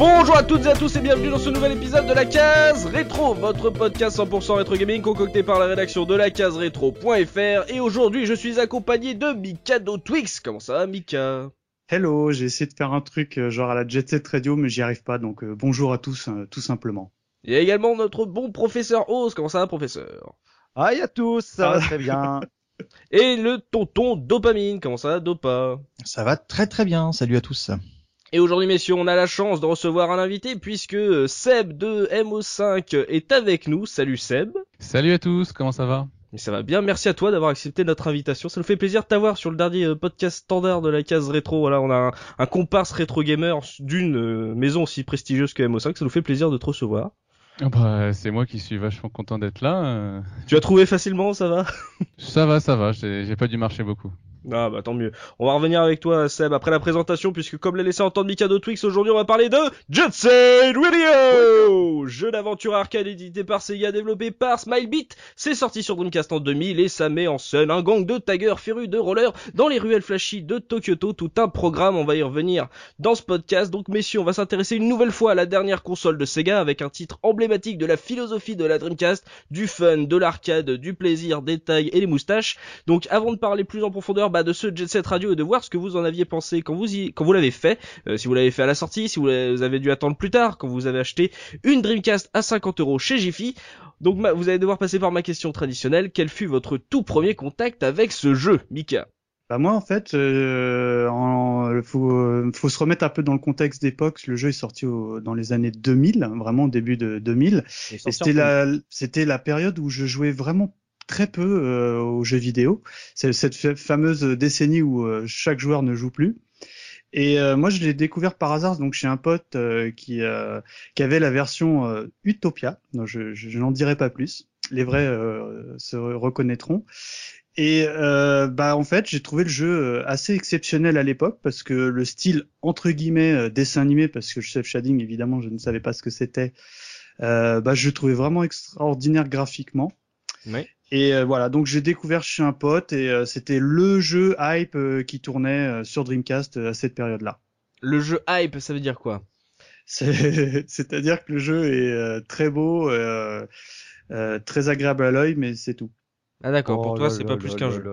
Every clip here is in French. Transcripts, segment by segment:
Bonjour à toutes et à tous et bienvenue dans ce nouvel épisode de la case rétro, votre podcast 100% rétro gaming concocté par la rédaction de la case rétro.fr et aujourd'hui je suis accompagné de Mikado Twix. Comment ça va Mika? Hello, j'ai essayé de faire un truc euh, genre à la Jet Set Radio mais j'y arrive pas donc euh, bonjour à tous euh, tout simplement. Il y a également notre bon professeur Oz. Comment ça va professeur? Aïe à tous, ça va très bien. Et le tonton Dopamine. Comment ça va Dopa? Ça va très très bien, salut à tous. Et aujourd'hui, messieurs, on a la chance de recevoir un invité puisque euh, Seb de MO5 est avec nous. Salut Seb. Salut à tous, comment ça va? Ça va bien, merci à toi d'avoir accepté notre invitation. Ça nous fait plaisir de t'avoir sur le dernier euh, podcast standard de la case rétro. Voilà, on a un, un comparse rétro gamer d'une euh, maison aussi prestigieuse que MO5. Ça nous fait plaisir de te recevoir. Ah bah, C'est moi qui suis vachement content d'être là. Tu as trouvé facilement, ça va? Ça va, ça va, j'ai pas dû marcher beaucoup. Ah bah tant mieux. On va revenir avec toi Seb après la présentation puisque comme l'a laissé entendre Mikado Twix aujourd'hui on va parler de Jet Set Radio Jeu d'aventure arcade édité par Sega développé par Smilebit. C'est sorti sur Dreamcast en 2000 et ça met en scène un gang de taggers férus de roller dans les ruelles flashy de Tokyoto. Tout un programme, on va y revenir dans ce podcast. Donc messieurs, on va s'intéresser une nouvelle fois à la dernière console de Sega avec un titre emblématique de la philosophie de la Dreamcast, du fun, de l'arcade, du plaisir, des tags et les moustaches. Donc avant de parler plus en profondeur bah, de ce Jet Set Radio et de voir ce que vous en aviez pensé quand vous y, quand vous l'avez fait, euh, si vous l'avez fait à la sortie, si vous avez dû attendre plus tard, quand vous avez acheté une Dreamcast à 50 euros chez Jiffy. Donc ma- vous allez devoir passer par ma question traditionnelle. Quel fut votre tout premier contact avec ce jeu, Mika? Bah moi en fait, euh, en, faut, euh, faut se remettre un peu dans le contexte d'époque. Le jeu est sorti au- dans les années 2000, vraiment au début de 2000. Et c'était la, c'était la période où je jouais vraiment très peu euh, aux jeux vidéo. C'est cette fa- fameuse décennie où euh, chaque joueur ne joue plus. Et euh, moi, je l'ai découvert par hasard, donc chez un pote euh, qui, euh, qui avait la version Utopia. Donc, je, je, je n'en dirai pas plus. Les vrais se reconnaîtront. Et bah en fait, j'ai trouvé le jeu assez exceptionnel à l'époque parce que le style entre guillemets dessin animé, parce que le chef shading évidemment, je ne savais pas ce que c'était. Euh, bah je le trouvais vraiment extraordinaire graphiquement. Et euh, voilà, donc j'ai découvert chez un pote et euh, c'était le jeu hype euh, qui tournait euh, sur Dreamcast euh, à cette période-là. Le jeu hype, ça veut dire quoi? C'est- C'est-à-dire que le jeu est euh, très beau, euh, euh, très agréable à l'œil, mais c'est tout. Ah d'accord, Oh pour toi c'est pas plus qu'un jeu.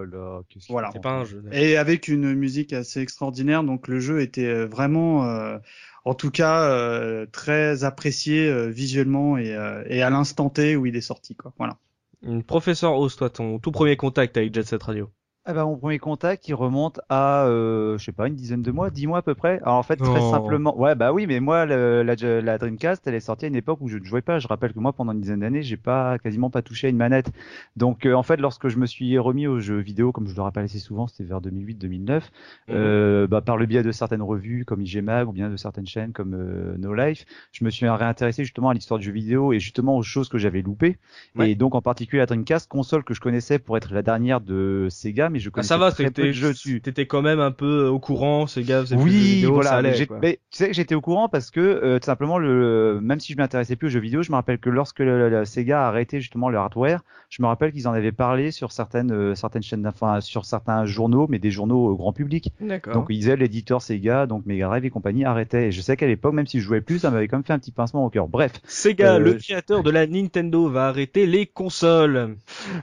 Voilà. C'est pas un jeu. Et avec une musique assez extraordinaire, donc le jeu était euh, vraiment, euh, en tout cas, euh, très apprécié euh, visuellement et, euh, et à l'instant T où il est sorti, quoi. Voilà. Une Professeur Oz, toi, ton tout premier contact avec Jet Set Radio. Eh ben, mon premier contact, il remonte à, euh, je sais pas, une dizaine de mois, dix mois à peu près. Alors en fait, très Oh. simplement, ouais, bah oui, mais moi, le- la, la Dreamcast, elle est sortie à une époque où je ne jouais pas. Je rappelle que moi, pendant une dizaine d'années, j'ai pas, quasiment pas touché à une manette. Donc, euh, en fait, lorsque je me suis remis aux jeux vidéo, comme je le rappelle assez souvent, c'était vers 2008-2009, euh, bah, par le biais de certaines revues comme IG Mag ou bien de certaines chaînes comme euh, No Life, je me suis réintéressé justement à l'histoire du jeu vidéo et justement aux choses que j'avais loupées. Ouais. Et donc en particulier la Dreamcast, console que je connaissais pour être la dernière de Sega, mais je Ah, connaissais ça va, très peu de jeux dessus. t'étais quand même un peu au courant, ces gars, Oui, vidéos, voilà. ça allait, j'ai- quoi. mais tu sais que j'étais au courant parce que euh, tout simplement, le, même si je m'intéressais plus aux jeux vidéo, je me rappelle que lorsque Sega a arrêté justement le hardware, je me rappelle qu'ils en avaient parlé sur certaines euh, certaines chaînes, enfin sur certains journaux, mais des journaux au grand public. Donc ils disaient l'éditeur Sega, donc Mega Drive et compagnie arrêtaient. Et je sais qu'à l'époque, même si je jouais plus, ça m'avait quand même fait un petit pincement au cœur. Bref, Sega, euh, le créateur de la Nintendo, va arrêter les consoles.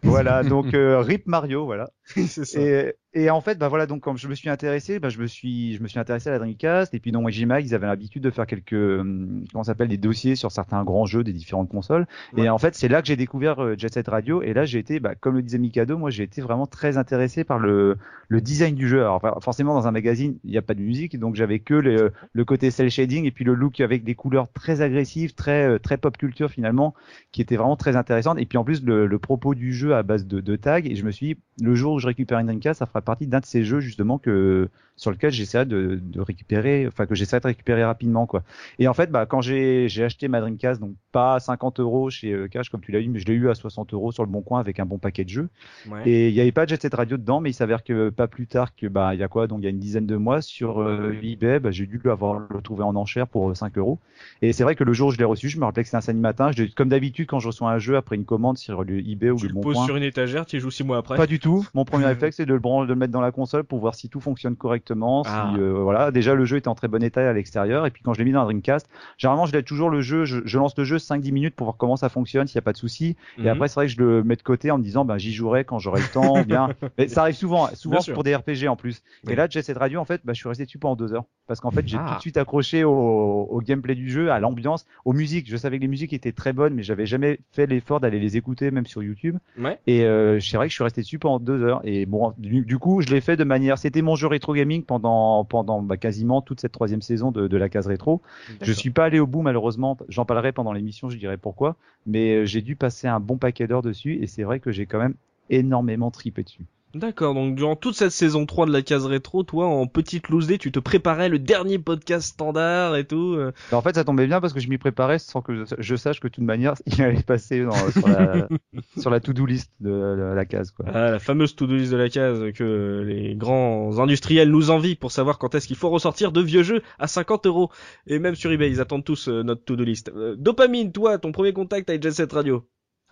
voilà. Donc euh, Rip Mario, voilà. C'est ça. Et, en fait, bah voilà, donc quand je me suis intéressé, bah je me suis, je me suis intéressé à la Dreamcast. Et puis dans Wajima, ils avaient l'habitude de faire quelques, hum, comment s'appelle, des dossiers sur certains grands jeux des différentes consoles. Ouais. Et en fait, c'est là que j'ai découvert euh, Jet Set Radio. Et là, j'ai été, bah, comme le disait Mikado, moi, j'ai été vraiment très intéressé par le, le design du jeu. Alors enfin, forcément, dans un magazine, il n'y a pas de musique, donc j'avais que le, le côté cel shading et puis le look avec des couleurs très agressives, très, euh, très pop culture finalement, qui était vraiment très intéressante. Et puis en plus, le, le propos du jeu à base de, de tags. Et je me suis dit, le jour où je récupère une Dreamcast, ça fera partie d'un de ces jeux justement que sur lequel j'essaierai de, de récupérer, enfin que j'essaierai de récupérer rapidement quoi. Et en fait, bah quand j'ai j'ai acheté ma Dreamcast, donc pas à 50 euros chez euh, Cash comme tu l'as eu, mais je l'ai eu à 60 euros sur le bon coin avec un bon paquet de jeux. Ouais. Et il n'y avait pas de Jet Set Radio dedans, mais il s'avère que pas plus tard que bah il y a quoi, donc il y a une dizaine de mois sur euh, eBay, bah, j'ai dû l'avoir le trouver en enchère pour euh, 5 euros. Et c'est vrai que le jour où je l'ai reçu, je me rappelais que c'était un samedi matin. Je, comme d'habitude, quand je reçois un jeu après une commande sur le eBay ou Tu le bon poses coin, sur une étagère, tu y joues six mois après. pas du tout. Mon premier réflexe, c'est de le, de le mettre dans la console pour voir si tout fonctionne correctement correctement. Ah. Si, euh, voilà, déjà le jeu était en très bon état à l'extérieur, et puis quand je l'ai mis dans la Dreamcast, généralement je laisse toujours le jeu, je, je lance le jeu 5-10 minutes pour voir comment ça fonctionne, s'il n'y a pas de souci. Mhm. Et après, c'est vrai que je le mets de côté en me disant, ben, j'y jouerai quand j'aurai le temps, bien. Mais ça arrive souvent, souvent Bien sûr. pour des RPG en plus. Oui. Et là, Jet Set Radio, en fait, bah, je suis resté dessus pendant deux heures. Parce qu'en fait, j'ai Ah. tout de suite accroché au, au gameplay du jeu, à l'ambiance, aux musiques. Je savais que les musiques étaient très bonnes, mais j'avais jamais fait l'effort d'aller les écouter, même sur YouTube. Ouais. Et euh, c'est vrai que je suis resté dessus pendant deux heures. Et bon, du, du coup, je l'ai fait de manière. C'était mon jeu rétro gaming pendant pendant bah, quasiment toute cette troisième saison de, de la case rétro. Je suis pas allé au bout malheureusement. J'en parlerai pendant l'émission, je dirai pourquoi. Mais euh, j'ai dû passer un bon paquet d'heures dessus, et c'est vrai que j'ai quand même énormément tripé dessus. D'accord, donc durant toute cette saison 3 de la case rétro, toi en petite loose day, tu te préparais le dernier podcast standard et tout. euh. Alors, en fait, ça tombait bien parce que je m'y préparais sans que je, sache que de toute manière, il allait passer dans- sur la, sur la to-do list de la, la case. Quoi. Ah, la fameuse to-do list de la case que les grands industriels nous envient pour savoir quand est-ce qu'il faut ressortir de vieux jeux à 50 euros. Et même sur eBay, ils attendent tous euh, notre to-do list. Euh, Dopamine, toi, ton premier contact avec Jet Set Radio.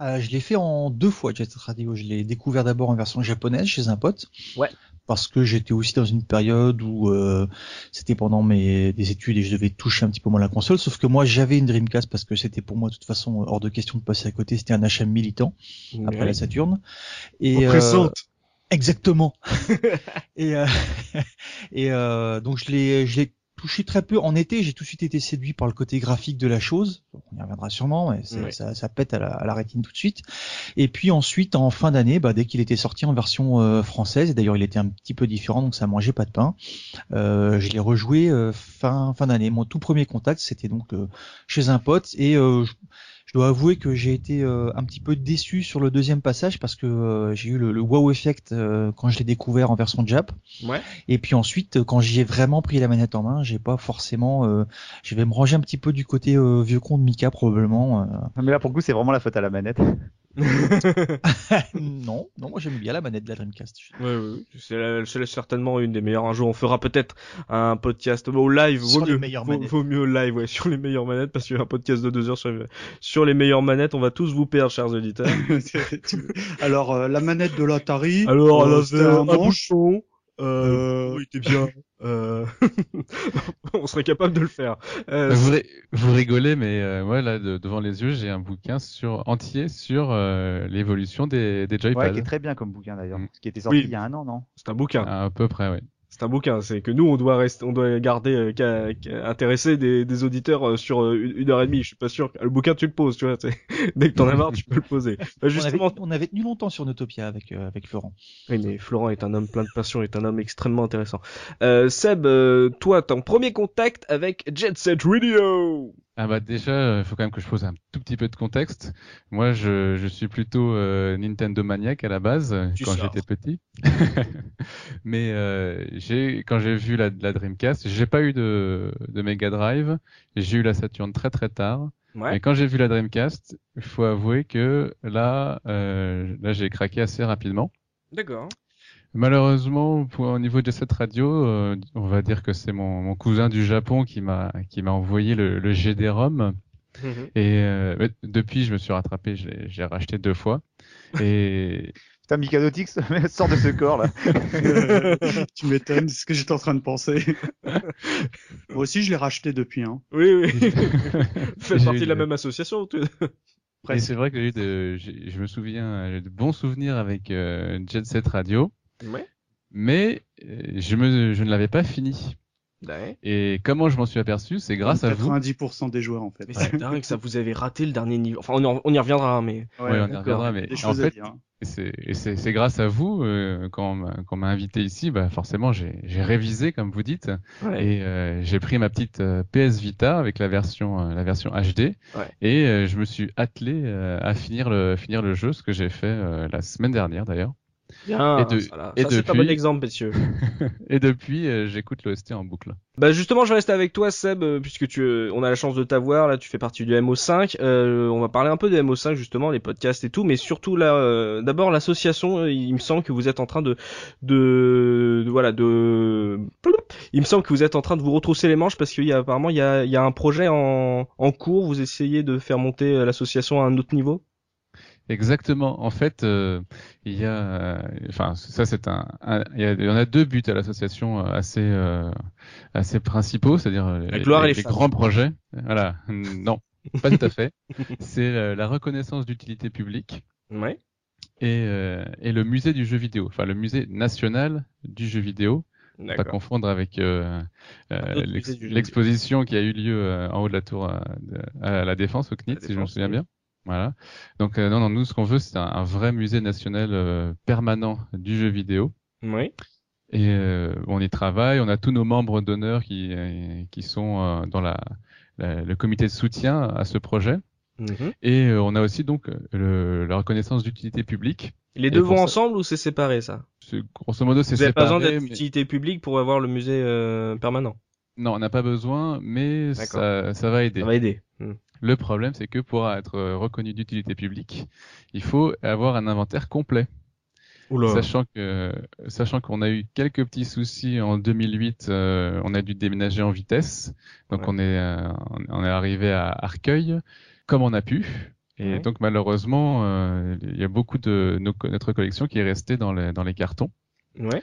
Euh, je l'ai fait en deux fois, Jet Set Radio. Je l'ai découvert d'abord en version japonaise chez un pote. Ouais. Parce que j'étais aussi dans une période où euh, c'était pendant mes des études et je devais toucher un petit peu moins la console. Sauf que moi j'avais une Dreamcast parce que c'était pour moi de toute façon hors de question de passer à côté. C'était un achat militant après la Saturne. Et euh. Exactement. et euh, et euh, donc je l'ai je l'ai touché très peu en été. J'ai tout de suite été séduit par le côté graphique de la chose. On y reviendra sûrement, mais ça, ça pète à la, à la rétine tout de suite. Et puis ensuite en fin d'année, bah, dès qu'il était sorti en version euh, française, et d'ailleurs il était un petit peu différent, donc ça mangeait pas de pain. Euh, je l'ai rejoué euh, fin fin d'année. Mon tout premier contact, c'était donc euh, chez un pote et euh, je, je dois avouer que j'ai été euh, un petit peu déçu sur le deuxième passage parce que euh, j'ai eu le, le wow effect euh, quand je l'ai découvert en version Jap. Ouais. Et puis ensuite, quand j'y ai vraiment pris la manette en main, j'ai pas forcément. Euh, je vais me ranger un petit peu du côté euh, vieux con de Mika probablement. euh. Mais là, pour le coup, c'est vraiment la faute à la manette. non, non, moi j'aime bien la manette de la Dreamcast. Ouais, ouais, ouais. c'est la- c'est certainement une des meilleures. Un jour, on fera peut-être un podcast au live. Vaut Sur les mieux, meilleures vaut, manettes. vaut mieux au live, ouais, sur les meilleures manettes, parce qu'il y a un podcast de deux heures sur les, sur les meilleures manettes. On va tous vous perdre, chers auditeurs. Alors, euh, la manette de l'Atari. Alors, euh, c'était avait un un bouchon. Euh, il était bien. Euh... on serait capable de le faire. Euh, Vous, ri- vous rigolez, mais euh, moi là de- devant les yeux, j'ai un bouquin sur entier sur euh, l'évolution des, des joypads. Ouais, qui est très bien comme bouquin d'ailleurs. Mm. Ce qui était sorti Oui. il y a un an, non? C'est un bouquin. À peu près, oui. C'est un bouquin. C'est que nous, on doit rester, on doit garder, euh, qu'à- qu'à intéresser des, des auditeurs euh, sur euh, une, heure et demie. Je suis pas sûr. Le bouquin, tu le poses, tu vois. Dès que t'en as marre, tu peux le poser. Bah, On avait, justement, on avait tenu longtemps sur Notopia avec euh, avec Florent. Oui, mais Florent est un homme plein de passion, est un homme extrêmement intéressant. Euh, Seb, euh, toi, ton premier contact avec Jet Set Radio. Ah bah déjà, il faut quand même que je pose un tout petit peu de contexte. Moi, je, je suis plutôt euh, Nintendo maniaque à la base Tu quand j'étais petit. Mais euh, j'ai quand j'ai vu la, la Dreamcast, j'ai pas eu de, de Mega Drive. J'ai eu la Saturn très très tard. Ouais. Et quand j'ai vu la Dreamcast, il faut avouer que là, euh, là j'ai craqué assez rapidement. D'accord. Malheureusement, pour, au niveau de cette radio, euh, on va dire que c'est mon, mon cousin du Japon qui m'a qui m'a envoyé le, le GD-ROM. Et euh, depuis, je me suis rattrapé, je l'ai j'ai racheté deux fois. Et Putain, Mikadotix sort de ce corps là. tu m'étonnes, c'est ce que j'étais en train de penser. Moi aussi, je l'ai racheté depuis. Hein. Oui, oui. Faites partie de la même association. tu- Et c'est vrai que j'ai eu de, je me souviens, j'ai de bons souvenirs avec euh, Jet Set Radio, Ouais. mais euh, je me, je ne l'avais pas fini. Ouais. Et comment je m'en suis aperçu, c'est grâce à vous. 90% des joueurs, en fait. Mais c'est dingue, ça vous avez raté le dernier niveau. Enfin, on, on y reviendra, hein, mais. Ouais, on y reviendra, mais Des en choses à fait, dire. et c'est, et c'est, c'est grâce à vous euh, quand on m'a, quand on m'a invité ici, bah forcément j'ai, j'ai révisé comme vous dites, Ouais. et euh, j'ai pris ma petite euh, PS Vita avec la version, euh, la version HD, Ouais. et euh, je me suis attelé euh, à finir le, finir le jeu, ce que j'ai fait euh, la semaine dernière d'ailleurs. Bien. et de- voilà. et Ça, c'est un depuis- bon exemple, messieurs. Et depuis, euh, j'écoute l'OST en boucle. Bah justement, je vais rester avec toi, Seb, euh, puisque tu, euh, on a la chance de t'avoir. Là, tu fais partie du MO5. Euh, on va parler un peu de MO5 justement, les podcasts et tout, mais surtout là, euh, d'abord l'association. euh, Il me semble que vous êtes en train de, de, de- voilà, de. Il me semble que vous êtes en train de vous retrousser les manches parce qu'il y a apparemment il y a, il y a un projet en, en cours. Vous essayez de faire monter l'association à un autre niveau? Exactement. En fait, euh, il y a, enfin, ça c'est un, il, y en a deux buts à l'association assez, euh, assez principaux, c'est-à-dire la gloire les, et les, grands projets. Voilà. non, pas tout à fait. C'est la reconnaissance d'utilité publique. Ouais. Et, et le musée du jeu vidéo, enfin le musée national du jeu vidéo, pas confondre avec euh, euh, l'exposition qui a eu lieu euh, en haut de la tour à, la Défense au CNIT, si je me souviens bien. Voilà. Donc non, non, nous ce qu'on veut, c'est un, vrai musée national permanent du jeu vidéo. Oui. Et on y travaille. On a tous nos membres d'honneur qui qui sont dans la, le comité de soutien à ce projet. Mhm. Et on a aussi donc le, la reconnaissance d'utilité publique les deux vont ensemble ou c'est séparé ça? Grosso modo, c'est séparé. Vous n'avez pas besoin d'utilité publique pour avoir le musée euh, permanent? Non, on n'a pas besoin, mais ça, ça, va aider. Ça va aider. Hmm. Le problème, c'est que pour être euh, reconnu d'utilité publique, il faut avoir un inventaire complet. Oula. Sachant que, sachant qu'on a eu quelques petits soucis en 2008, euh, on a dû déménager en vitesse, donc on est, on est arrivé à Arcueil comme on a pu. Et donc malheureusement, euh, il y a beaucoup de notre collection qui est restée dans les, dans les cartons. Ouais.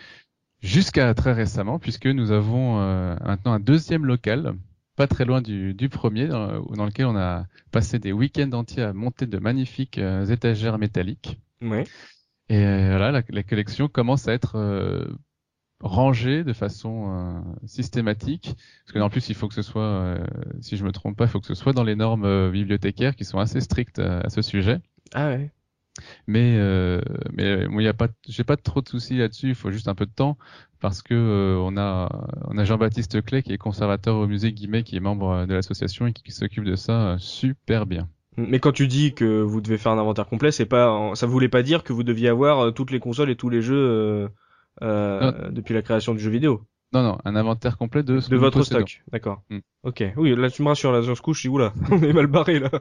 Jusqu'à très récemment, puisque nous avons euh, maintenant un deuxième local, pas très loin du, du premier, dans, dans, lequel on a passé des week-ends entiers à monter de magnifiques euh, étagères métalliques. Ouais. Et voilà, la, la, collection commence à être rangé de façon euh, systématique. Parce que en plus il faut que ce soit euh, si je me trompe pas il faut que ce soit dans les normes euh, bibliothécaires qui sont assez strictes à, ce sujet. Ah ouais. Mais mais moi il y a pas j'ai pas trop de soucis là-dessus. Il faut juste un peu de temps parce que on a on a Jean-Baptiste Clay qui est conservateur au musée Guimet qui est membre de l'association et qui, s'occupe de ça super bien mais quand tu dis que vous devez faire un inventaire complet, c'est pas, ça voulait pas dire que vous deviez avoir toutes les consoles et tous les jeux euh, depuis la création du jeu vidéo? Non, non, un inventaire complet de de votre stock. D'accord. Hmm. Ok. Oui, là tu me rassures, là sur ce coup, je suis oula, on est mal barré là.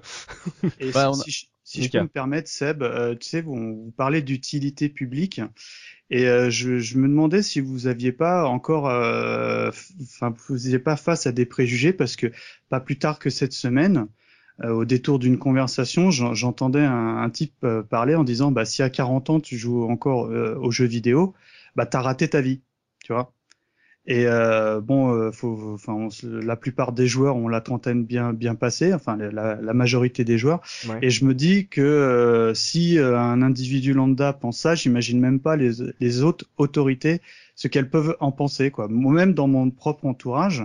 Et bah, si, si, je peux me permettre, Seb, euh, tu sais, vous, vous parlez d'utilité publique. Et euh, je, me demandais si vous aviez pas encore, enfin, vous n'étiez pas face à des préjugés parce que pas plus tard que cette semaine, au détour d'une conversation, j'entendais un, un, type parler en disant, bah si à 40 ans tu joues encore aux jeux vidéo, bah t'as raté ta vie, tu vois. Et euh, bon, euh, faut, enfin, la plupart des joueurs ont la trentaine bien bien passée, enfin la, la majorité des joueurs. Et je me dis que euh, si euh, un individu lambda pense ça, j'imagine même pas les, les autres autorités ce qu'elles peuvent en penser, quoi. Moi-même dans mon propre entourage,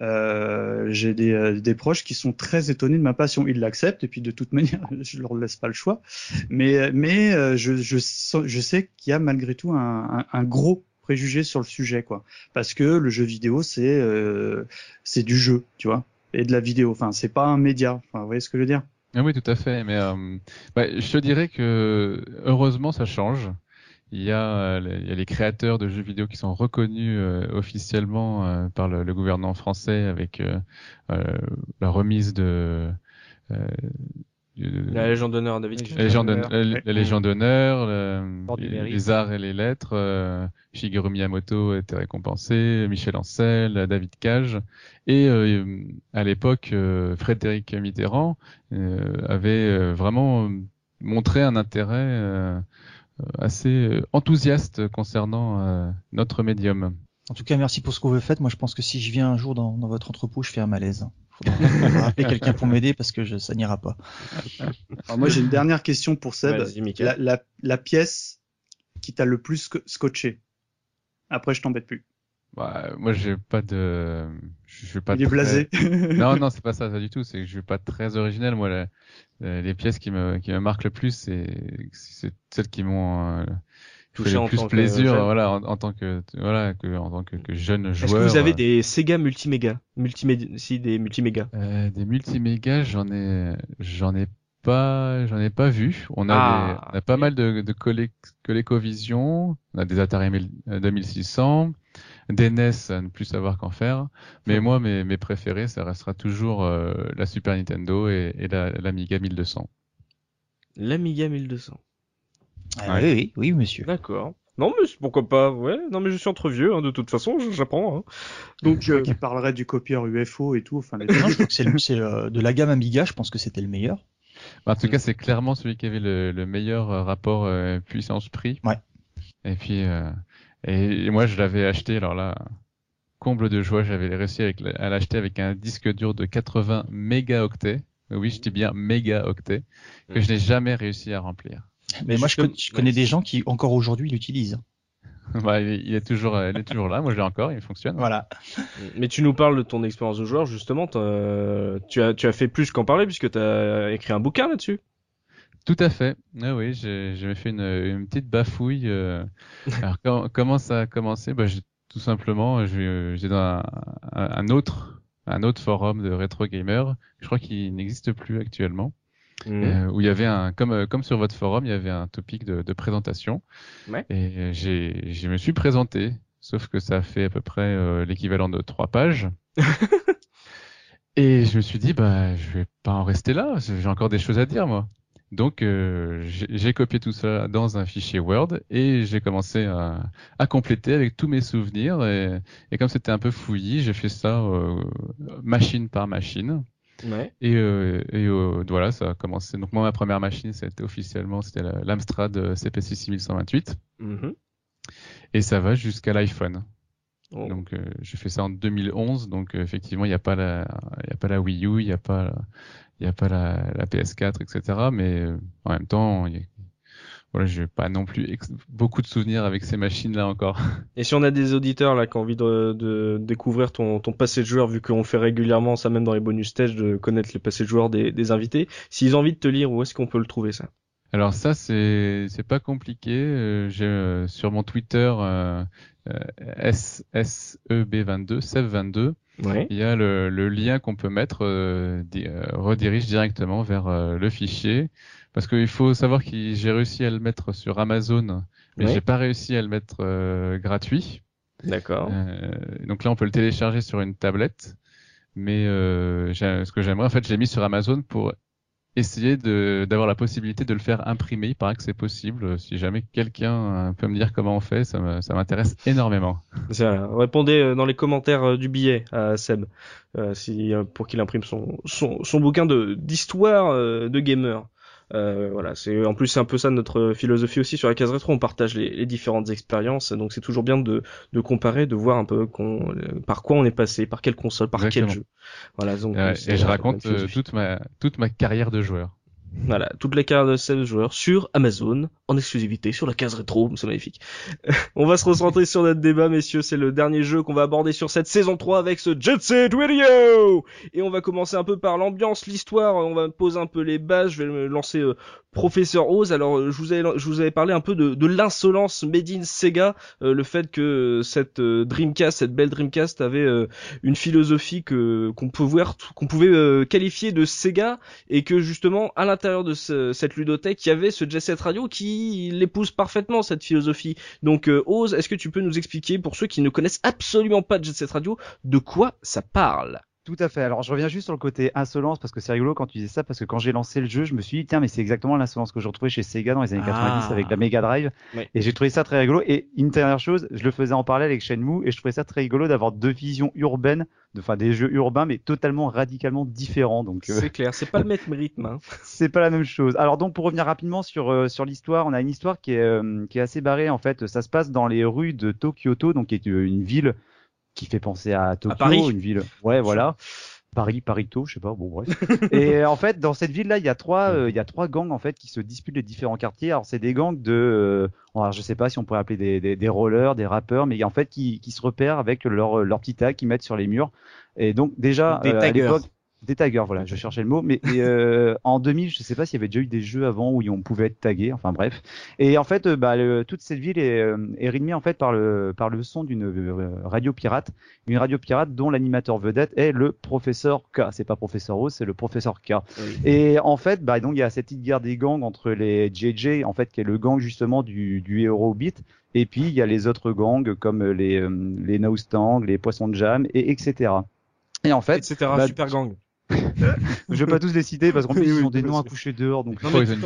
euh, j'ai des, euh, des, proches qui sont très étonnés de ma passion. Ils l'acceptent et puis de toute manière, je leur laisse pas le choix. Mais, mais je, je, je sais qu'il y a malgré tout un, un, un, gros préjugé sur le sujet, quoi. Parce que le jeu vidéo, c'est euh, c'est du jeu, tu vois, et de la vidéo. Enfin, c'est pas un média. Vous voyez ce que je veux dire? Ah Oui, tout à fait. Mais bah, je te dirais que heureusement, ça change. Il y, a, euh, il y a les créateurs de jeux vidéo qui sont reconnus euh, officiellement euh, par le, gouvernement français avec la remise de la Légion d'honneur David la Légion d'honneur, les, arts et les lettres. Shigeru Miyamoto était récompensé, Michel Ancel, David Cage, et à l'époque, Frédéric Mitterrand avait vraiment montré un intérêt euh, assez euh, enthousiaste concernant euh, notre médium. En tout cas, merci pour ce que vous faites. Moi, je pense que si je viens un jour dans, votre entrepôt, je fais un malaise. Faudra appeler quelqu'un pour m'aider parce que je, ça n'ira pas. Alors moi, j'ai une dernière question pour Seb. La, la, la, pièce qui t'a le plus scotché. Après, je t'embête plus. Bah, moi, j'ai pas de, je suis pas. Il est blasé. non, non, c'est pas ça, ça du tout. C'est que je suis pas très originel. Moi, les pièces qui me qui me marquent le plus, c'est c'est celles qui m'ont euh, touché le plus plaisir, voilà, en, tant que voilà, que en tant que, que jeune joueur. Est-ce que vous avez euh, des Sega multiméga, multiméga, si des multiméga? Euh, Des multiméga, j'en ai j'en ai pas, j'en ai pas vu. On a, ah, on a pas mal de, de ColecoVision, on a des Atari 2600, des NES à ne plus savoir qu'en faire. Mais moi, mes, mes préférés, ça restera toujours euh, la Super Nintendo et, et l'Amiga 1200. L'Amiga 1200. Ah, oui, oui, oui, monsieur. D'accord. Non, mais pourquoi pas, ouais. Non, mais je suis entre vieux, hein, de toute façon, j'apprends. Hein. Donc, je euh... qui parlerait du copieur UFO et tout. Enfin, non, je crois que c'est euh, de la gamme Amiga, je pense que c'était le meilleur. Bah, en tout cas, c'est clairement celui qui avait le, le meilleur euh, rapport euh, puissance-prix. Ouais. Et puis, euh, et, moi, je l'avais acheté, alors là, comble de joie, j'avais réussi avec, à l'acheter avec un disque dur de 80 mégaoctets. Oui, je dis bien mégaoctets, que je n'ai jamais réussi à remplir. Mais, moi, je, je, connais des gens qui, encore aujourd'hui, l'utilisent. bah, il est toujours, il est toujours là. Moi, je l'ai encore, il fonctionne. Voilà. Mais tu nous parles de ton expérience de joueur, justement. Tu as, tu as fait plus qu'en parler puisque tu as écrit un bouquin là-dessus. Tout à fait. Ah oui, j'ai fait une, une, petite bafouille. Euh... Alors, comment ça a commencé? Bah, Tout simplement, j'étais dans un, un, autre, un autre forum de rétro gamer. Je crois qu'il n'existe plus actuellement. Mmh. Euh, où il y avait un comme euh, comme sur votre forum, il y avait un topic de, de présentation. Ouais. Et j'ai je me suis présenté, sauf que ça fait à peu près euh, l'équivalent de trois pages. et je me suis dit bah je vais pas en rester là, j'ai encore des choses à dire moi. Donc euh, j'ai copié tout ça dans un fichier Word et j'ai commencé à, à, compléter avec tous mes souvenirs et, et comme c'était un peu fouillis, j'ai fait ça euh, machine par machine. Ouais. Et, euh, et euh, voilà, ça a commencé. Donc moi, ma première machine, c'était officiellement, c'était l'Amstrad CPC 6128. Mm -hmm. Et ça va jusqu'à l'iPhone. Oh. Donc euh, j'ai fait ça en 2011. Donc euh, effectivement, il n'y a pas la, il a pas la Wii U, il n'y a pas, il y a pas la, la, PS4, etc. Mais euh, en même temps, y a, voilà, j'ai pas non plus beaucoup de souvenirs avec ces machines-là encore. Et si on a des auditeurs là qui ont envie de, de découvrir ton, ton passé de joueur, vu qu'on le fait régulièrement, ça même dans les bonus stages, de connaître les passés de joueurs des, des invités, s'ils ont envie de te lire, où est-ce qu'on peut le trouver ça? Alors ça, c'est c'est pas compliqué. Euh, j'ai euh, sur mon Twitter euh, SSEB22, SEV22. Ouais. Il y a le, le lien qu'on peut mettre euh, redirige directement vers le fichier parce qu'il faut savoir que j'ai réussi à le mettre sur Amazon, mais Oui. j'ai pas réussi à le mettre euh, gratuit. D'accord. Euh, donc là, on peut le télécharger sur une tablette, mais euh, j'ai- ce que j'aimerais, en fait, je l'ai mis sur Amazon pour essayer de d'avoir la possibilité de le faire imprimer. Il paraît que c'est possible. Si jamais quelqu'un euh, peut me dire comment on fait, ça m'intéresse énormément. Ça, répondez euh, dans les commentaires euh, du billet à Seb euh, si, pour qu'il imprime son, son, son bouquin de d'histoire euh, de gamer. Euh, voilà, c'est en plus c'est un peu ça notre philosophie aussi sur la case rétro. On partage les, les différentes expériences, donc c'est toujours bien de, de comparer, de voir un peu qu'on, par quoi on est passé, par quelle console, par quel jeu. Voilà, donc et je raconte euh, toute ma toute ma carrière de joueur. Voilà, toutes les cartes de 16 joueurs sur Amazon, en exclusivité sur la case rétro, c'est magnifique. On va se recentrer sur notre débat, messieurs, c'est le dernier jeu qu'on va aborder sur cette saison 3 avec ce Jet Set Radio Et on va commencer un peu par l'ambiance, l'histoire, on va poser un peu les bases, je vais me lancer euh, Professeur Oz, alors euh, je vous avais, je vous avais parlé un peu de, de l'insolence made in Sega, euh, le fait que cette euh, Dreamcast, cette belle Dreamcast avait euh, une philosophie que qu'on peut voir, qu'on pouvait euh, qualifier de Sega, et que justement à l'intérieur de ce- cette ludothèque, il y avait ce Jet Set Radio qui l'épouse parfaitement cette philosophie. Donc euh, est-ce que tu peux nous expliquer pour ceux qui ne connaissent absolument pas Jet Set Radio de quoi ça parle? Tout à fait. Alors, je reviens juste sur le côté insolence parce que c'est rigolo quand tu disais ça parce que quand j'ai lancé le jeu, je me suis dit tiens, mais c'est exactement l'insolence que je retrouvais chez Sega dans les années 90 Ah. avec la Mega Drive. Et j'ai trouvé ça très rigolo. Et une dernière chose, je le faisais en parallèle avec Shenmue et je trouvais ça très rigolo d'avoir deux visions urbaines, de- enfin des jeux urbains mais totalement radicalement différents. Donc, euh, C'est clair, c'est pas le même rythme. Hein. c'est pas la même chose. Alors donc pour revenir rapidement sur euh, sur l'histoire, on a une histoire qui est euh, qui est assez barrée en fait. Ça se passe dans les rues de Tokyoto, donc qui est une ville qui fait penser à Tokyo, Paris. une ville. Ouais, voilà. Paris, Parito, je sais pas, bon bref. et euh, en fait, dans cette ville-là, il y a trois, euh, il y a trois gangs en fait qui se disputent les différents quartiers. Alors c'est des gangs de, euh, alors, je sais pas si on pourrait appeler des, des, des rollers, des rappeurs, mais en fait qui, qui se repèrent avec leur leur petit tag qu'ils mettent sur les murs. Et donc déjà Des euh, à taggers. l'époque, des taggers, voilà, je cherchais le mot. Mais et, euh, en 2000, je sais pas s'il y avait déjà eu des jeux avant où on pouvait être tagué. Enfin bref. Et en fait, euh, bah, le- toute cette ville est, euh, est rythmée en fait par le par le son d'une euh, radio pirate, une radio pirate dont l'animateur vedette est le professeur K. C'est pas professeur Rose, c'est le professeur K. Et en fait, bah donc il y a cette petite guerre des gangs entre les JJ, en fait, qui est le gang justement du du héros beat. Et puis il y a les autres gangs comme les euh, les Naustang, les Poissons de Jam et etc. Et en fait, etc. bah, Super gang. Je vais pas tous les citer parce qu'en plus Oui, ils ont des noms à coucher dehors, donc Non, mais Poison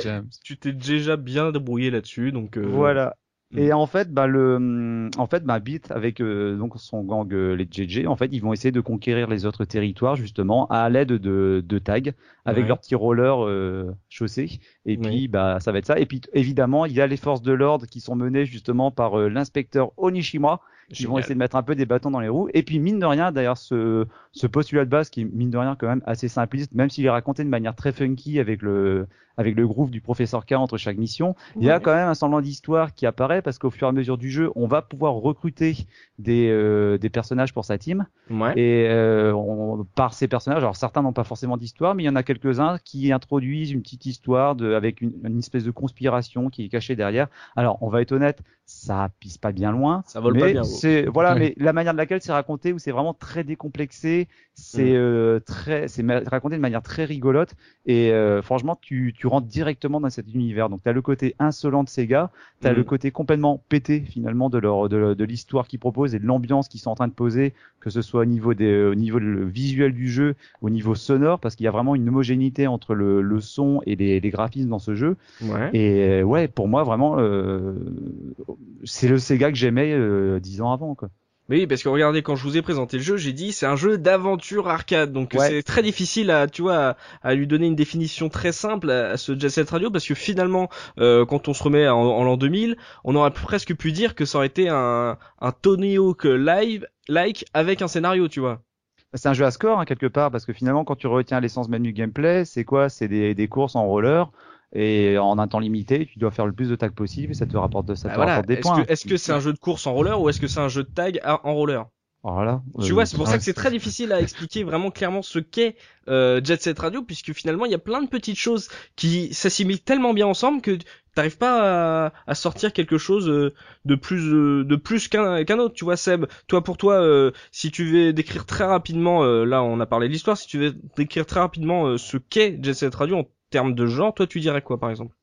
tu- t'es déjà bien débrouillé là-dessus, donc euh, voilà. Et en fait, bah le, en fait, bah Beat avec euh, donc son gang euh, les JJ, en fait, ils vont essayer de conquérir les autres territoires justement à l'aide de, de tags avec leurs petits rollers euh, chaussés. Et puis, bah ça va être ça. Et puis évidemment, il y a les forces de l'ordre qui sont menées justement par l'inspecteur Onishima qui vont essayer de mettre un peu des bâtons dans les roues. Et puis mine de rien, d'ailleurs, ce, ce postulat de base qui est mine de rien quand même assez simpliste, même s'il est raconté de manière très funky avec le avec le groove du professeur K entre chaque mission, il y a quand même un semblant d'histoire qui apparaît parce qu'au fur et à mesure du jeu, on va pouvoir recruter des euh, des personnages pour sa team. Ouais. Et euh, on, par ces personnages, alors certains n'ont pas forcément d'histoire, mais il y en a quelques-uns qui introduisent une petite histoire de avec une, une espèce de conspiration qui est cachée derrière. Alors, on va être honnête, ça pisse pas bien loin. Ça vole pas bien. C'est voilà, mais la manière de laquelle c'est raconté, où c'est vraiment très décomplexé, c'est mm. euh, très, c'est raconté de manière très rigolote et euh, franchement, tu, tu rentres directement dans cet univers. Donc, t'as le côté insolent de Sega, t'as mm. le côté complètement pété finalement de leur de, de l'histoire qu'ils proposent et de l'ambiance qu'ils sont en train de poser, que ce soit au niveau des, au niveau visuel du jeu, au niveau sonore, parce qu'il y a vraiment une homogénéité entre le, le son et les, les graphismes dans ce jeu. Ouais. Et ouais, pour moi vraiment. Euh, c'est le Sega que j'aimais euh, dix ans avant quoi. Oui, parce que regardez, quand je vous ai présenté le jeu, j'ai dit c'est un jeu d'aventure arcade, donc c'est très difficile à, tu vois, à, lui donner une définition très simple à, ce Jet Set Radio, parce que finalement, euh, quand on se remet en, l'an 2000, on aurait presque pu dire que ça aurait été un, un Tony Hawk live, like, avec un scénario, tu vois. C'est un jeu à score hein, quelque part, parce que finalement, quand tu retiens l'essence même du gameplay, c'est quoi? C'est des, des courses en roller et en un temps limité, tu dois faire le plus de tags possible et ça te rapporte, de, ça te bah rapporte des points. Est-ce que c'est un jeu de course en roller ou est-ce que c'est un jeu de tag en roller? Voilà. Tu vois, c'est pour ça que c'est très difficile à expliquer vraiment clairement ce qu'est euh, Jet Set Radio, puisque finalement il y a plein de petites choses qui s'assimilent tellement bien ensemble que t'arrives pas à, à, sortir quelque chose euh, de plus euh, de plus qu'un qu'un autre. Tu vois, Seb, toi pour toi, euh, si tu veux décrire très rapidement, là on a parlé de l'histoire, si tu veux décrire très rapidement ce qu'est Jet Set Radio en termes de genre, toi tu dirais quoi par exemple?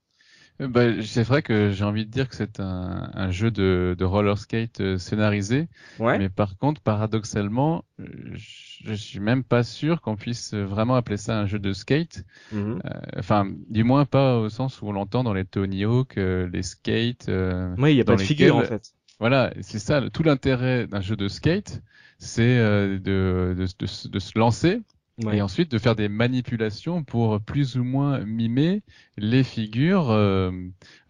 Euh, bah, c'est vrai que j'ai envie de dire que c'est un, un, jeu de, de roller skate euh, scénarisé, ouais. mais par contre, paradoxalement, euh, je suis même pas sûr qu'on puisse vraiment appeler ça un jeu de skate. Mhm. enfin, du moins pas au sens où on l'entend dans les Tony Hawk, les skates. oui, il n'y a pas de figure en fait. Voilà, c'est ça. Tout l'intérêt d'un jeu de skate, c'est de, de, de, de, se lancer et ensuite de faire des manipulations pour plus ou moins mimer les figures euh,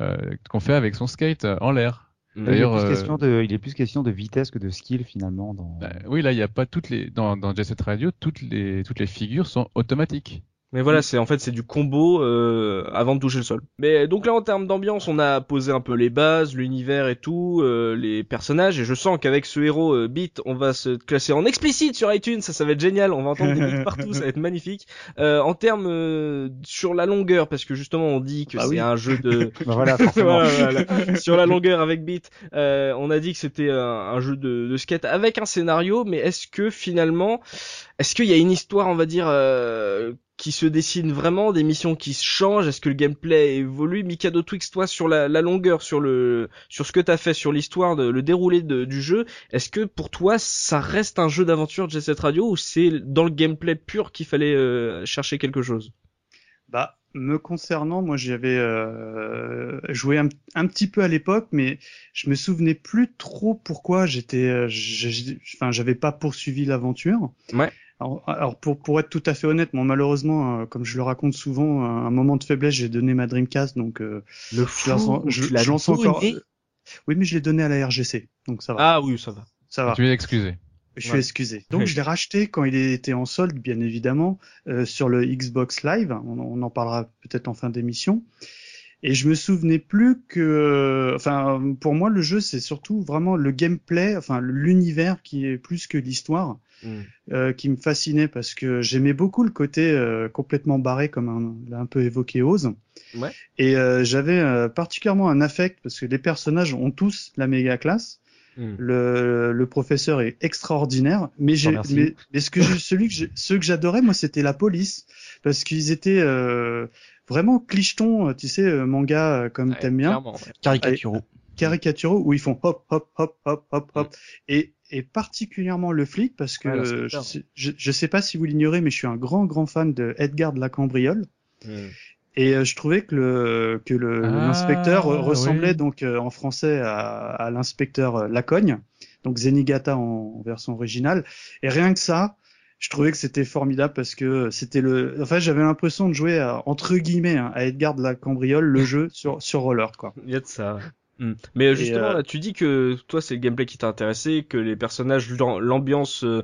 euh, qu'on fait avec son skate en l'air. D'ailleurs, il, il, est plus question de vitesse que de skill finalement. Dans... Bah, oui, là, il n'y a pas toutes les dans, dans Jet Set Radio, toutes les toutes les figures sont automatiques. Mais voilà, c'est en fait c'est du combo euh, avant de toucher le sol. Mais donc là en termes d'ambiance, on a posé un peu les bases, l'univers et tout, euh, les personnages. Et je sens qu'avec ce héros euh, Beat, on va se classer en explicite sur iTunes. Ça, ça va être génial. On va entendre des beats partout, ça va être magnifique. Euh, en termes euh, sur la longueur, parce que justement on dit que bah c'est un jeu de. Bah voilà, voilà, Sur la longueur avec Beat, on a dit que c'était un, un, jeu de, de skate avec un scénario. Mais est-ce que finalement, est-ce qu'il y a une histoire, on va dire qui se dessine vraiment, des missions qui se changent, est-ce que le gameplay évolue? Mikado Twix, toi sur la, longueur, sur le sur ce que t'as fait, sur l'histoire, le déroulé du jeu, est-ce que pour toi ça reste un jeu d'aventure Jet Set Radio ou c'est dans le gameplay pur qu'il fallait euh, chercher quelque chose? Bah me concernant, moi j'avais euh, joué un, un, petit peu à l'époque, mais je me souvenais plus trop pourquoi j'étais, euh, enfin j'avais pas poursuivi l'aventure. Ouais. Alors, pour, pour être tout à fait honnête, moi malheureusement, euh, comme je le raconte souvent, un moment de faiblesse, j'ai donné ma Dreamcast, donc euh, le fou, je, je, lance encore. Oui, mais je l'ai donné à la RGC, donc ça va. Ah oui, ça va. Ça va. Tu es excusé. Je suis excusé. Donc je l'ai racheté quand il était en solde, bien évidemment, euh, sur le Xbox Live. On, on en parlera peut-être en fin d'émission. Et je me souvenais plus que, enfin, pour moi, le jeu, c'est surtout vraiment le gameplay, enfin, l'univers qui est plus que l'histoire, mm. euh, qui me fascinait parce que j'aimais beaucoup le côté euh, complètement barré, comme l'a un peu évoqué Oz. Ouais. Et euh, j'avais euh, particulièrement un affect parce que les personnages ont tous la méga classe. Mm. Le, le, professeur est extraordinaire, mais j'ai, mais, mais, ce que celui que ceux que j'adorais, moi, c'était la police parce qu'ils étaient euh, vraiment clicheton, euh, tu sais, manga comme t'aimes bien. Caricaturaux. Caricaturaux où ils font hop, hop, hop, hop, hop, hop. Et, et particulièrement le flic parce que je, je, sais pas si vous l'ignorez, mais je suis un grand, grand fan de Edgar de la Cambriole. Hmm. Et euh, je trouvais que le que le Ah, l'inspecteur ressemblait oui. donc euh, en français à, à l'inspecteur euh, Lacogne, donc Zenigata en, en version originale. Et rien que ça, je trouvais que c'était formidable parce que c'était le. En fait, j'avais l'impression de jouer à, entre guillemets hein, à Edgar de la Cambriole le jeu sur sur roller quoi. Il y a de ça. Hmm. Mais justement, euh, là, tu dis que toi, c'est le gameplay qui t'a intéressé, que les personnages, l'am- l'ambiance euh,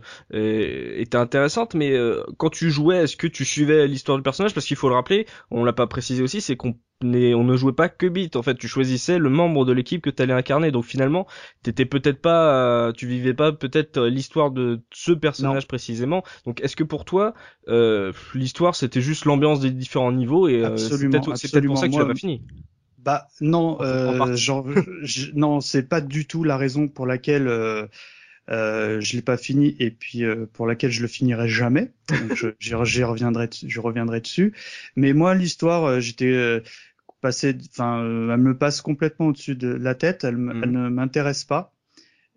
était intéressante, mais euh, quand tu jouais, est-ce que tu suivais l'histoire du personnage? Parce qu'il faut le rappeler, on l'a pas précisé aussi, c'est qu'on on ne jouait pas que Beat. En fait, tu choisissais le membre de l'équipe que tu allais incarner. Donc finalement, t'étais peut-être pas, euh, tu vivais pas peut-être l'histoire de ce personnage précisément. Donc est-ce que pour toi, euh, l'histoire c'était juste l'ambiance des différents niveaux et euh, c'est peut-être pour ça que tu l'as pas fini? Bah non, euh, genre, je- non, c'est pas du tout la raison pour laquelle euh, euh, je l'ai pas fini et puis euh, pour laquelle je le finirai jamais. Donc je- j'y reviendrai, je reviendrai dessus. Mais moi, l'histoire, euh, j'étais euh, passé, enfin, elle me passe complètement au-dessus de la tête. Elle, Mhm. elle ne m'intéresse pas.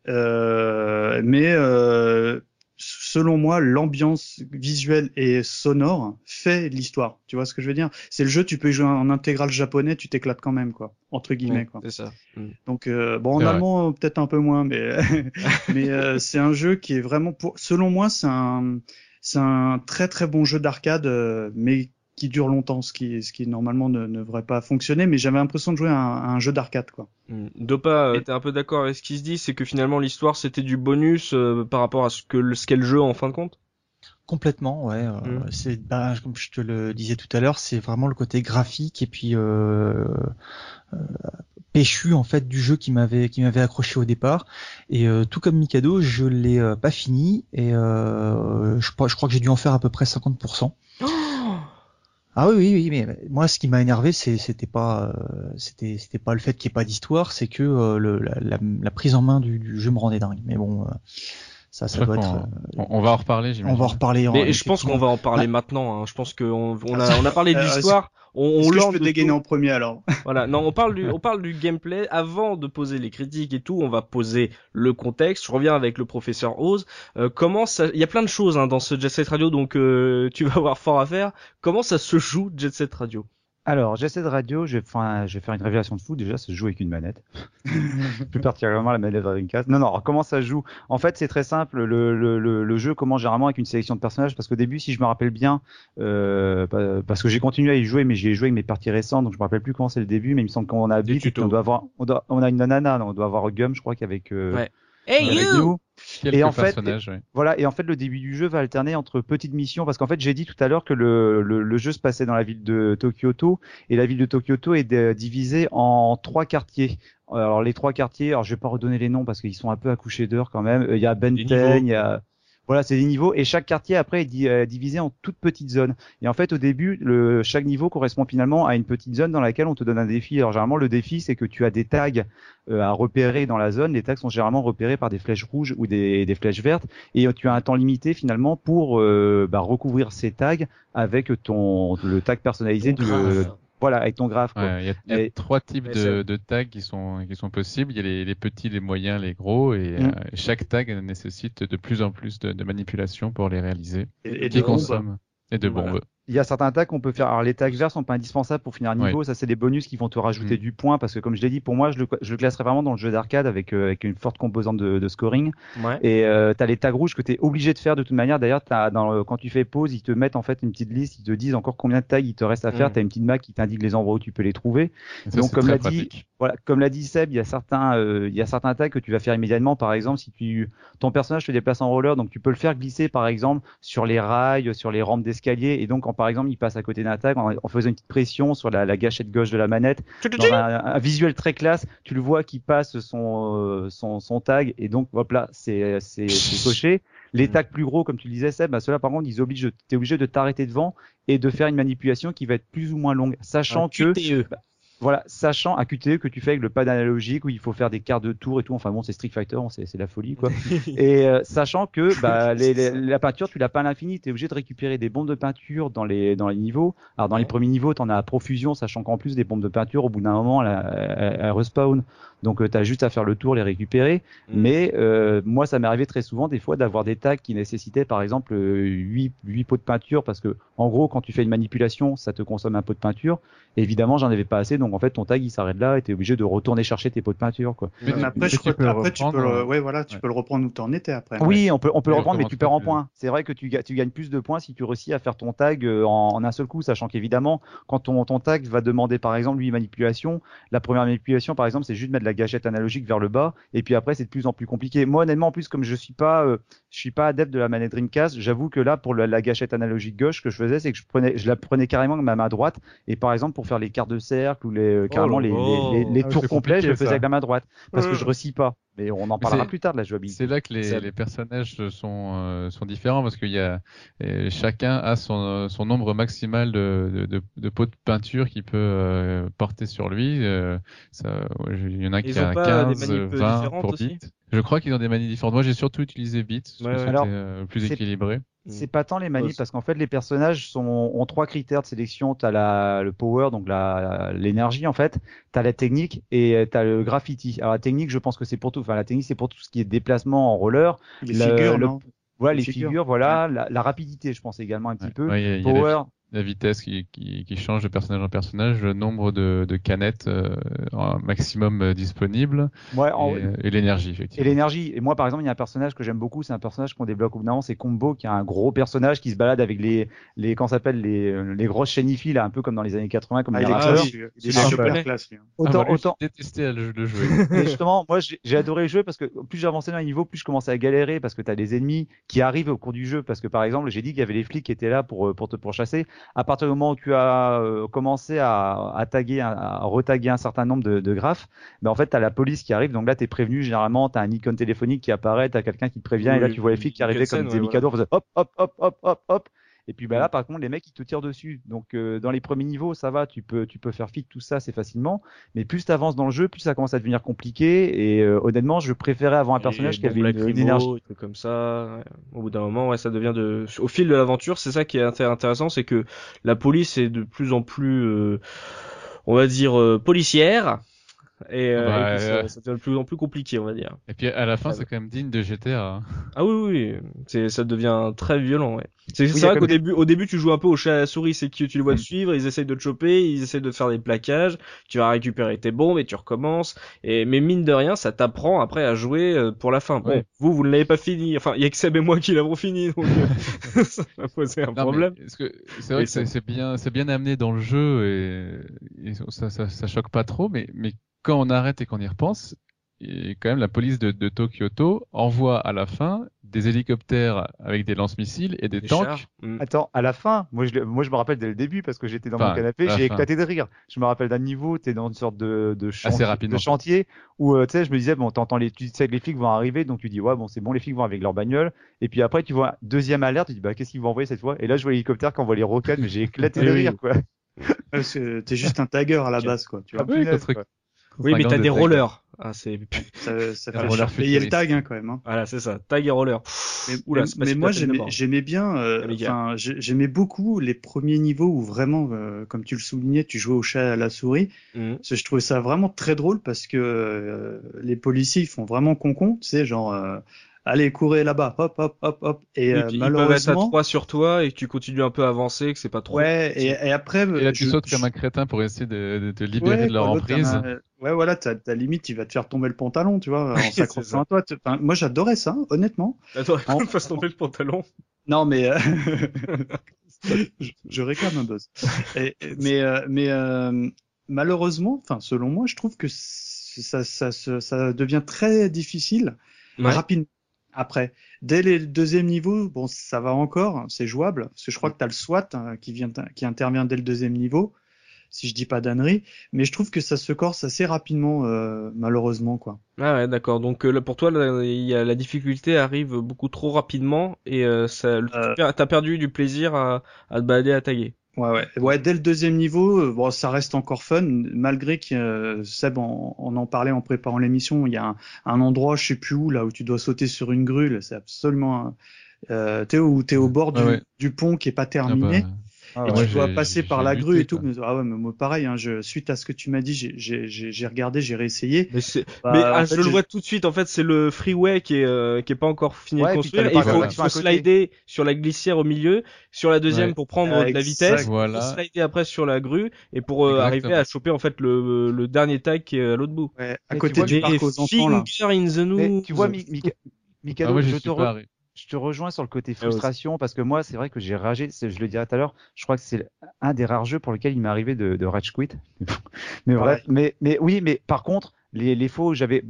Euh, mais euh, selon moi, l'ambiance visuelle et sonore fait l'histoire. Tu vois ce que je veux dire? C'est le jeu, tu peux y jouer en intégral japonais, tu t'éclates quand même, quoi. Entre guillemets, Ouais, quoi. c'est ça. Hmm. Donc euh, bon, en allemand euh, peut-être un peu moins, mais mais euh, c'est un jeu qui est vraiment pour, selon moi, c'est un c'est un très très bon jeu d'arcade, euh, mais qui dure longtemps, ce qui ce qui normalement ne, ne devrait pas fonctionner. Mais j'avais l'impression de jouer à un, à un jeu d'arcade, quoi. Hmm. Dopa, Et- t'es un peu d'accord avec ce qui se dit, c'est que finalement l'histoire c'était du bonus euh, par rapport à ce que le- ce qu'est le jeu en fin de compte? Complètement, ouais. euh, Mm. C'est, bah, comme je te le disais tout à l'heure, c'est vraiment le côté graphique et puis euh, euh, péchu en fait du jeu qui m'avait qui m'avait accroché au départ. Et euh, tout comme Mikado, je l'ai euh, pas fini et euh, je, crois- je crois que j'ai dû en faire à peu près 50%. Ah oui, oui, oui, mais moi, ce qui m'a énervé, c'était pas, euh, c'était, c'était pas le fait qu'il n'y ait pas d'histoire, c'est que euh, le, la, prise en main du, du jeu me rendait dingue. Mais bon, euh, ça, ça doit être. qu'on- euh, On, on va en reparler, on va en reparler. en- Mais je pense qu'on va en parler Ah. maintenant. hein. Je pense qu'on on a on a parlé de Euh, l'histoire. On, on que je lance peux dégainer tout. en premier alors? Voilà, non, on parle du, on parle du gameplay avant de poser les critiques et tout. On va poser le contexte. Je reviens avec le professeur Oz. Euh, comment ça, il y a plein de choses hein, dans ce Jet Set Radio, donc euh, tu vas avoir fort à faire. Comment ça se joue Jet Set Radio? Alors, j'essaie de radio, je vais, faire, je vais faire une révélation de fou. Déjà, ça se joue avec une manette. Plus particulièrement la manette Dreamcast. Non, non, alors, comment ça joue? En fait, c'est très simple. Le, le, le, le jeu commence généralement avec une sélection de personnages parce qu'au début, si je me rappelle bien, euh, pa- parce que j'ai continué à y jouer, mais j'y ai joué avec mes parties récentes, donc je me rappelle plus comment c'est le début, mais il me semble qu'on a on doit avoir, on, doit, on a une nana, on doit avoir Gum, je crois qu'avec euh, Ouais. Hey avec you nous. Quelques Et en fait, ouais. Voilà, et en fait, le début du jeu va alterner entre petites missions, parce qu'en fait, j'ai dit tout à l'heure que le, le, le jeu se passait dans la ville de Tokyoto, et la ville de Tokyoto est euh, divisée en trois quartiers. Alors, les trois quartiers, alors je vais pas redonner les noms parce qu'ils sont un peu accouchés d'heures quand même. Euh, Il y a. Benten, il y a... Voilà, c'est des niveaux, et chaque quartier, après, est euh, divisé en toutes petites zones. Et en fait, au début, le, chaque niveau correspond finalement à une petite zone dans laquelle on te donne un défi. Alors, généralement, le défi, c'est que tu as des tags euh, à repérer dans la zone. Les tags sont généralement repérés par des flèches rouges ou des, des flèches vertes et euh, tu as un temps limité finalement pour euh, bah, recouvrir ces tags avec ton le tag personnalisé du. Voilà avec ton graphe. Ouais, il y a, il y a Et- trois types de, tags qui sont, qui sont possibles. Il y a les, les petits, les moyens, les gros, et Mm. euh, chaque tag nécessite de plus en plus de, de manipulation pour les réaliser. Et, et qui de bombes. consomment et de Voilà. Il y a certains tags qu'on peut faire. Alors les tags verts sont pas indispensables pour finir un niveau. Ça c'est des bonus qui vont te rajouter Mm. du point parce que comme je l'ai dit, pour moi je le, je le classerais vraiment dans le jeu d'arcade avec euh, avec une forte composante de, de scoring. Ouais. Et euh, tu as les tags rouges que tu es obligé de faire de toute manière. D'ailleurs, t'as dans le- quand tu fais pause, ils te mettent en fait une petite liste, ils te disent encore combien de tags il te reste à faire. Mm. Tu as une petite map qui t'indique les endroits où tu peux les trouver. Ça, Donc, comme l'a dit-. Voilà, comme l'a dit Seb, il y a certains euh, il y a certains tags que tu vas faire immédiatement. Par exemple, si tu ton personnage se déplace en roller, donc tu peux le faire glisser par exemple sur les rails, sur les rampes d'escalier et donc quand par exemple il passe à côté d'un tag en, en faisant une petite pression sur la, la gâchette gauche de la manette, dans un, un visuel très classe, tu le vois qui passe son, euh, son, son tag et donc hop là, c'est c'est c'est coché. Les Mm. tags plus gros, comme tu le disais Seb, bah, ceux-là par contre, ils obligent, t'es obligé de t'arrêter devant et de faire une manipulation qui va être plus ou moins longue, sachant Un que QTE. Voilà, sachant un QTE que tu fais avec le pad analogique où il faut faire des quarts de tour et tout. Enfin bon, c'est Street Fighter, c'est la folie quoi. et euh, sachant que bah, les, la peinture, tu l'as pas à l'infini. Tu es obligé de récupérer des bombes de peinture dans les dans les niveaux. Alors dans les premiers niveaux, tu en as à profusion, sachant qu'en plus des bombes de peinture, au bout d'un moment, elles, respawn. Donc tu as juste à faire le tour, les récupérer. Mm. Mais euh, moi, ça m'est arrivé très souvent des fois d'avoir des tags qui nécessitaient par exemple 8, 8 pots de peinture parce que en gros, quand tu fais une manipulation, ça te consomme un pot de peinture. Et évidemment, j'en avais pas assez, donc en fait, ton tag il s'arrête là, et t'es obligé de retourner chercher tes pots de peinture, quoi. Mais, après, je crois, après tu peux, le, euh, ouais, voilà, tu peux le reprendre où t'en étais après. Oui, on peut, on peut le reprendre, mais tu perds en points. C'est vrai que tu, tu gagnes plus de points si tu réussis à faire ton tag euh, en, un seul coup, sachant qu'évidemment, quand ton, ton tag va demander par exemple lui manipulation, la première manipulation par exemple, c'est juste mettre la gâchette analogique vers le bas, et puis après c'est de plus en plus compliqué. Moi, honnêtement, en plus, comme je suis pas, euh, je suis pas adepte de la manette Dreamcast, j'avoue que là, pour la, gâchette analogique gauche, que je faisais, c'est que je prenais, je la prenais carrément avec ma main droite, et par exemple pour faire les quarts de cercle ou les euh, oh carrément les, les, les, ah tours complets, je le faisais avec la main droite parce que je recis pas. Mais on en parlera plus tard de la jouabilité. C'est là que les, les personnages sont, euh, sont différents parce qu'il y a chacun a son, son nombre maximal de, de, de, pots de peinture qu'il peut euh, porter sur lui. ça, il y en a qui a 15, 20 pour bit. Je crois qu'ils ont des manies différentes. Moi, j'ai surtout utilisé bit, parce que c'était plus équilibré. C'est pas tant les manies parce qu'en fait les personnages sont, ont trois critères de sélection. T'as la le power donc la l'énergie en fait. T'as la technique et t'as le graffiti. Alors la technique je pense que c'est pour tout. Enfin la technique c'est pour tout ce qui est déplacement en roller. Les figures Voilà les, figures, voilà la, rapidité je pense également un petit peu. power la vitesse qui, qui, qui, change de personnage en personnage, le nombre de, de canettes euh, maximum euh, disponible ouais, euh, et, l'énergie effectivement. Et l'énergie. Et moi par exemple, il y a un personnage que j'aime beaucoup, c'est un personnage qu'on débloque au bout d'un moment, c'est Combo, qui est un gros personnage qui se balade avec les les comment s'appelle les les grosses chaînes là, un peu comme dans les années 80 comme ah, les super classe. Autant ah, autant. Détesté le, le jouer. et justement, moi j'ai adoré le jeu parce que plus j'avançais dans les niveaux, plus je commençais à galérer parce que tu as des ennemis qui arrivent au cours du jeu parce que par exemple, j'ai dit qu'il y avait les flics qui étaient là pour pour te pourchasser à partir du moment où tu as euh, commencé à, à taguer, à, retaguer un certain nombre de, de graphes, ben en fait, tu as la police qui arrive. Donc là, tu es prévenu. Généralement, tu as un icône téléphonique qui apparaît, tu as quelqu'un qui te prévient. et là, tu vois les flics qui arrivaient comme des Mikado. Hop, hop, hop, hop, hop, hop. Et puis bah là, par contre, les mecs ils te tirent dessus. Donc euh, dans les premiers niveaux, ça va, tu peux tu peux faire fit tout ça, c'est facilement. Mais plus tu avances dans le jeu, plus ça commence à devenir compliqué. Et euh, honnêtement, je préférais avoir un personnage qui avait une, énergie. comme ça. Au bout d'un moment, ouais, ça devient de. Au fil de l'aventure, c'est ça qui est intéressant, c'est que la police est de plus en plus, euh, on va dire, policière. Et, euh, ça, devient de plus en plus compliqué, on va dire. Et puis à la fin, c'est quand même digne de GTA. Hein. Ah oui, oui, c'est ça devient très violent. Ouais. C'est vrai qu'au début, au début, tu joues un peu au chat à la souris, c'est que tu le vois te mm. suivre, ils essayent de te choper, ils essayent de te faire des plaquages, tu vas récupérer tes bombes et tu recommences. Et mais mine de rien, ça t'apprend après à jouer euh, pour la fin. Bon, vous, vous ne l'avez pas fini. Enfin, il y a que Seb et moi qui l'avons fini, donc euh, ça va poser un problème. C'est vrai que c'est bien, c'est bien amené dans le jeu et, et ça, ça, ça, choque pas trop, mais mais quand on arrête et qu'on y repense, et quand même la police de, de Tokyoto envoie à la fin des hélicoptères avec des lance-missiles et des, tanks. Mm. Attends, à la fin, moi je, moi je me rappelle dès le début parce que j'étais dans mon canapé, j'ai éclaté de rire. Je me rappelle d'un niveau, t'es dans une sorte de, de, chantier, de chantier où euh, tu sais, je me disais bon, t'entends les, tu sais que les flics vont arriver, donc tu dis ouais bon c'est bon, les flics vont avec leur bagnole. Et puis après tu vois deuxième alerte, tu dis bah qu'est-ce qu'ils vont envoyer cette fois? Et là je vois l'hélicoptère qui envoie les roquettes, mais j'ai éclaté de rire quoi. T'es juste un tagger à la base quoi. Tu vois. Ah oui, mais t'as des rollers. Ah, c'est. Ça, ça fait roller Et il y a le tag hein, quand même. Hein. Voilà, c'est ça. Tag et roller. Mais, Oula, mais moi, j'aimais bien. Euh, enfin, j'aimais beaucoup les premiers niveaux où vraiment, euh, comme tu le soulignais, tu jouais au chat à la souris. Mhm. Je trouvais ça vraiment très drôle parce que euh, les policiers ils font vraiment concon, tu sais, genre allez courez là-bas, hop hop hop hop. Et, euh, malheureusement, ils peuvent être à trois sur toi et tu continues un peu à avancer, que c'est pas trop. Ouais, et, et après. Et là tu sautes comme un crétin pour essayer de, te libérer de leur emprise. Ouais, voilà, ta, ta limite, il va te faire tomber le pantalon, tu vois, en s'accrochant à toi. Enfin, moi, j'adorais ça, honnêtement. Attends, en... fasse tomber le pantalon. Non, mais euh... je, je, réclame un buzz. Et, mais euh, mais euh, malheureusement, enfin, selon moi, je trouve que ça, ça, ça, ça devient très difficile ouais. rapidement après, dès les deuxième niveau, bon, ça va encore, c'est jouable, parce que je crois que tu as le SWAT hein, qui, vient, qui intervient dès le deuxième niveau, si je dis pas d'annerie, mais je trouve que ça se corse assez rapidement, euh, malheureusement, quoi. Ah ouais, d'accord. Donc euh, pour toi, il y a, la difficulté arrive beaucoup trop rapidement et euh, ça, euh... t'as perdu du plaisir à, à te balader à taguer. Ouais, ouais, ouais. Dès le deuxième niveau, euh, bon, ça reste encore fun, malgré que euh, Seb on, en parlait en préparant l'émission. Il y a un, un, endroit, je sais plus où, là où tu dois sauter sur une grue. C'est absolument. Euh, t'es au, es au bord du, du, pont qui est pas terminé. Ah bah, ah et tu dois passer par la grue et tout. ah ouais, mais moi pareil. Hein, je, suite à ce que tu m'as dit, j'ai regardé, j'ai réessayé. Mais, bah, mais ah, je le vois tout de suite. En fait, c'est le freeway qui est euh, qui est pas encore fini de construire. Et il faut, faut slider sur la glissière au milieu, sur la deuxième pour prendre de la vitesse, voilà. slider après sur la grue et pour euh, arriver à choper en fait le, le dernier tag qui est à l'autre bout. Ouais, à côté du parc aux enfants là. In the tu vois, Mikado, ah je, te je te rejoins sur le côté frustration parce que moi, c'est vrai que j'ai ragé. Je le dirais tout à l'heure. Je crois que c'est un des rares jeux pour lesquels il m'est arrivé de, de rage quit. mais bref, mais, mais oui, mais par contre, les, les fois où j'avais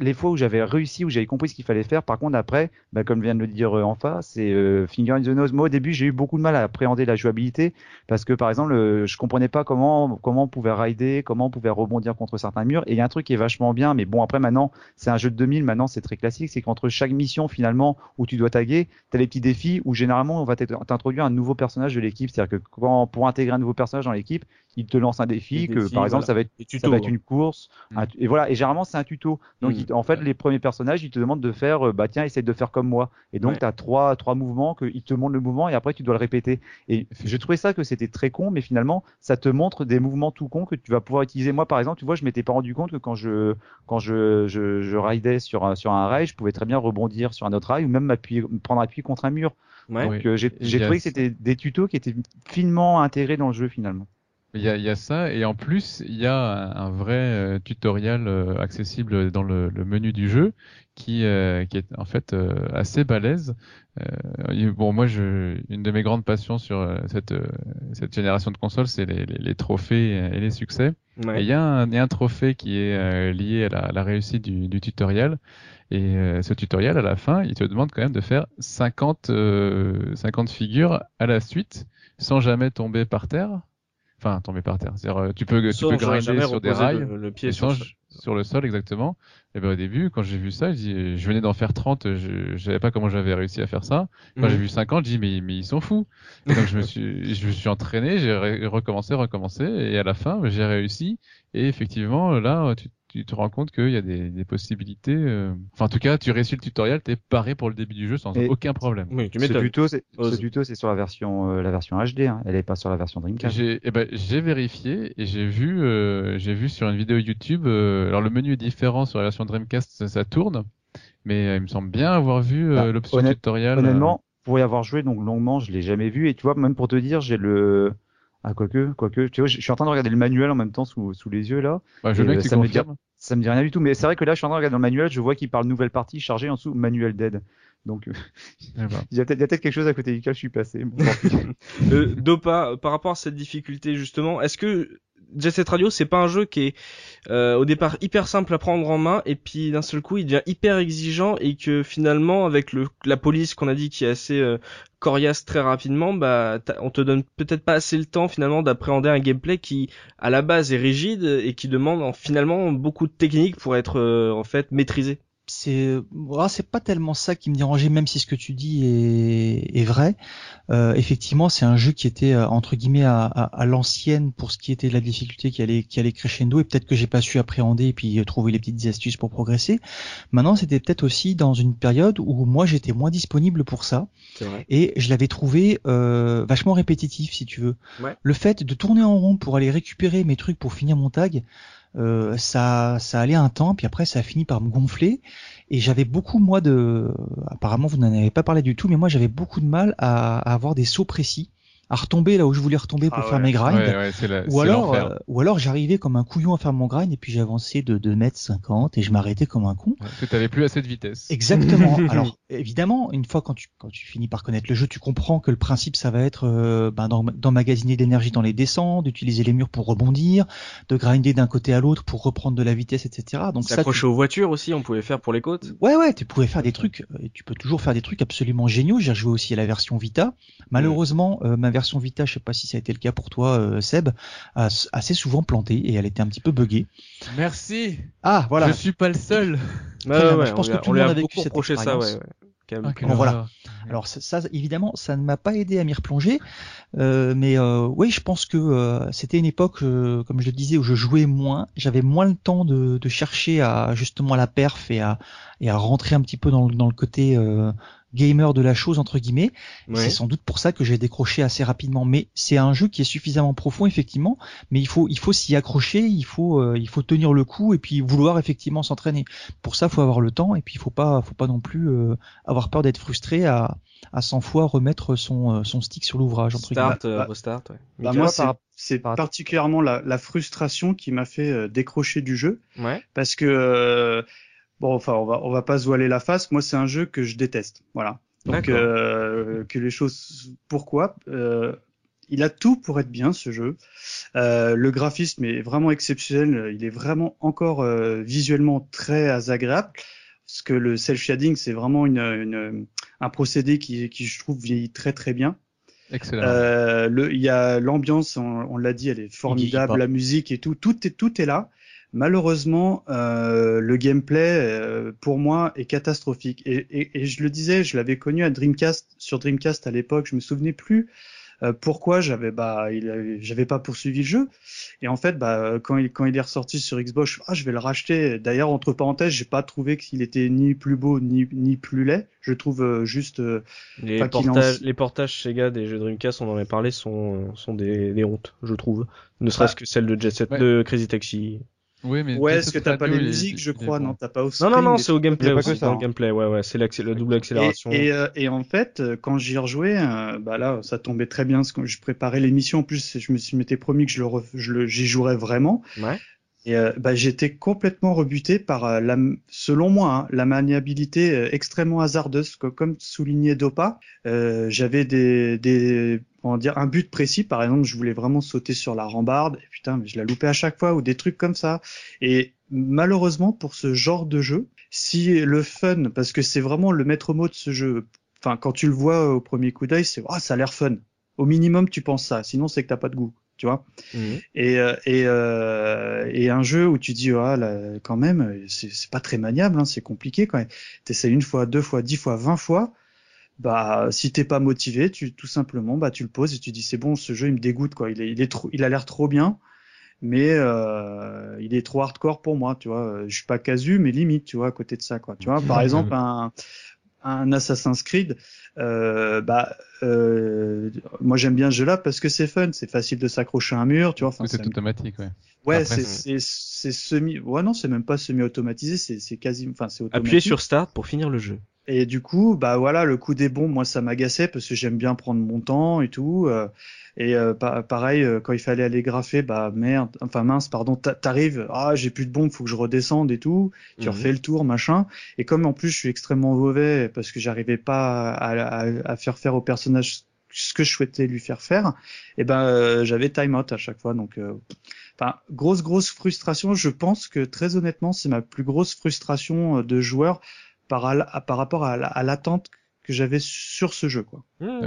les fois où j'avais réussi où j'avais compris ce qu'il fallait faire par contre après bah, comme vient de le dire euh, Enfa c'est euh, finger in the nose. Moi au début j'ai eu beaucoup de mal à appréhender la jouabilité parce que par exemple euh, je comprenais pas comment comment on pouvait rider comment on pouvait rebondir contre certains murs. Et il y a un truc qui est vachement bien mais bon après maintenant c'est un jeu de 2000 maintenant c'est très classique. C'est qu'entre chaque mission finalement où tu dois taguer t'as les petits défis où généralement on va t'introduire un nouveau personnage de l'équipe. C'est à dire que quand, pour intégrer un nouveau personnage dans l'équipe il te lance un défi que par exemple ça va être ça va être une course mm. et voilà et généralement c'est un tuto. Donc mm. en fait les premiers personnages ils te demandent de faire euh, bah tiens essaye de faire comme moi. Et donc tu as trois trois mouvements que ils te montrent le mouvement et après tu dois le répéter. Et je trouvais ça que c'était très con mais finalement ça te montre des mouvements tout cons que tu vas pouvoir utiliser. Moi par exemple tu vois je m'étais pas rendu compte que quand je quand je je, sur un sur un rail je pouvais très bien rebondir sur un autre rail ou même m'appuyer prendre appui contre un mur. Donc euh, j'ai trouvé que c'était des tutos qui étaient finement intégrés dans le jeu finalement il y a, y a, ça et en plus il y a un, vrai euh, tutoriel euh, accessible dans le, le, menu du jeu qui, euh, qui est en fait assez balèze. bon moi je, une de mes grandes passions sur cette, cette génération de consoles c'est les, les, les, trophées et les succès. Et il y, a un, y a un trophée qui est lié à la, la réussite du, du, tutoriel. Et ce tutoriel, à la fin, il te demande quand même de faire 50, 50 figures à la suite sans jamais tomber par terre enfin tomber par terre. C'est-à-dire, euh, tu peux, tu peux grinder sur des rails, le, pied sur, sur, le sol exactement. Et ben au début, quand j'ai vu ça, je, je venais d'en faire 30, je, je savais pas comment j'avais réussi à faire ça. Quand j'ai mhm. vu 50, j'ai dit mais, mais ils sont fous. Et donc je me suis, je me suis entraîné, j'ai recommencé, recommencé, et à la fin, j'ai réussi. Et effectivement, là, tu, tu te rends compte qu'il y a des, des possibilités. Euh... Enfin, en tout cas, tu réussis le tutoriel, t'es paré pour le début du jeu sans aucun problème. Oui, tu ce tuto, c'est, ce tuto, c'est sur la version, euh, la version HD. Hein. Elle est pas sur la version Dreamcast. J'ai, eh ben, vérifié et j'ai vu, euh, j'ai vu sur une vidéo YouTube. Euh, alors le menu est différent sur la version Dreamcast, ça, tourne, mais il me semble bien avoir vu bah, l'option tutoriel. Honnêtement, pour y avoir joué donc longuement, je l'ai jamais vu. Et tu vois, même pour te dire, j'ai le ah, quoique, quoique, tu vois, je suis en train de regarder le manuel en même temps sous, sous les yeux là. Bah, je ça, me dit, ça me dit rien du tout, mais c'est vrai que là, je suis en train de regarder dans le manuel, je vois qu'il parle nouvelle partie chargée en dessous manuel dead. Donc, eh ben. il y a peut-être quelque chose à côté duquel je suis passé. euh, Dopa, par rapport à cette difficulté justement, est-ce que Jet Set Radio, c'est pas un jeu qui est euh, au départ hyper simple à prendre en main et puis d'un seul coup il devient hyper exigeant et que finalement avec le, la police qu'on a dit qui est assez euh, coriace très rapidement, bah on te donne peut-être pas assez le temps finalement d'appréhender un gameplay qui à la base est rigide et qui demande finalement beaucoup de techniques pour être euh, en fait maîtrisé c'est voilà, c'est pas tellement ça qui me dérangeait même si ce que tu dis est, est vrai euh, effectivement c'est un jeu qui était euh, entre guillemets à, à, l'ancienne pour ce qui était de la difficulté qui allait qui allait crescendo et peut-être que j'ai pas su appréhender et puis euh, trouver les petites astuces pour progresser maintenant c'était peut-être aussi dans une période où moi j'étais moins disponible pour ça vrai. et je l'avais trouvé euh, vachement répétitif si tu veux ouais. le fait de tourner en rond pour aller récupérer mes trucs pour finir mon tag euh, ça, ça allait un temps, puis après ça a fini par me gonfler. Et j'avais beaucoup moi de, apparemment vous n'en avez pas parlé du tout, mais moi j'avais beaucoup de mal à, à avoir des sauts précis à retomber là où je voulais retomber pour ah faire mes grinds. ou, alors, euh, ou alors j'arrivais comme un couillon à faire mon grind et puis j'avançais de 2 mètres 50 et je m'arrêtais comme un con. Parce que t'avais plus assez de vitesse. Exactement. alors évidemment, une fois quand tu quand tu finis par connaître le jeu, tu comprends que le principe ça va être euh, ben, d'emmagasiner d'énergie dans les descentes, d'utiliser les murs pour rebondir, de grinder d'un côté à l'autre pour reprendre de la vitesse, etc. Donc s'accrocher aux voitures aussi, on pouvait faire pour les côtes. Ouais ouais, tu pouvais faire des trucs, euh, tu peux toujours faire des trucs absolument géniaux. J'ai joué aussi à la version Vita. Malheureusement, euh, ma version version Vita, je sais pas si ça a été le cas pour toi, euh, Seb, a assez souvent planté et elle était un petit peu buggée. Merci. Ah voilà. Je suis pas le seul. Ouais, ouais, je pense que tout le monde a vécu cette ça. Ouais, Ah, voilà. Alors ça, évidemment, ça ne m'a pas aidé à m'y replonger, euh, mais euh, oui, je pense que euh, c'était une époque, euh, comme je le disais, où je jouais moins, j'avais moins le temps de, de, chercher à justement la perf et à, et à rentrer un petit peu dans, dans le côté euh, gamer de la chose entre guillemets. C'est sans doute pour ça que j'ai décroché assez rapidement. Mais c'est un jeu qui est suffisamment profond effectivement, mais il faut il faut s'y accrocher, il faut euh, il faut tenir le coup et puis vouloir effectivement s'entraîner. Pour ça, faut avoir le temps et puis il faut pas faut pas non plus euh, avoir peur d'être frustré à à 100 fois remettre son euh, son stick sur l'ouvrage entre Start, guillemets. Bah, bah, moi c'est particulièrement la, la, frustration qui m'a fait décrocher du jeu ouais. parce que Bon, enfin, on va on va pas se voiler la face. Moi, c'est un jeu que je déteste. Voilà. Donc euh, que les choses. Pourquoi euh, Il a tout pour être bien ce jeu. Euh, le graphisme est vraiment exceptionnel. Il est vraiment encore euh, visuellement très agréable. Parce que le cel shading, c'est vraiment une, une, un procédé qui, qui, je trouve, vieillit très très bien. Excellent. Euh, le, il y a l'ambiance, on, on l'a dit, elle est formidable, la musique et tout, tout est tout est là. Malheureusement, euh, le gameplay euh, pour moi est catastrophique. Et, et, et je le disais, je l'avais connu à Dreamcast sur Dreamcast à l'époque. Je me souvenais plus euh, pourquoi j'avais bah j'avais pas poursuivi le jeu. Et en fait, bah quand il quand il est ressorti sur Xbox, ah, je vais le racheter. D'ailleurs, entre parenthèses, j'ai pas trouvé qu'il était ni plus beau ni ni plus laid. Je trouve euh, juste les portages les portages Sega des jeux Dreamcast, on en a parlé, sont sont des, des hontes, je trouve. Ne serait-ce bah, que celle de Jet Set, de Crazy Taxi. Oui, mais ouais, est-ce que t'as pas les musiques, je crois, non, t'as pas au Non, non, non, c'est au gameplay aussi, c'est au gameplay, ouais, ouais, c'est la double accélération. Et, et, euh, et, en fait, euh, quand j'y rejouais, euh, bah là, ça tombait très bien, parce que je préparais l'émission, en plus, je me suis m'étais promis que je le, je le, j'y jouerais vraiment. Ouais. Et euh, bah, j'étais complètement rebuté par euh, la, selon moi, hein, la maniabilité euh, extrêmement hasardeuse, comme souligné Dopa. J'avais des, des, on dire, un but précis. Par exemple, je voulais vraiment sauter sur la rambarde. Et putain, mais je la loupais à chaque fois ou des trucs comme ça. Et malheureusement, pour ce genre de jeu, si le fun, parce que c'est vraiment le maître mot de ce jeu. Enfin, quand tu le vois au premier coup d'œil, c'est ah, ça a l'air fun. Au minimum, tu penses ça. Sinon, c'est que t'as pas de goût tu vois. Mhm. Et, euh, et, euh, et un jeu où tu dis, ah, là, quand même, c'est pas très maniable, hein, c'est compliqué quand même. T'essaies une fois, deux fois, dix fois, vingt fois. Bah, si t'es pas motivé, tu tout simplement, bah, tu le poses et tu dis, c'est bon, ce jeu, il me dégoûte, quoi. Il est, il est trop, il a l'air trop bien, mais euh, il est trop hardcore pour moi, tu vois. Je suis pas casu, mais limite, tu vois, à côté de ça, quoi. Tu vois, par exemple, un, un Assassin's Creed, euh, bah, euh, moi j'aime bien ce jeu-là parce que c'est fun, c'est facile de s'accrocher à un mur, tu vois. Enfin, c'est automatique, ouais. Ouais, c'est c'est semi, ouais non, c'est même pas semi-automatisé, c'est c'est quasi, enfin c'est automatique. Appuyez sur Start pour finir le jeu. Et du coup, bah voilà, le coup des bombes, moi ça m'agaçait parce que j'aime bien prendre mon temps et tout. Euh, et euh, pareil, euh, quand il fallait aller graffer, bah merde, enfin mince, pardon, t'arrives, ah j'ai plus de bombes, faut que je redescende et tout. Tu mhm. refais le tour, machin. Et comme en plus je suis extrêmement mauvais parce que j'arrivais pas à, à, à, faire faire au personnage ce que je souhaitais lui faire faire, et ben euh, j'avais time out à chaque fois. Donc, enfin grosse grosse frustration. Je pense que très honnêtement, c'est ma plus grosse frustration de joueur par, par rapport à l'attente que j'avais sur ce jeu quoi. Mmh,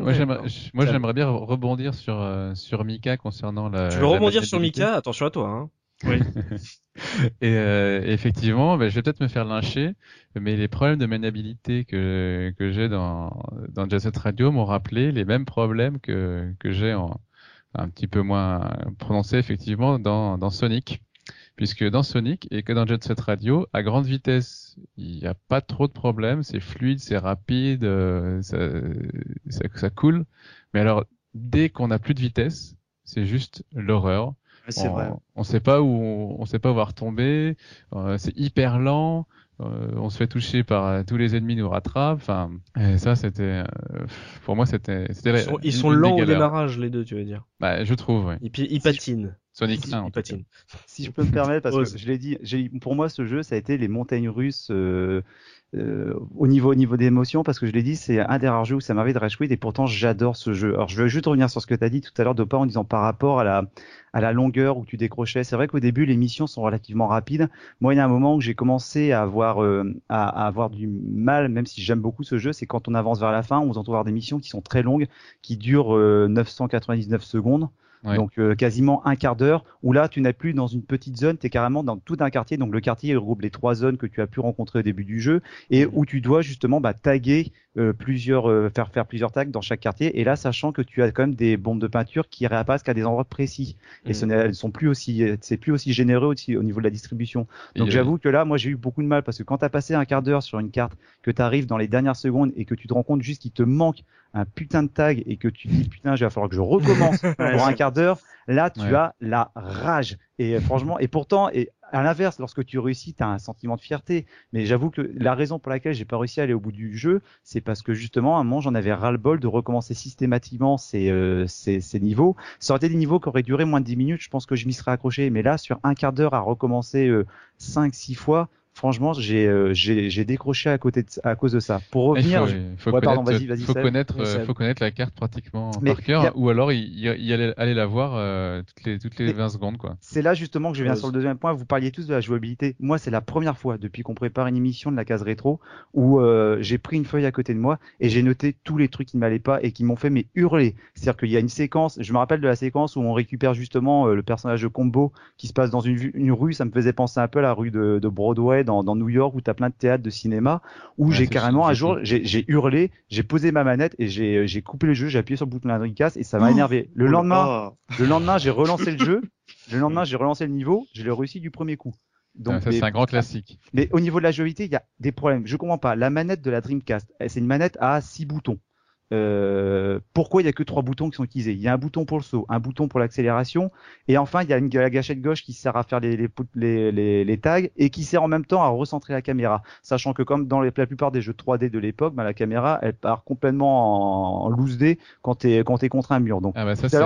moi j'aimerais bien rebondir sur euh, sur Mika concernant la Tu veux rebondir sur Mika? Attention à toi hein. Oui. et euh, effectivement, ben, je vais peut-être me faire lyncher, mais les problèmes de maniabilité que que j'ai dans dans Jet Radio m'ont rappelé les mêmes problèmes que que j'ai en un petit peu moins prononcé effectivement dans dans Sonic puisque dans Sonic et que dans Jet Set Radio, à grande vitesse, il n'y a pas trop de problèmes, c'est fluide, c'est rapide, euh, ça, ça, ça, coule. Mais alors, dès qu'on n'a plus de vitesse, c'est juste l'horreur. c'est on, vrai. On sait pas où on, sait pas où va retomber. Euh, c'est hyper lent. Euh, on se fait toucher par euh, tous les ennemis nous rattrapent. Enfin, ça c'était pour moi c'était. Ils sont, ils sont lents au démarrage les deux, tu veux dire. Bah, je trouve. Et puis ils patinent. Sonic 1 patine. Si je peux me permettre, parce que je l'ai dit, pour moi ce jeu ça a été les montagnes russes euh, euh, au niveau au niveau des émotions, parce que je l'ai dit, c'est un des rares jeux où ça m'arrive de rage et pourtant j'adore ce jeu. Alors je veux juste revenir sur ce que tu as dit tout à l'heure de pas en disant par rapport à la à la longueur où tu décrochais. C'est vrai qu'au début les missions sont relativement rapides. Moi il y a un moment où j'ai commencé à avoir euh, à, à, avoir du mal, même si j'aime beaucoup ce jeu, c'est quand on avance vers la fin, on se retrouve avoir des missions qui sont très longues, qui durent 999 secondes. Donc euh, quasiment un quart d'heure, où là tu n'es plus dans une petite zone, tu es carrément dans tout un quartier, donc le quartier regroupe les trois zones que tu as pu rencontrer au début du jeu, et où tu dois justement bah, taguer euh, plusieurs, euh, faire faire plusieurs tags dans chaque quartier, et là sachant que tu as quand même des bombes de peinture qui réapparaissent qu'à des endroits précis, et ce elles sont plus aussi, c'est plus aussi généreux aussi au niveau de la distribution. Donc j'avoue que là, moi j'ai eu beaucoup de mal parce que quand tu as passé un quart d'heure sur une carte, que tu arrives dans les dernières secondes et que tu te rends compte juste qu'il te manque un putain de tag et que tu dis putain, il va falloir que je recommence pour un quart d'heure, là tu as la rage. Et euh, franchement, et pourtant, et à l'inverse, lorsque tu réussis, tu as un sentiment de fierté. Mais j'avoue que la raison pour laquelle j'ai pas réussi à aller au bout du jeu, c'est parce que justement, à un moment, j'en avais ras-le-bol de recommencer systématiquement ces, euh, ces, ces, niveaux. Ça aurait été des niveaux qui auraient duré moins de 10 minutes, je pense que je m'y serais accroché. Mais là, sur un quart d'heure à recommencer euh, 5-6 fois, franchement, j'ai euh, j'ai décroché à côté de, à cause de ça. Pour revenir, il faut, connaître, euh, faut connaître la carte pratiquement par cœur, ou alors y, y, aller, aller, la voir euh, toutes les toutes les 20 secondes quoi. C'est là justement que je viens sur le deuxième point. Vous parliez tous de la jouabilité. Moi, c'est la première fois depuis qu'on prépare une émission de la case rétro où j'ai pris une feuille à côté de moi et j'ai noté tous les trucs qui m'allaient pas et qui m'ont fait mais hurler. C'est-à-dire qu'il y a une séquence. Je me rappelle de la séquence où on récupère justement le personnage de Combo qui se passe dans une, une rue. Ça me faisait penser un peu à la rue de, de Broadway dans, dans New York où tu as plein de théâtres de cinéma où j'ai carrément un jour j'ai hurlé, j'ai posé ma manette et j'ai coupé le jeu, j'ai appuyé sur le bouton de Dreamcast et ça m'a oh énervé. Le lendemain, le lendemain j'ai relancé le jeu, le lendemain j'ai relancé le niveau, je l'ai réussi du premier coup. Donc, ça, c'est un grand classique. Mais au niveau de la jouabilité, il y a des problèmes. Je comprends pas. La manette de la Dreamcast, c'est une manette à six boutons. Euh, pourquoi il y a que trois boutons qui sont utilisés? Il y a un bouton pour le saut, un bouton pour l'accélération, et enfin il y a une, la gâchette gauche qui sert à faire les, les, les, les, tags et qui sert en même temps à recentrer la caméra. Sachant que comme dans la plupart des jeux 3D de l'époque, bah, la caméra elle part complètement en, loose D quand t'es quand es contre un mur. Donc ah bah ça, c'est,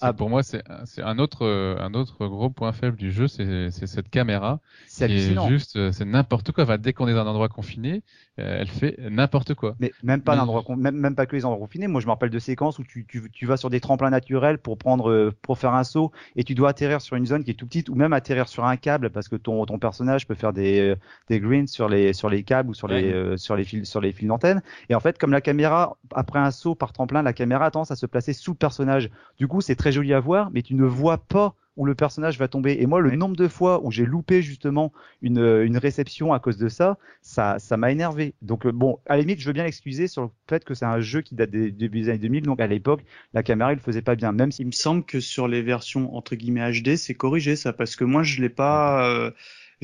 ah, pour moi c'est un autre un autre gros point faible du jeu, c'est cette caméra. C'est juste c'est n'importe quoi. Enfin, dès qu'on est dans un endroit confiné, euh, elle fait n'importe quoi. Mais même pas même, même pas que les endroits confinés. Moi, je me rappelle de séquences où tu, tu, tu vas sur des tremplins naturels pour prendre, euh, pour faire un saut et tu dois atterrir sur une zone qui est tout petite ou même atterrir sur un câble parce que ton, ton personnage peut faire des, euh, des greens sur les, sur les câbles ou sur les, sur les fils, sur les fils d'antenne. Et en fait, comme la caméra, après un saut par tremplin, la caméra a tendance à se placer sous le personnage. Du coup, c'est très joli à voir, mais tu ne vois pas où le personnage va tomber. Et moi, le nombre de fois où j'ai loupé justement une, euh, une réception à cause de ça, ça, ça m'a énervé. Donc euh, bon, à la limite, je veux bien l'excuser sur le fait que c'est un jeu qui date des début des années 2000. Donc à l'époque, la caméra, il le faisait pas bien. Même si... il me semble que sur les versions entre guillemets HD, c'est corrigé ça, parce que moi, je l'ai pas. Euh,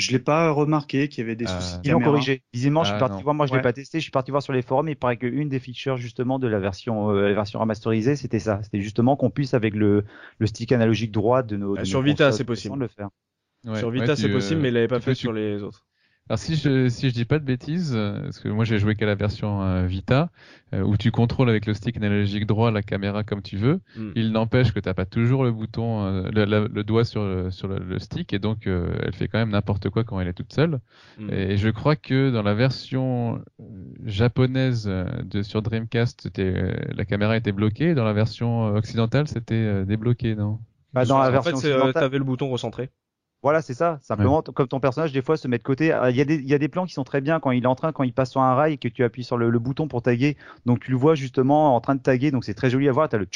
je l'ai pas remarqué qu'il y avait des euh, soucis. Ils l'ont corrigé. Visiblement, je suis ah, parti voir. Moi, je l'ai pas testé. Je suis parti voir sur les forums. Il paraît qu'une des features justement de la version, euh, la version remasterisée, c'était ça. C'était justement qu'on puisse avec le, le stick analogique droit de nos. Ah, sur Vita, c'est possible. Le faire. sur Vita, c'est possible, mais il l'avait pas fait sur les autres. Alors si je si je dis pas de bêtises, euh, parce que moi j'ai joué qu'à la version euh, Vita, euh, où tu contrôles avec le stick analogique droit la caméra comme tu veux, hmm. il n'empêche que t'as pas toujours le bouton, le, doigt sur le, sur le, stick, et donc elle fait quand même n'importe quoi quand elle est toute seule. Hmm. Et, je crois que dans la version japonaise de sur Dreamcast, la caméra était bloquée, dans la version occidentale c'était débloqué, non? Bah, dans la version fait, t'avais le bouton recentré. Voilà, c'est ça. Simplement, comme ton personnage, des fois, se met de côté. Il y, a des, il y a des plans qui sont très bien quand il est en train, quand il passe sur un rail et que tu appuies sur le, bouton pour taguer. Donc, tu le vois justement en train de taguer. Donc, c'est très joli à voir. T'as le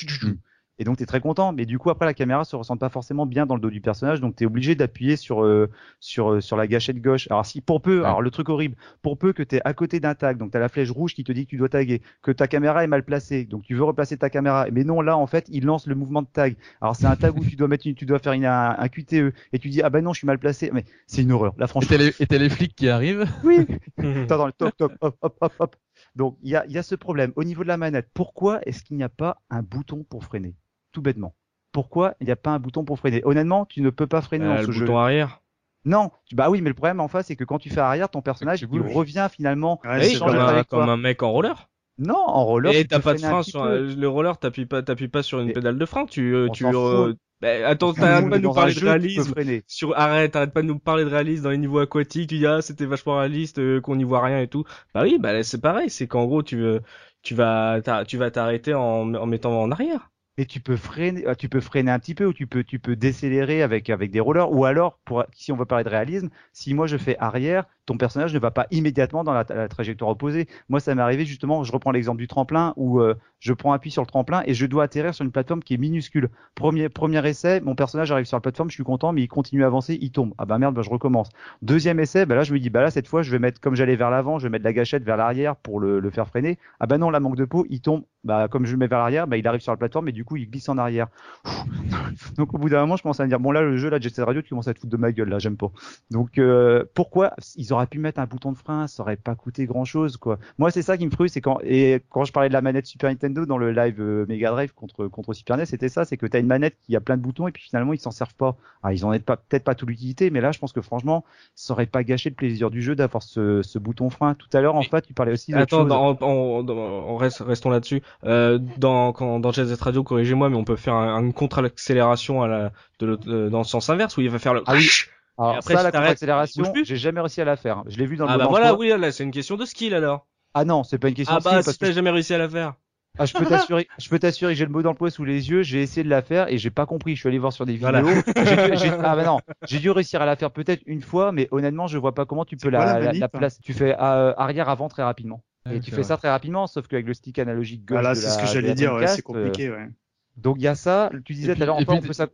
et donc tu es très content, mais du coup après la caméra se ressent pas forcément bien dans le dos du personnage, donc tu es obligé d'appuyer sur euh, sur euh, sur la gâchette gauche. Alors si pour peu, alors le truc horrible, pour peu que tu es à côté d'un tag, donc tu as la flèche rouge qui te dit que tu dois taguer, que ta caméra est mal placée, donc tu veux replacer ta caméra, mais non là en fait, il lance le mouvement de tag. Alors c'est un tag où tu dois mettre une, tu dois faire une, un, QTE et tu dis ah ben non, je suis mal placé, mais c'est une horreur. Là franchement. Et t'as les, flics qui arrivent Oui. T'as dans le toc toc hop hop hop hop. Donc il y a, y a ce problème au niveau de la manette. Pourquoi est-ce qu'il n'y a pas un bouton pour freiner? Tout bêtement pourquoi il n'y a pas un bouton pour freiner? Honnêtement, tu ne peux pas freiner euh, dans ce le bouton arrière? Non, bah oui, mais le problème en face, c'est que quand tu fais arrière, ton personnage il revient finalement. comme, un, comme un mec en roller. Non, en roller. Et t'as pas de frein sur le roller, t'appuies pas, t'appuies pas sur une pédale de frein. Tu, euh, tu. Euh... Bah, attends, t'arrêtes pas de nous parler de réalisme. Sur, arrête, arrête pas de nous parler de réalisme dans les niveaux aquatiques. Tu dis ah c'était vachement réaliste, euh, qu'on n'y voit rien et tout. Bah oui, bah c'est pareil. C'est qu'en gros tu, tu vas, tu vas t'arrêter en, en mettant en arrière. Mais tu peux freiner, euh, tu peux freiner un petit peu ou tu peux, tu peux décélérer avec avec des rollers ou alors pour si on veut parler de réalisme, si moi je fais arrière, ton personnage ne va pas immédiatement dans la, trajectoire opposée. Moi, ça m'est arrivé justement, je reprends l'exemple du tremplin où euh, je prends appui sur le tremplin et je dois atterrir sur une plateforme qui est minuscule. Premier, essai, mon personnage arrive sur la plateforme, je suis content, mais il continue à avancer, il tombe. Ah bah merde, bah je recommence. Deuxième essai, bah là je me dis, bah là cette fois je vais mettre, comme j'allais vers l'avant, je vais mettre la gâchette vers l'arrière pour le, faire freiner. Ah bah non, la manque de peau, il tombe. Bah comme je le mets vers l'arrière, bah il arrive sur la plateforme et du coup il glisse en arrière. Donc au bout d'un moment, je commence à me dire, bon là le jeu, là Jet Set Radio, tu commences à te foutre de ma gueule là, j'aime pas. Donc euh, pourquoi ils auraient pu mettre un bouton de frein, ça aurait pas coûté grand chose quoi. Moi c'est ça qui me frustre, c'est et quand je parlais de la manette Super Nintendo dans le live euh, Mega Drive contre contre Super NES, c'était ça, c'est que tu as une manette qui a plein de boutons et puis finalement ils s'en servent pas. Ah, ils en ont peut-être pas toute l'utilité, mais là je pense que franchement, ça aurait pas gâché le plaisir du jeu d'avoir ce, ce bouton frein. Tout à l'heure en fait, tu parlais aussi Attends, on, reste, restons là-dessus. Euh, dans quand dans Jet Radio, corrigez-moi, mais on peut faire une contre-accélération à la de, dans le sens inverse où il va faire le ah oui. Alors après, ça, la contre-accélération, j'ai jamais réussi à la faire. Je l'ai vu dans le Ah bah voilà, oui, là, c'est une question de skill alors. Ah non, c'est pas une question ah de skill. Ah bah, si t'as jamais réussi à la faire. Ah, je peux t'assurer, je peux t'assurer que j'ai le mot d'emploi sous les yeux, j'ai essayé de la faire et j'ai pas compris. Je suis allé voir sur des vidéos. j'ai ah bah non, j'ai dû réussir à la faire peut-être une fois, mais honnêtement, je vois pas comment tu peux la, la, la, place. Tu fais euh, arrière avant très rapidement. et tu fais ça très rapidement, sauf qu'avec le stick analogique gauche. Voilà, c'est ce que j'allais dire, ouais, c'est compliqué, ouais. Donc il y a ça. Tu disais tout à l'heure, on peut ça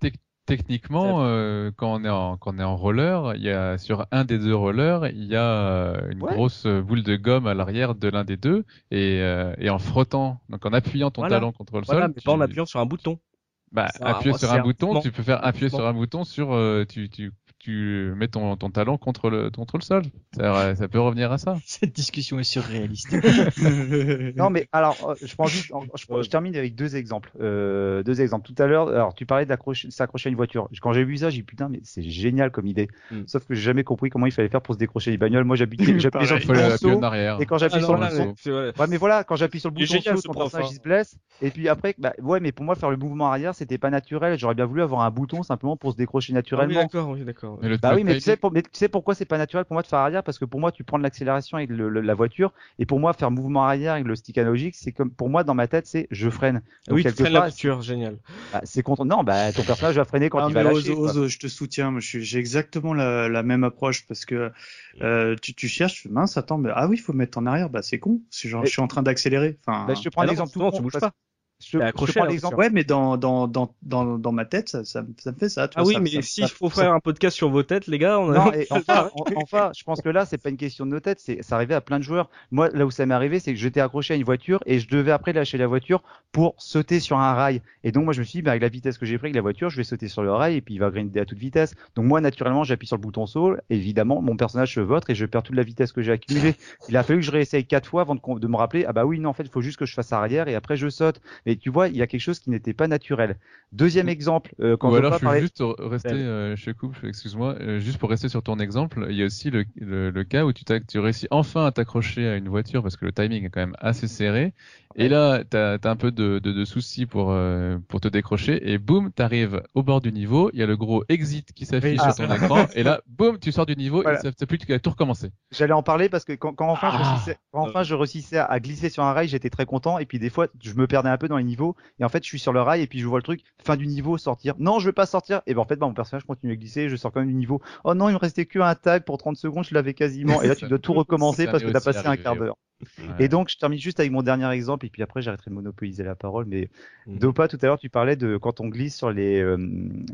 techniquement, euh, quand on est en quand on est en roller, il y a sur un des deux rollers, il y a euh, une grosse boule de gomme à l'arrière de l'un des deux, et, euh, et en frottant, donc en appuyant ton talon contre le voilà, sol, mais pas en appuyant sur un bouton. Bah, appuyer sur un bouton, tu peux faire appuyer sur un bouton sur, tu, tu tu mets ton, ton talon contre le, contre le sol. Ça, ça, peut revenir à ça. Cette discussion est surréaliste. non, mais alors, euh, je prends juste, je, termine avec deux exemples. Euh, deux exemples. Tout à l'heure, alors tu parlais s'accrocher à une voiture. Quand j'ai vu ça, j'ai dit putain, mais c'est génial comme idée. Hmm. Sauf que j'ai jamais compris comment il fallait faire pour se décrocher les bagnoles. Moi, j'appuie sur le bouton et quand j'appuie ah sur le bouton, ouais, mais voilà, quand j'appuie sur le bouton saut, ton personnage il se blesse. Et puis après, bah, ouais, mais pour moi, faire le mouvement arrière, c'était pas naturel. J'aurais bien voulu avoir un bouton simplement pour se décrocher naturellement. Ah d'accord, oui, d'accord bah oui, mais tu, sais, tu sais pourquoi c'est pas naturel pour moi de faire arrière? Parce que pour moi, tu prends de l'accélération avec le, la voiture, et pour moi, faire mouvement arrière avec le stick analogique, c'est comme pour moi dans ma tête, c'est je freine. oui, tu freines la voiture, génial. Bah, c'est contre. Non, bah ton personnage va freiner quand ah, il va lâcher. Ose, je te soutiens. J'ai exactement la, la, même approche parce que euh, tu, tu cherches, mince, attends, mais ah oui, il faut mettre en arrière. Bah c'est con. Genre, je suis en train d'accélérer. Enfin. Bah, je te prends l'exemple tout. tu bouges pas. Je, je prends l'exemple. Ouais, mais dans, dans, dans, dans, dans ma tête, ça, ça, ça me fait ça. Tu ah vois, oui, ça, mais s'il faut faire un podcast sur vos têtes, les gars, on a... Non, et enfin, enfin, je pense que là, c'est pas une question de nos têtes, c'est, ça arrivait à plein de joueurs. Moi, là où ça m'est arrivé, c'est que j'étais accroché à une voiture et je devais après lâcher la voiture pour sauter sur un rail. Et donc, moi, je me suis dit, bah, avec la vitesse que j'ai pris avec la voiture, je vais sauter sur le rail et puis il va grinder à toute vitesse. Donc, moi, naturellement, j'appuie sur le bouton saut. Évidemment, mon personnage se vote et je perds toute la vitesse que j'ai accumulée. Il a fallu que je réessaye quatre fois avant de, de me rappeler, ah bah oui, non, en fait, il faut juste que je fasse arrière et après je saute. Mais tu vois, il y a quelque chose qui n'était pas naturel. Deuxième exemple, euh, quand Ou alors, je veux juste rester, euh, je coupe, excuse-moi, euh, juste pour rester sur ton exemple, il y a aussi le, le, cas où tu, tu réussis enfin à t'accrocher à une voiture parce que le timing est quand même assez serré. Et là, tu as, un peu de, de, de soucis pour, euh, pour te décrocher et boum, tu arrives au bord du niveau, il y a le gros exit qui s'affiche sur ton ah. écran et là, boum, tu sors du niveau et ça plus tu tout recommencer. J'allais en parler parce que quand, quand enfin, je ah. réussissais, quand enfin je réussissais à, glisser sur un rail, j'étais très content et puis des fois, je me perdais un peu dans les niveaux et en fait, je suis sur le rail et puis je vois le truc, fin du niveau, sortir. Non, je veux pas sortir. Et ben en fait, bah, mon personnage continue à glisser, je sors quand même du niveau. Oh non, il me restait que un tag pour 30 secondes, je l'avais quasiment. Et là, tu dois tout recommencer parce que tu as passé un quart d'heure. Et donc, je termine juste avec mon dernier exemple, et puis après, j'arrêterai de monopoliser la parole. Mais mmh. Dopa, tout à l'heure, tu parlais de quand on glisse sur les, euh,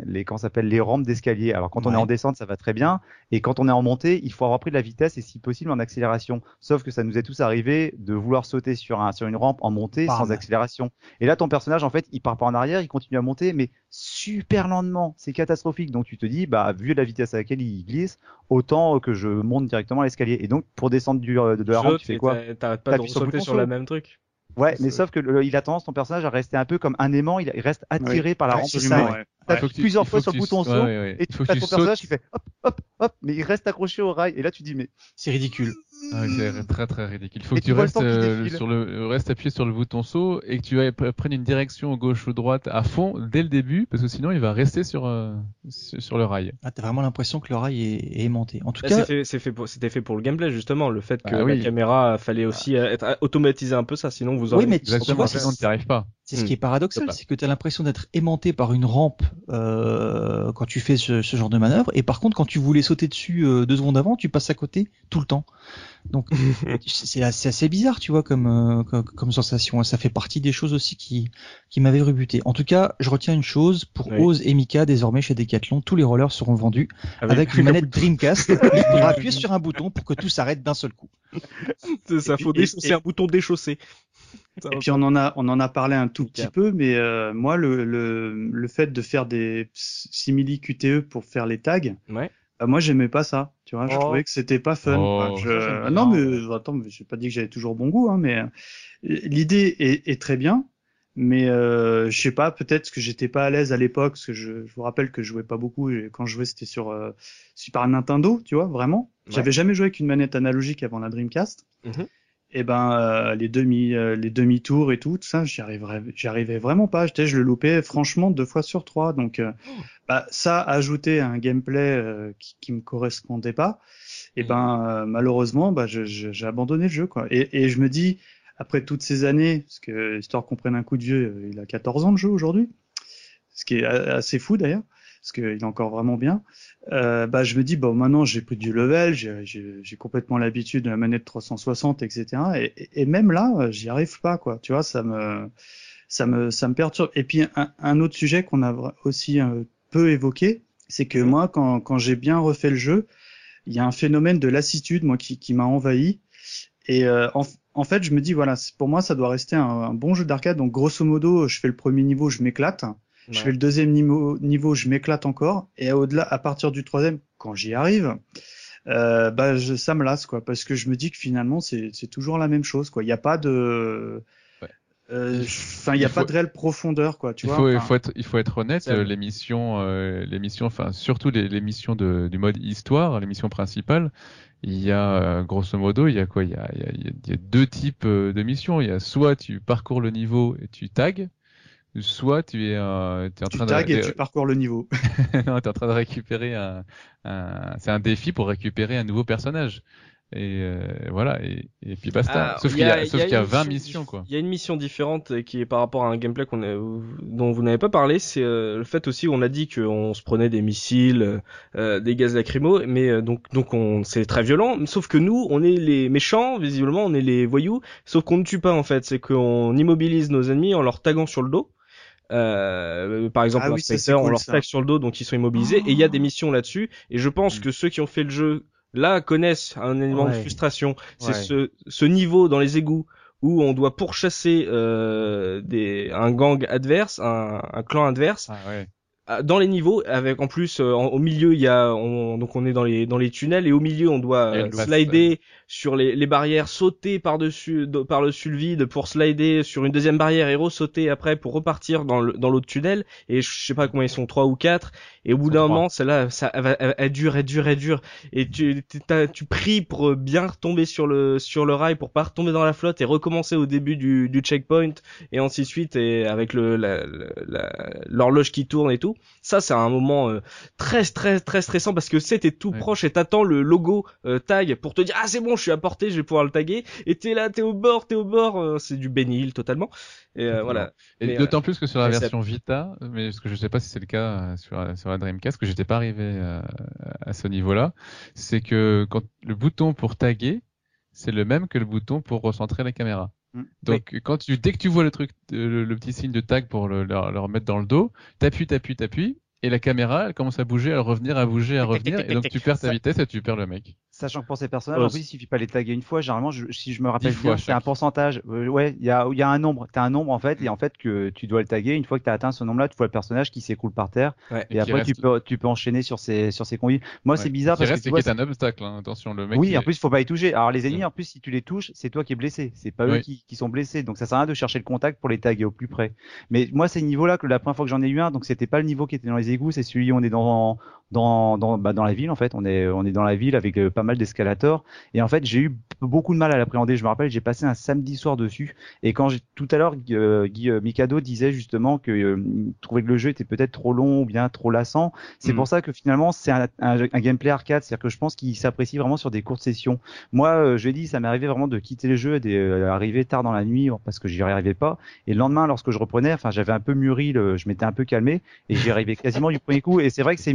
les comment s'appelle, les rampes d'escalier. Alors, quand on est en descente, ça va très bien, et quand on est en montée, il faut avoir pris de la vitesse et si possible en accélération. Sauf que ça nous est tous arrivé de vouloir sauter sur un sur une rampe en montée sans accélération. Et là, ton personnage, en fait, il part pas en arrière, il continue à monter, mais super lentement. C'est catastrophique. Donc, tu te dis, bah, vu la vitesse à laquelle il glisse, autant que je monte directement l'escalier. Et donc, pour descendre du, de la rampe, tu fais quoi t'arrêtes pas de sauter sur le même truc. Ouais, mais sauf que il a tendance ton personnage à rester un peu comme un aimant, il, reste attiré par la rampe du ouais. T'appuies plusieurs fois sur le bouton saut et tu fais ton personnage qui fait hop hop hop, mais il reste accroché au rail et là tu dis mais c'est ridicule. Ah, c'est très très ridicule. Il faut que tu, restes euh, sur le restes appuyé sur le bouton saut et que tu prennes une direction gauche ou droite à fond dès le début parce que sinon il va rester sur euh, sur le rail. Ah, t'as vraiment l'impression que le rail est, aimanté. En tout Là, cas, c'est fait, c'était fait, pour le gameplay justement, le fait que ah la caméra fallait aussi être automatisé un peu ça, sinon vous aurez. Oui, mais tu n'y arrives pas. C'est ce qui est paradoxal, c'est que tu as l'impression d'être aimanté par une rampe euh, quand tu fais ce, genre de manœuvre, et par contre quand tu voulais sauter dessus euh, deux secondes avant, tu passes à côté tout le temps. Donc c'est assez bizarre, tu vois, comme, euh, comme, sensation. Ça fait partie des choses aussi qui, qui m'avaient rebuté. En tout cas, je retiens une chose pour Oz et Mika désormais chez Decathlon, tous les rollers seront vendus avec, une manette Dreamcast. Il faudra appuyer sur un bouton pour que tout s'arrête d'un seul coup. ça, faut déchausser un bouton déchaussé. Et puis on en a on en a parlé un tout petit peu, mais euh, moi le, le, le fait de faire des simili QTE pour faire les tags, ouais. bah, moi j'aimais pas ça. Tu vois, je oh. trouvais que c'était pas fun. Oh, je... non mais attends, j'ai pas dit que j'avais toujours bon goût, hein, mais euh, l'idée est, est, très bien. Mais euh, je sais pas, peut-être que j'étais pas à l'aise à l'époque, parce que je, je, vous rappelle que je jouais pas beaucoup. Et quand je jouais, c'était sur euh, Super Nintendo, tu vois, vraiment. J'avais jamais joué avec une manette analogique avant la Dreamcast. Mm et ben euh, les demi euh, les demi tours et tout, tout ça j'y arriverais j'y arrivais vraiment pas. J'étais je le loupais franchement deux fois sur trois. Donc euh, bah, ça ajouté un gameplay qui, qui me correspondait pas. Et ben malheureusement bah j'ai abandonné le jeu quoi. Et, et je me dis après toutes ces années parce que histoire qu'on prenne un coup de vieux il a 14 ans de jeu aujourd'hui. Ce qui est assez fou d'ailleurs parce qu'il est encore vraiment bien. Euh, bah, je me dis, bon, maintenant j'ai pris du level, j'ai complètement l'habitude de la manette 360, etc. Et, et même là, j'y arrive pas, quoi. Tu vois, ça me, ça me, ça me perturbe. Et puis un, un autre sujet qu'on a aussi un peu évoqué, c'est que moi, quand, quand j'ai bien refait le jeu, il y a un phénomène de lassitude, moi, qui, qui m'a envahi. Et euh, en, en, fait, je me dis, voilà, pour moi, ça doit rester un, un bon jeu d'arcade. Donc, grosso modo, je fais le premier niveau, je m'éclate. Je fais le deuxième niveau, niveau je m'éclate encore. Et au-delà, à partir du troisième, quand j'y arrive, euh, bah, je, ça me lasse, quoi. Parce que je me dis que finalement, c'est toujours la même chose, quoi. Il n'y a pas de. Euh, enfin, il n'y a pas de réelle profondeur, quoi. Tu il vois. Faut, il faut être, il faut être honnête. Euh, l'émission, euh, l'émission, enfin surtout l'émission du mode histoire, l'émission principale, il y a euh, grosso modo, il y a quoi? Il y a, il, y a, il y a, deux types de missions. Il y a soit tu parcours le niveau et tu tags, soit tu es, euh, es en train de et tu parcours le niveau. non, tu es en train de récupérer un, un... c'est un défi pour récupérer un nouveau personnage. Et euh, voilà, et, et, puis basta. Ah, sauf qu'il y a, sauf qu'il y a 20 missions, quoi. Il y a une mission différente qui est par rapport à un gameplay qu'on dont vous n'avez pas parlé, c'est euh, le fait aussi où on a dit qu'on se prenait des missiles, euh, des gaz lacrymaux, mais euh, donc donc on c'est très violent. Sauf que nous, on est les méchants, visiblement, on est les voyous. Sauf qu'on ne tue pas en fait, c'est qu'on immobilise nos ennemis en leur taguant sur le dos. Euh, par exemple, ah on leur tag sur le dos, donc ils sont immobilisés. Et il y a des missions là-dessus. Et je pense mm. que ceux qui ont fait le jeu là connaissent un élément de frustration. C'est ce, ce niveau dans les égouts où on doit pourchasser euh, des, un gang adverse, un, un clan adverse. Ah, ouais. Ah, dans les niveaux avec en plus euh, au milieu il y a on, donc on est dans les dans les tunnels et au milieu on doit euh, slider sur les, les barrières sauter par dessus par dessus le vide pour slider sur une deuxième barrière et sauter après pour repartir dans le dans l'autre tunnel. Et je sais pas comment ils sont trois ou quatre. Et au bout d'un moment celle-là ça elle, elle, elle, dure elle dure elle dure. Et tu tu pries pour bien retomber sur le sur le rail pour pas retomber dans la flotte et recommencer au début du, du checkpoint et ainsi de suite. Et avec le l'horloge qui tourne et tout ça, c'est un moment euh, très très très stressant parce que c'était tout proche et t'attends le logo euh, tag pour te dire ah c'est bon, je suis à portée, je vais pouvoir le taguer. Et t'es là, t'es au bord, t'es au bord, euh, c'est du bénil totalement. Et voilà. Et d'autant plus que sur la version Vita, mais ce que je sais pas si c'est le cas sur, sur la Dreamcast, que j'étais pas arrivé à ce niveau-là, c'est que quand le bouton pour taguer, c'est le même que le bouton pour recentrer la caméra. Donc quand tu dès que tu vois le truc le, petit signe de tag pour le, le, le remettre dans le dos, t'appuies, t'appuies, t'appuies et la caméra elle commence à bouger, à revenir, à bouger, à revenir et donc tu perds ta vitesse et tu perds le mec. Sachant que pour ces personnages, en plus, il suffit pas les taguer une fois. Généralement, si je me rappelle bien, c'est un pourcentage. Euh, ouais, il y a, y a un nombre. T'as un nombre en fait, et en fait que tu dois le taguer. Une fois que tu as atteint ce nombre-là, tu vois le personnage qui s'écroule par terre. et, après, tu peux, tu peux enchaîner sur ces, sur ces conduits. Moi, c'est bizarre parce reste, que tu c'est un obstacle. Hein. Attention, le mec. Oui, en plus, il faut pas y toucher. Alors les ennemis, en plus, si tu les touches, c'est toi qui es blessé. C'est pas eux qui, qui, sont blessés. Donc ça sert à rien de chercher le contact pour les taguer au plus près. Mais moi, c'est le niveau-là que la première fois que j'en ai eu un, donc c'était pas le niveau qui était dans les égouts, c'est celui où on est dans dans dans, bah, dans la ville en fait. On est on est dans la ville avec pas mal d'escalators et en fait j'ai eu beaucoup de mal à l'appréhender. Je me rappelle, j'ai passé un samedi soir dessus et quand j'ai tout à l'heure Guy Mikado disait justement que trouvait que le jeu était peut-être trop long ou bien trop lassant. C'est mm. pour ça que finalement c'est un, un, gameplay arcade, c'est-à-dire que je pense qu'il s'apprécie vraiment sur des courtes sessions. Moi, je dis, ça m'est arrivé vraiment de quitter le jeu, d'arriver tard dans la nuit parce que j'y arrivais pas. Et le lendemain, lorsque je reprenais, enfin, j'avais un peu mûri, je m'étais un peu calmé et j'y arrivais quasiment du premier coup. Et c'est vrai que ces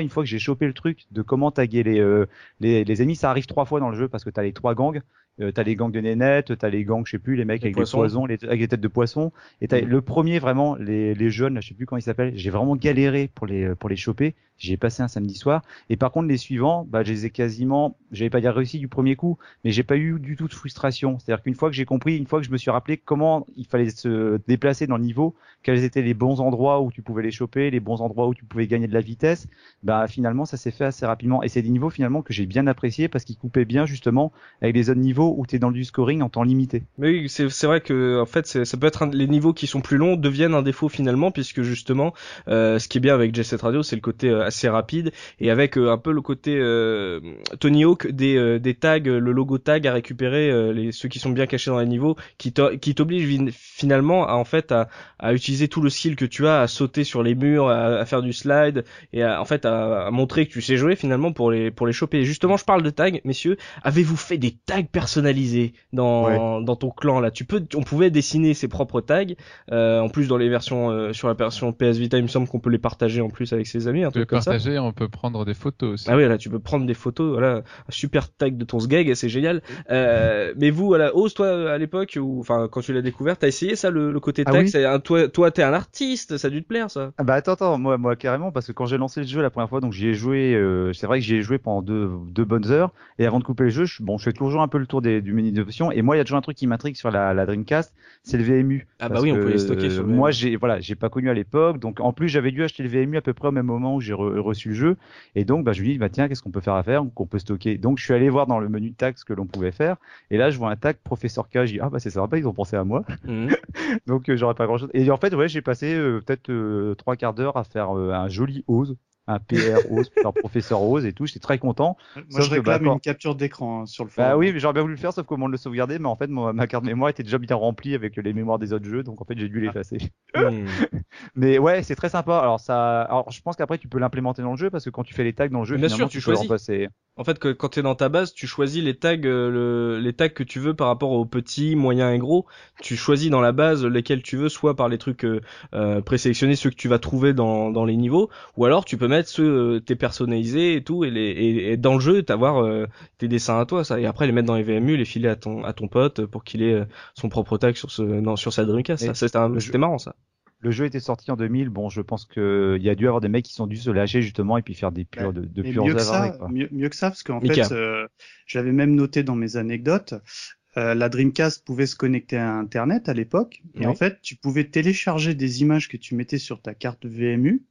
une fois que j'ai chopé le truc de comment taguer les, euh, les, les ennemis, ça arrive trois fois dans le jeu parce que t'as les trois gangs. Euh, t'as les gangs de nénettes, t'as les gangs, je sais plus, les mecs avec des poisons, les, avec des têtes de poisson. Et t'as mm. le premier vraiment, les, les jeunes, je sais plus comment ils s'appellent. J'ai vraiment galéré pour les pour les choper. J'ai passé un samedi soir. Et par contre, les suivants, bah, je les ai quasiment, j'allais pas dire réussi du premier coup, mais j'ai pas eu du tout de frustration. C'est-à-dire qu'une fois que j'ai compris, une fois que je me suis rappelé comment il fallait se déplacer dans le niveau, quels étaient les bons endroits où tu pouvais les choper, les bons endroits où tu pouvais gagner de la vitesse, bah finalement ça s'est fait assez rapidement. Et c'est des niveaux finalement que j'ai bien apprécié parce qu'ils coupaient bien justement avec les autres niveaux où tu es dans du scoring en temps limité. Mais oui, c'est vrai que en fait ça peut être les niveaux qui sont plus longs deviennent un défaut finalement puisque justement euh, ce qui est bien avec Jet Set Radio c'est le côté euh, assez rapide et avec euh, un peu le côté Tony Hawk des, des tags, le logo tag à récupérer ceux qui sont bien cachés dans les niveaux, qui t'oblige finalement à en fait à, utiliser tout le skill que tu as, à sauter sur les murs, à, faire du slide et à, en fait à, montrer que tu sais jouer finalement pour les pour les choper. Et justement, je parle de tags, messieurs. Avez-vous fait des tags personnalisés dans dans ton clan là Tu peux, on pouvait dessiner ses propres tags. en plus, dans les versions sur la version PS Vita, il me semble qu'on peut les partager en plus avec ses amis, un truc comme ça on peut prendre des photos aussi. Ah oui, là, tu peux prendre des photos, voilà, un super tag de ton sgeg, c'est génial. Euh, mais vous, voilà, ose toi à l'époque, ou enfin quand tu l'as découvert, t'as essayé ça, le, côté ah tag? c'est un, Toi, toi, t'es un artiste, ça a dû te plaire, ça. Ah bah attends, attends, moi, moi carrément, parce que quand j'ai lancé le jeu la première fois, donc j'y ai joué, euh, c'est vrai que j'y ai joué pendant deux, deux bonnes heures, et avant de couper le jeu, je, bon, je fais toujours un peu le tour des, du menu d'options, et moi, il y a toujours un truc qui m'intrigue sur la, la Dreamcast, c'est le VMU. Ah bah oui, on peut les stocker sur. moi, j'ai, voilà, j'ai pas connu à l'époque, donc en plus, j'avais dû acheter le VMU à peu près au même moment où j'ai reçu le jeu, et donc, bah, je lui dis, bah, tiens, qu'est-ce qu'on peut faire à faire, qu'on peut stocker. Donc, je suis allé voir dans le menu tag ce que l'on pouvait faire. Et là, je vois un tag professeur K. Je dis, ah, bah, c'est sympa, ils ont pensé à moi. Mhm. donc, euh, j'aurais pas grand chose. Et en fait, ouais, j'ai passé euh, peut-être euh, trois quarts d'heure à faire un joli ose un PR Rose, un professeur Rose et tout. J'étais très content. Moi, je réclame une capture d'écran hein, sur le forum. Bah oui, mais j'aurais bien voulu le faire, sauf comment le sauvegarder. Mais en fait, ma carte mémoire était déjà bien remplie avec les mémoires des autres jeux, donc en fait, j'ai dû l'effacer. Hmm. mais ouais, c'est très sympa. Alors ça, alors je pense qu'après, tu peux l'implémenter dans le jeu parce que quand tu fais les tags dans le jeu, bien sûr, tu, choisis. En fait, quand tu es dans ta base, tu choisis les tags, euh, les tags que tu veux par rapport aux petits, moyens et gros. Tu choisis dans la base lesquels tu veux, soit par les trucs euh, euh présélectionnés, ceux que tu vas trouver dans, dans les niveaux, ou alors tu peux mettre ceux euh, t'es personnalisé et tout, et, les, et, dans le jeu, t'avoir euh, tes dessins à toi, ça, et après les mettre dans les VMU, les filer à ton à ton pote pour qu'il ait son propre tag sur ce non, sur sa Dreamcast. Ça, c'était marrant ça le jeu était sorti en 2000. Bon, je pense que il y a dû avoir des mecs qui sont dû se lâcher justement et puis faire des purs de, de purs mieux que ça, mieux, que ça, parce qu'en fait, euh, j'avais même noté dans mes anecdotes. Euh, la Dreamcast pouvait se connecter à Internet à l'époque, et en fait, tu pouvais télécharger des images que tu mettais sur ta carte VMU,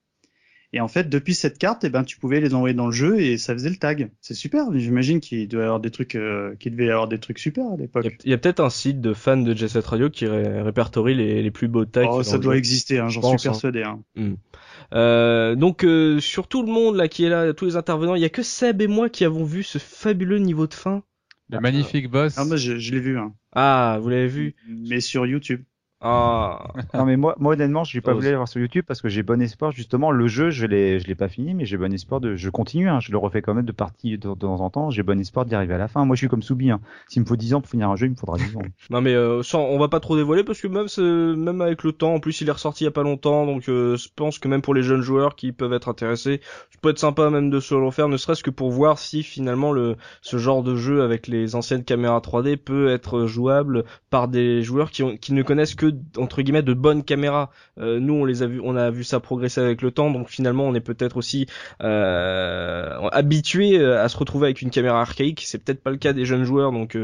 et en fait, depuis cette carte, eh ben, tu pouvais les envoyer dans le jeu et ça faisait le tag. C'est super. J'imagine qu'il doit y avoir des trucs, euh, qu'il devait y avoir des trucs super à l'époque. Il y a, peut-être un site de fans de Jet Set Radio qui répertorie les, les, plus beaux tags. Oh, ça doit exister, hein, j'en suis hein. persuadé. Hein. Hmm. Euh, donc euh, sur tout le monde là qui est là, tous les intervenants, il y a que Seb et moi qui avons vu ce fabuleux niveau de fin. Le magnifique boss. Ah moi je, je l'ai vu. Hein. Ah vous l'avez vu. Mais sur YouTube. Ah. non mais moi, moi honnêtement, je n'ai pas voulu aller voir sur YouTube parce que j'ai bon espoir justement. Le jeu, je l'ai, je l'ai pas fini, mais j'ai bon espoir de. Je continue, hein, je le refais quand même de partie de, temps en temps. J'ai bon espoir d'y arriver à la fin. Moi, je suis comme Soubi. Hein. S'il me faut 10 ans pour finir un jeu, il me faudra 10 ans. non mais euh, sans, on va pas trop dévoiler parce que même, même avec le temps, en plus, il est ressorti il y a pas longtemps, donc euh, je pense que même pour les jeunes joueurs qui peuvent être intéressés, ça peut être sympa même de se le refaire, ne serait-ce que pour voir si finalement le ce genre de jeu avec les anciennes caméras 3D peut être jouable par des joueurs qui, ont, qui ne connaissent que entre guillemets de bonnes caméras. Euh, nous, on les a vu, on a vu ça progresser avec le temps, donc finalement, on est peut-être aussi euh, habitué euh, à se retrouver avec une caméra archaïque. C'est peut-être pas le cas des jeunes joueurs, donc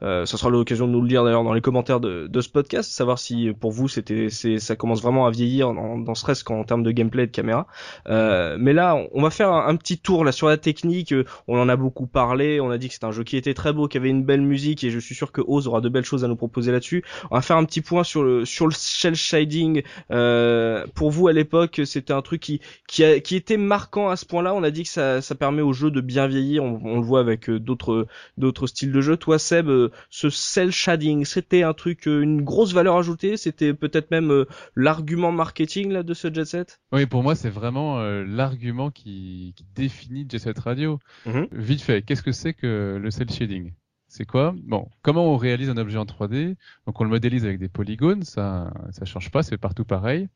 ça sera l'occasion de nous le dire d'ailleurs dans les commentaires de, ce podcast, savoir si pour vous c'était, ça commence vraiment à vieillir dans, ce reste qu'en termes de gameplay et de caméra. mais là, on va faire un, petit tour là sur la technique. On en a beaucoup parlé. On a dit que c'était un jeu qui était très beau, qui avait une belle musique, et je suis sûr que Oz aura de belles choses à nous proposer là-dessus. On va faire un petit point sur le sur le shell shading. Euh, pour vous à l'époque, c'était un truc qui qui, a, qui était marquant à ce point-là. On a dit que ça, ça permet au jeu de bien vieillir. On, on le voit avec euh, d'autres d'autres styles de jeu. Toi, Seb, euh, ce cell shading, c'était un truc, une grosse valeur ajoutée? C'était peut-être même l'argument marketing là de ce Jet Set? Oui, pour moi, c'est vraiment l'argument qui, qui, définit Jet Set Radio. Mhm. Vite fait, qu'est-ce que c'est que le cell shading? C'est quoi? Bon, comment on réalise un objet en 3D Donc on le modélise avec des polygones, ça ça change pas, c'est partout pareil.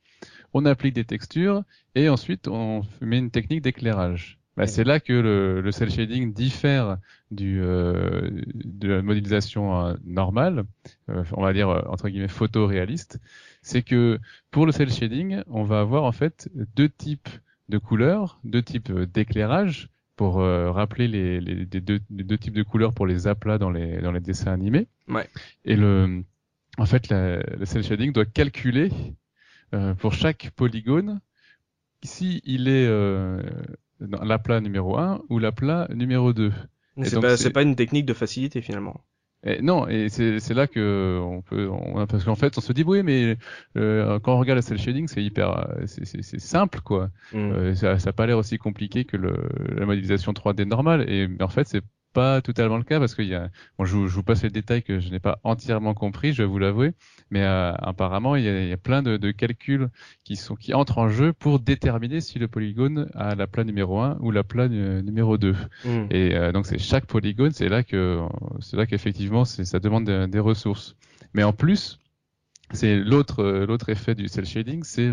On applique des textures et ensuite on met une technique d'éclairage. Bah, c'est là que le, le cel shading diffère du euh, de la modélisation euh, normale, euh, on va dire entre guillemets photoréaliste. C'est que pour le cel shading, on va avoir en fait deux types de couleurs, deux types d'éclairage pour euh, rappeler les, les, deux, les, deux, types de couleurs pour les aplats dans les, dans les dessins animés. Ouais. Et le, en fait, la, le cel shading doit calculer euh, pour chaque polygone si il est euh, l'aplat numéro 1 ou l'aplat numéro 2. C'est pas, pas une technique de facilité finalement. Et non, et c'est là que on peut, on, parce qu'en fait, on se dit oui, mais euh, quand on regarde le cel shading, c'est hyper, c'est simple quoi. Mm. Euh, ça, ça a pas l'air aussi compliqué que le, la modélisation 3D normale. Et en fait, c'est pas totalement le cas parce qu'il y a, bon, je, vous, je vous passe les détails que je n'ai pas entièrement compris, je vais vous l'avouer, mais euh, apparemment il y, a, il y, a, plein de, de, calculs qui sont qui entrent en jeu pour déterminer si le polygone a la plat numéro 1 ou la plat numéro 2. Mmh. Et euh, donc c'est chaque polygone, c'est là que c'est là qu'effectivement ça demande des, des ressources. Mais en plus, c'est l'autre l'autre effet du cel shading, c'est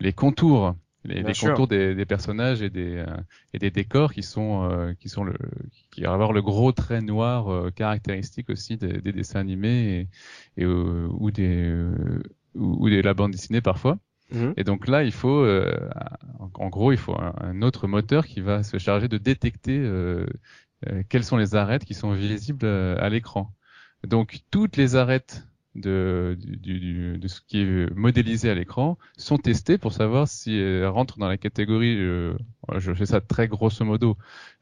les contours les, les contours des, des, personnages et des euh, et des décors qui sont euh, qui sont le qui va avoir le gros trait noir euh, caractéristique aussi des, des, dessins animés et, et ou des ou des la bande dessinée parfois. Mhm. Et donc là, il faut, en, gros, il faut un, autre moteur qui va se charger de détecter quelles sont les arêtes qui sont visibles à l'écran. Donc toutes les arêtes de, du, de ce qui est modélisé à l'écran sont testés pour savoir si elles rentrent dans la catégorie. Euh, je fais ça très grosso modo.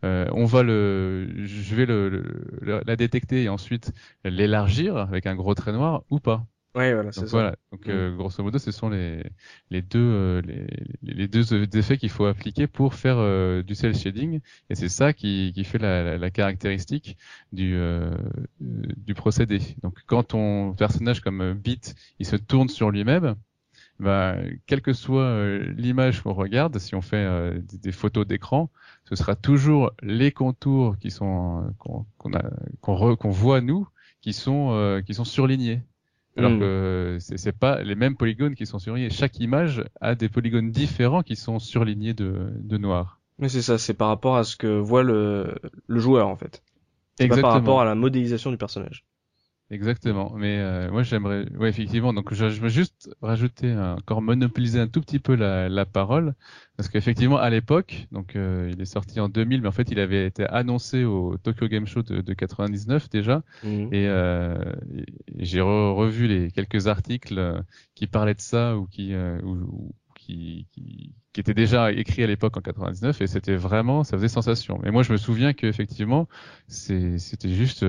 Euh, on va le, je vais le, la détecter et ensuite l'élargir avec un gros trait noir ou pas. Ouais, voilà, c'est ça. Donc, euh, mm. grosso modo, ce sont les, les deux, euh, les, les, deux effets qu'il faut appliquer pour faire euh, du cel shading. Et c'est ça qui, qui fait la, la, caractéristique du, du procédé. Donc, quand ton personnage comme Bit, il se tourne sur lui-même, bah, quelle que soit l'image qu'on regarde, si on fait des, photos d'écran, ce sera toujours les contours qui sont qu'on qu'on qu'on voit nous, qui sont qui sont surlignés. Alors hmm. que c'est pas les mêmes polygones qui sont surlignés. Chaque image a des polygones différents qui sont surlignés de, de noir. Mais c'est ça, c'est par rapport à ce que voit le, le joueur en fait. Exactement. Pas par rapport à la modélisation du personnage. Exactement. Mais euh, moi, j'aimerais, ouais, effectivement. Donc, je, je veux juste rajouter encore monopoliser un tout petit peu la, la parole, parce qu'effectivement, à l'époque, donc euh, il est sorti en 2000, mais en fait, il avait été annoncé au Tokyo Game Show de, de 99 déjà, mhm. et, euh, et j'ai revu les quelques articles euh, qui parlaient de ça ou qui ou, qui, qui, qui étaient déjà écrits à l'époque en 99 et c'était vraiment ça faisait sensation. Mais moi je me souviens qu'effectivement c'était juste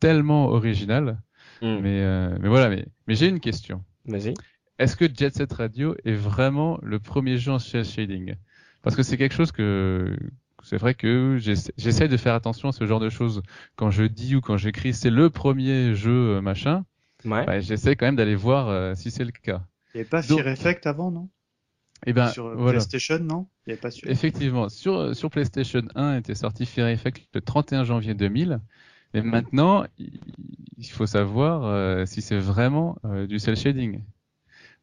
tellement original. Hmm. Mais, euh, mais voilà, mais, mais j'ai une question. Vas-y. Est-ce que Jet Set Radio est vraiment le premier jeu en shell shading? Parce que c'est quelque chose que c'est vrai que j'essaie de faire attention à ce genre de choses. Quand je dis ou quand j'écris, c'est le premier jeu euh, machin. Ouais. Bah, j'essaie quand même d'aller voir euh, si c'est le cas. Il n'y avait pas Fear Effect avant, non? Et eh ben, sur PlayStation, non? Il y avait pas Effectivement, sur, sur PlayStation 1 était sorti Fear Effect le 31 janvier 2000. Et maintenant, il faut savoir euh, si c'est vraiment euh, du cel shading.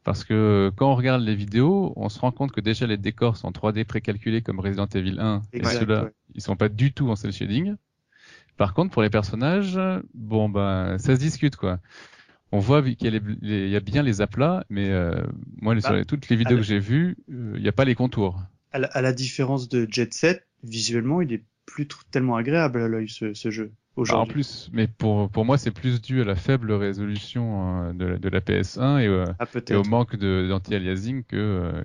Parce que quand on regarde les vidéos, on se rend compte que déjà les décors sont 3D précalculés comme Resident Evil 1 et ceux-là, ils sont pas du tout en cel shading. Par contre, pour les personnages, bon ben, ça se discute quoi. On voit qu'il y, a bien les aplats, mais euh, moi, bah, sur toutes les vidéos que j'ai vues, il n'y a pas les contours. À la, à la, différence de Jet Set, visuellement, il est plus tellement agréable à l'œil ce, ce jeu. Bah, en plus, mais pour, pour moi, c'est plus dû à la faible résolution euh, de, de, la PS1 et, euh, ah, et au manque d'anti-aliasing que, euh,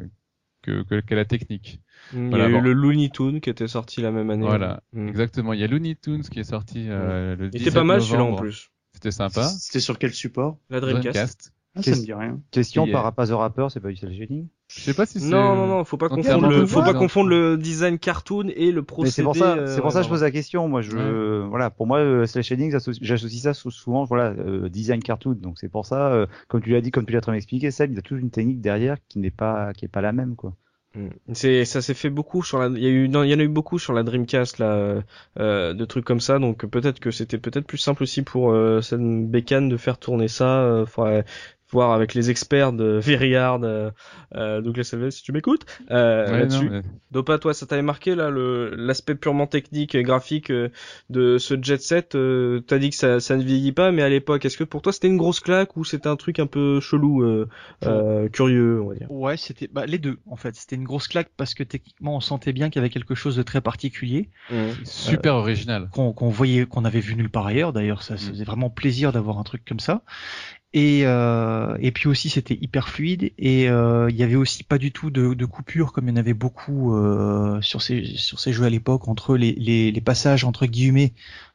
que, que, que, la technique. Il y a eu le Looney Tunes qui était sorti la même année. Voilà, mm. exactement. Il y a Looney Tunes qui est sorti euh, le 10 Il était pas mal celui-là en plus. C'était sympa. C'était sur quel support? La Dreamcast. Ah, ça me dit rien. Question par rapport au rappeur, c'est pas du cel shading? Je sais pas si c'est. Non, non, non, faut pas confondre le, faut pas confondre le design cartoon et le procédé. C'est pour ça, c'est pour ça que je pose la question. Moi, je, voilà, pour moi, le cel shading, j'associe ça souvent, voilà, design cartoon. Donc c'est pour ça, comme tu l'as dit, comme tu l'as très bien expliqué, ça, il y a toute une technique derrière qui n'est pas, qui est pas la même, quoi. Mm. C'est ça s'est fait beaucoup sur la il y a eu non, il y en a eu beaucoup sur la Dreamcast là euh, de trucs comme ça donc peut-être que c'était peut-être plus simple aussi pour euh, cette bécane de faire tourner ça euh, voir avec les experts de Veryard, euh, euh, Douglas Alves, si tu m'écoutes, euh, là-dessus. Dopa, toi, ça t'avait marqué là l'aspect purement technique, et graphique euh, de ce jet set. Euh, T'as dit que ça, ça ne vieillit pas, mais à l'époque, est-ce que pour toi c'était une grosse claque ou c'était un truc un peu chelou, euh, curieux, on va dire? Ouais, c'était bah, les deux en fait. C'était une grosse claque parce que techniquement on sentait bien qu'il y avait quelque chose de très particulier, mmh. super original, qu'on voyait, qu'on avait vu nulle part ailleurs. D'ailleurs, ça, ça mmh. faisait vraiment plaisir d'avoir un truc comme ça. Et, euh, et puis aussi c'était hyper fluide. Et euh, il y avait aussi pas du tout de, de coupure comme il y en avait beaucoup euh, sur ces sur ces jeux à l'époque entre les, les, les, passages entre guillemets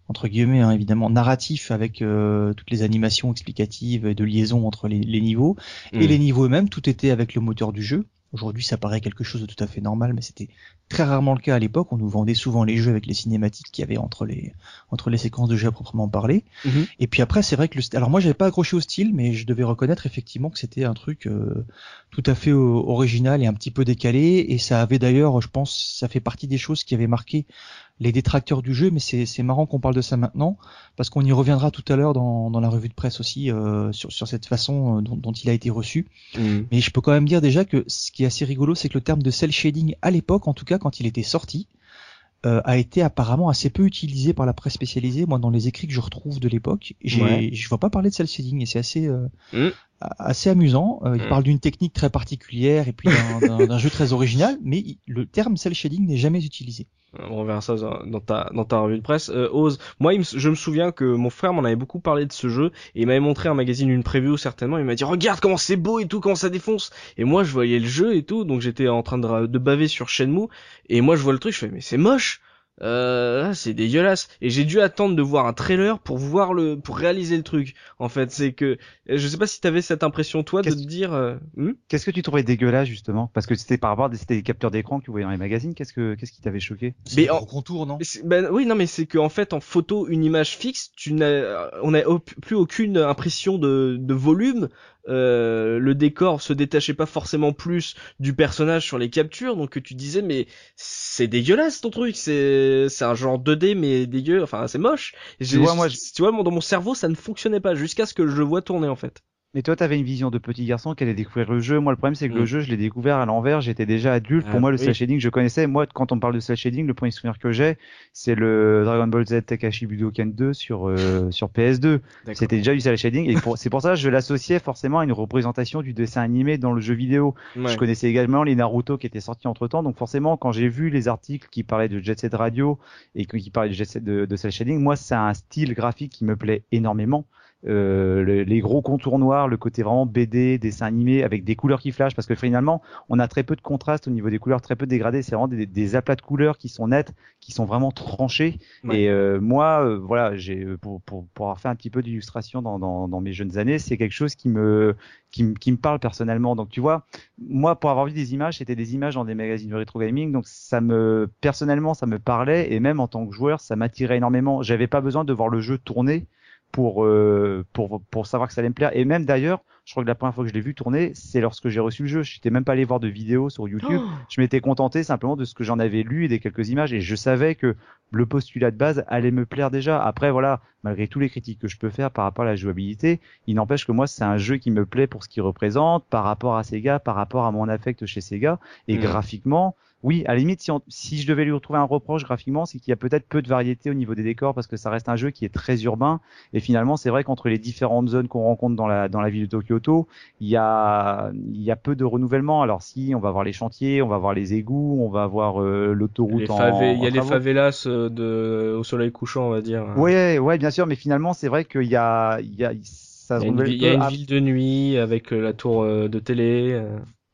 entre guillemets hein, évidemment narratifs avec euh, toutes les animations explicatives et de liaison entre les, les niveaux. Et mmh. les niveaux eux-mêmes tout était avec le moteur du jeu Aujourd'hui, ça paraît quelque chose de tout à fait normal, mais c'était très rarement le cas à l'époque. On nous vendait souvent les jeux avec les cinématiques qu'il y avait entre les entre les séquences de jeux à proprement parler. Mhm. Et puis après, c'est vrai que le alors moi, j'avais pas accroché au style, mais je devais reconnaître effectivement que c'était un truc euh, tout à fait euh, original et un petit peu décalé. Et ça avait d'ailleurs, je pense, ça fait partie des choses qui avaient marqué les détracteurs du jeu, mais c'est marrant qu'on parle de ça maintenant, parce qu'on y reviendra tout à l'heure dans, dans, la revue de presse aussi euh, sur, sur, cette façon euh, dont, dont, il a été reçu. Mmh. Mais je peux quand même dire déjà que ce qui est assez rigolo, c'est que le terme de cel shading, à l'époque, en tout cas quand il était sorti, euh, a été apparemment assez peu utilisé par la presse spécialisée. Moi, dans les écrits que je retrouve de l'époque, ouais. je vois pas parler de cel shading et c'est assez euh, mmh. Assez amusant. Euh, il mmh. parle d'une technique très particulière et puis d'un jeu très original, mais le terme cel shading n'est jamais utilisé. On verra ça dans ta dans ta revue de presse. Euh, Ose, moi je me souviens que mon frère m'en avait beaucoup parlé de ce jeu et il m'avait montré un magazine une preview certainement. Il m'a dit regarde comment c'est beau et tout, comment ça défonce. Et moi je voyais le jeu et tout, donc j'étais en train de, de baver sur Shenmue et moi je vois le truc, je fais mais c'est moche euh, c'est dégueulasse. Et j'ai dû attendre de voir un trailer pour voir le pour réaliser le truc en fait. C'est que je sais pas si t'avais cette impression toi de te dire euh, hmm? Qu'est-ce que tu trouvais dégueulasse justement? Parce que c'était par rapport à des, capteurs d'écran que tu voyais dans les magazines. Qu'est-ce que qu'est-ce qui t'avait choqué? Mais en contour non? Ben oui non mais c'est que en fait en photo une image fixe tu n'as on a plus aucune impression de, de volume euh, le décor se détachait pas forcément plus du personnage sur les captures, donc tu disais mais c'est dégueulasse ton truc, c'est c'est un genre 2D mais dégueu, enfin c'est moche. Tu vois, moi, tu vois, dans mon cerveau ça ne fonctionnait pas jusqu'à ce que je le vois tourner en fait. Mais toi, t'avais une vision de petit garçon qui allait découvrir le jeu. Moi, le problème, c'est que le mm. jeu, je l'ai découvert à l'envers. J'étais déjà adulte. Pour ah, moi, le oui. shading, je connaissais. Moi, quand on parle de slash shading, le premier souvenir que j'ai, c'est le Dragon Ball Z Takashi Budokan 2 sur euh, sur PS2. C'était déjà du slash shading. Et c'est pour ça que je l'associais forcément à une représentation du dessin animé dans le jeu vidéo. Je connaissais également les Naruto qui étaient sortis entre temps. Donc forcément, quand j'ai vu les articles qui parlaient de Jet Set Radio et qui parlaient de Jet Set de, de shading, moi, c'est un style graphique qui me plaît énormément. Euh, les gros contours noirs, le côté vraiment BD, dessin animé avec des couleurs qui flashent, parce que finalement on a très peu de contraste au niveau des couleurs, très peu de dégradés, c'est vraiment des, des, aplats de couleurs qui sont nets, qui sont vraiment tranchés. Et euh, moi, euh, voilà, j'ai pour, pour, pour, avoir fait un petit peu d'illustration dans, dans, dans, mes jeunes années, c'est quelque chose qui me qui, qui, me parle personnellement. Donc tu vois, moi pour avoir vu des images, c'était des images dans des magazines de rétro gaming, donc ça me personnellement ça me parlait et même en tant que joueur, ça m'attirait énormément. J'avais pas besoin de voir le jeu tourner pour, euh, pour, pour savoir que ça allait me plaire. Et même d'ailleurs, je crois que la première fois que je l'ai vu tourner, c'est lorsque j'ai reçu le jeu. Je n'étais même pas allé voir de vidéos sur YouTube. Oh je m'étais contenté simplement de ce que j'en avais lu et des quelques images. Et je savais que le postulat de base allait me plaire déjà. Après, voilà, malgré tous les critiques que je peux faire par rapport à la jouabilité, il n'empêche que moi, c'est un jeu qui me plaît pour ce qu'il représente, par rapport à Sega, par rapport à mon affect chez Sega. Et mmh. graphiquement, oui, à la limite, si, si je devais lui retrouver un reproche graphiquement, c'est qu'il y a peut-être peu de variété au niveau des décors parce que ça reste un jeu qui est très urbain. Et finalement, c'est vrai qu'entre les différentes zones qu'on rencontre dans la, dans la ville de Tokyo, il y a, il y a peu de renouvellement. Alors si, on va voir les chantiers, on va voir les égouts, on va voir euh, l'autoroute en, Il y a les favelas euh, de, au soleil couchant, on va dire. Oui, ouais, bien sûr, mais finalement, c'est vrai qu'il y a, il y a, ça il y a une, il y a une ville de nuit avec euh, la tour de télé.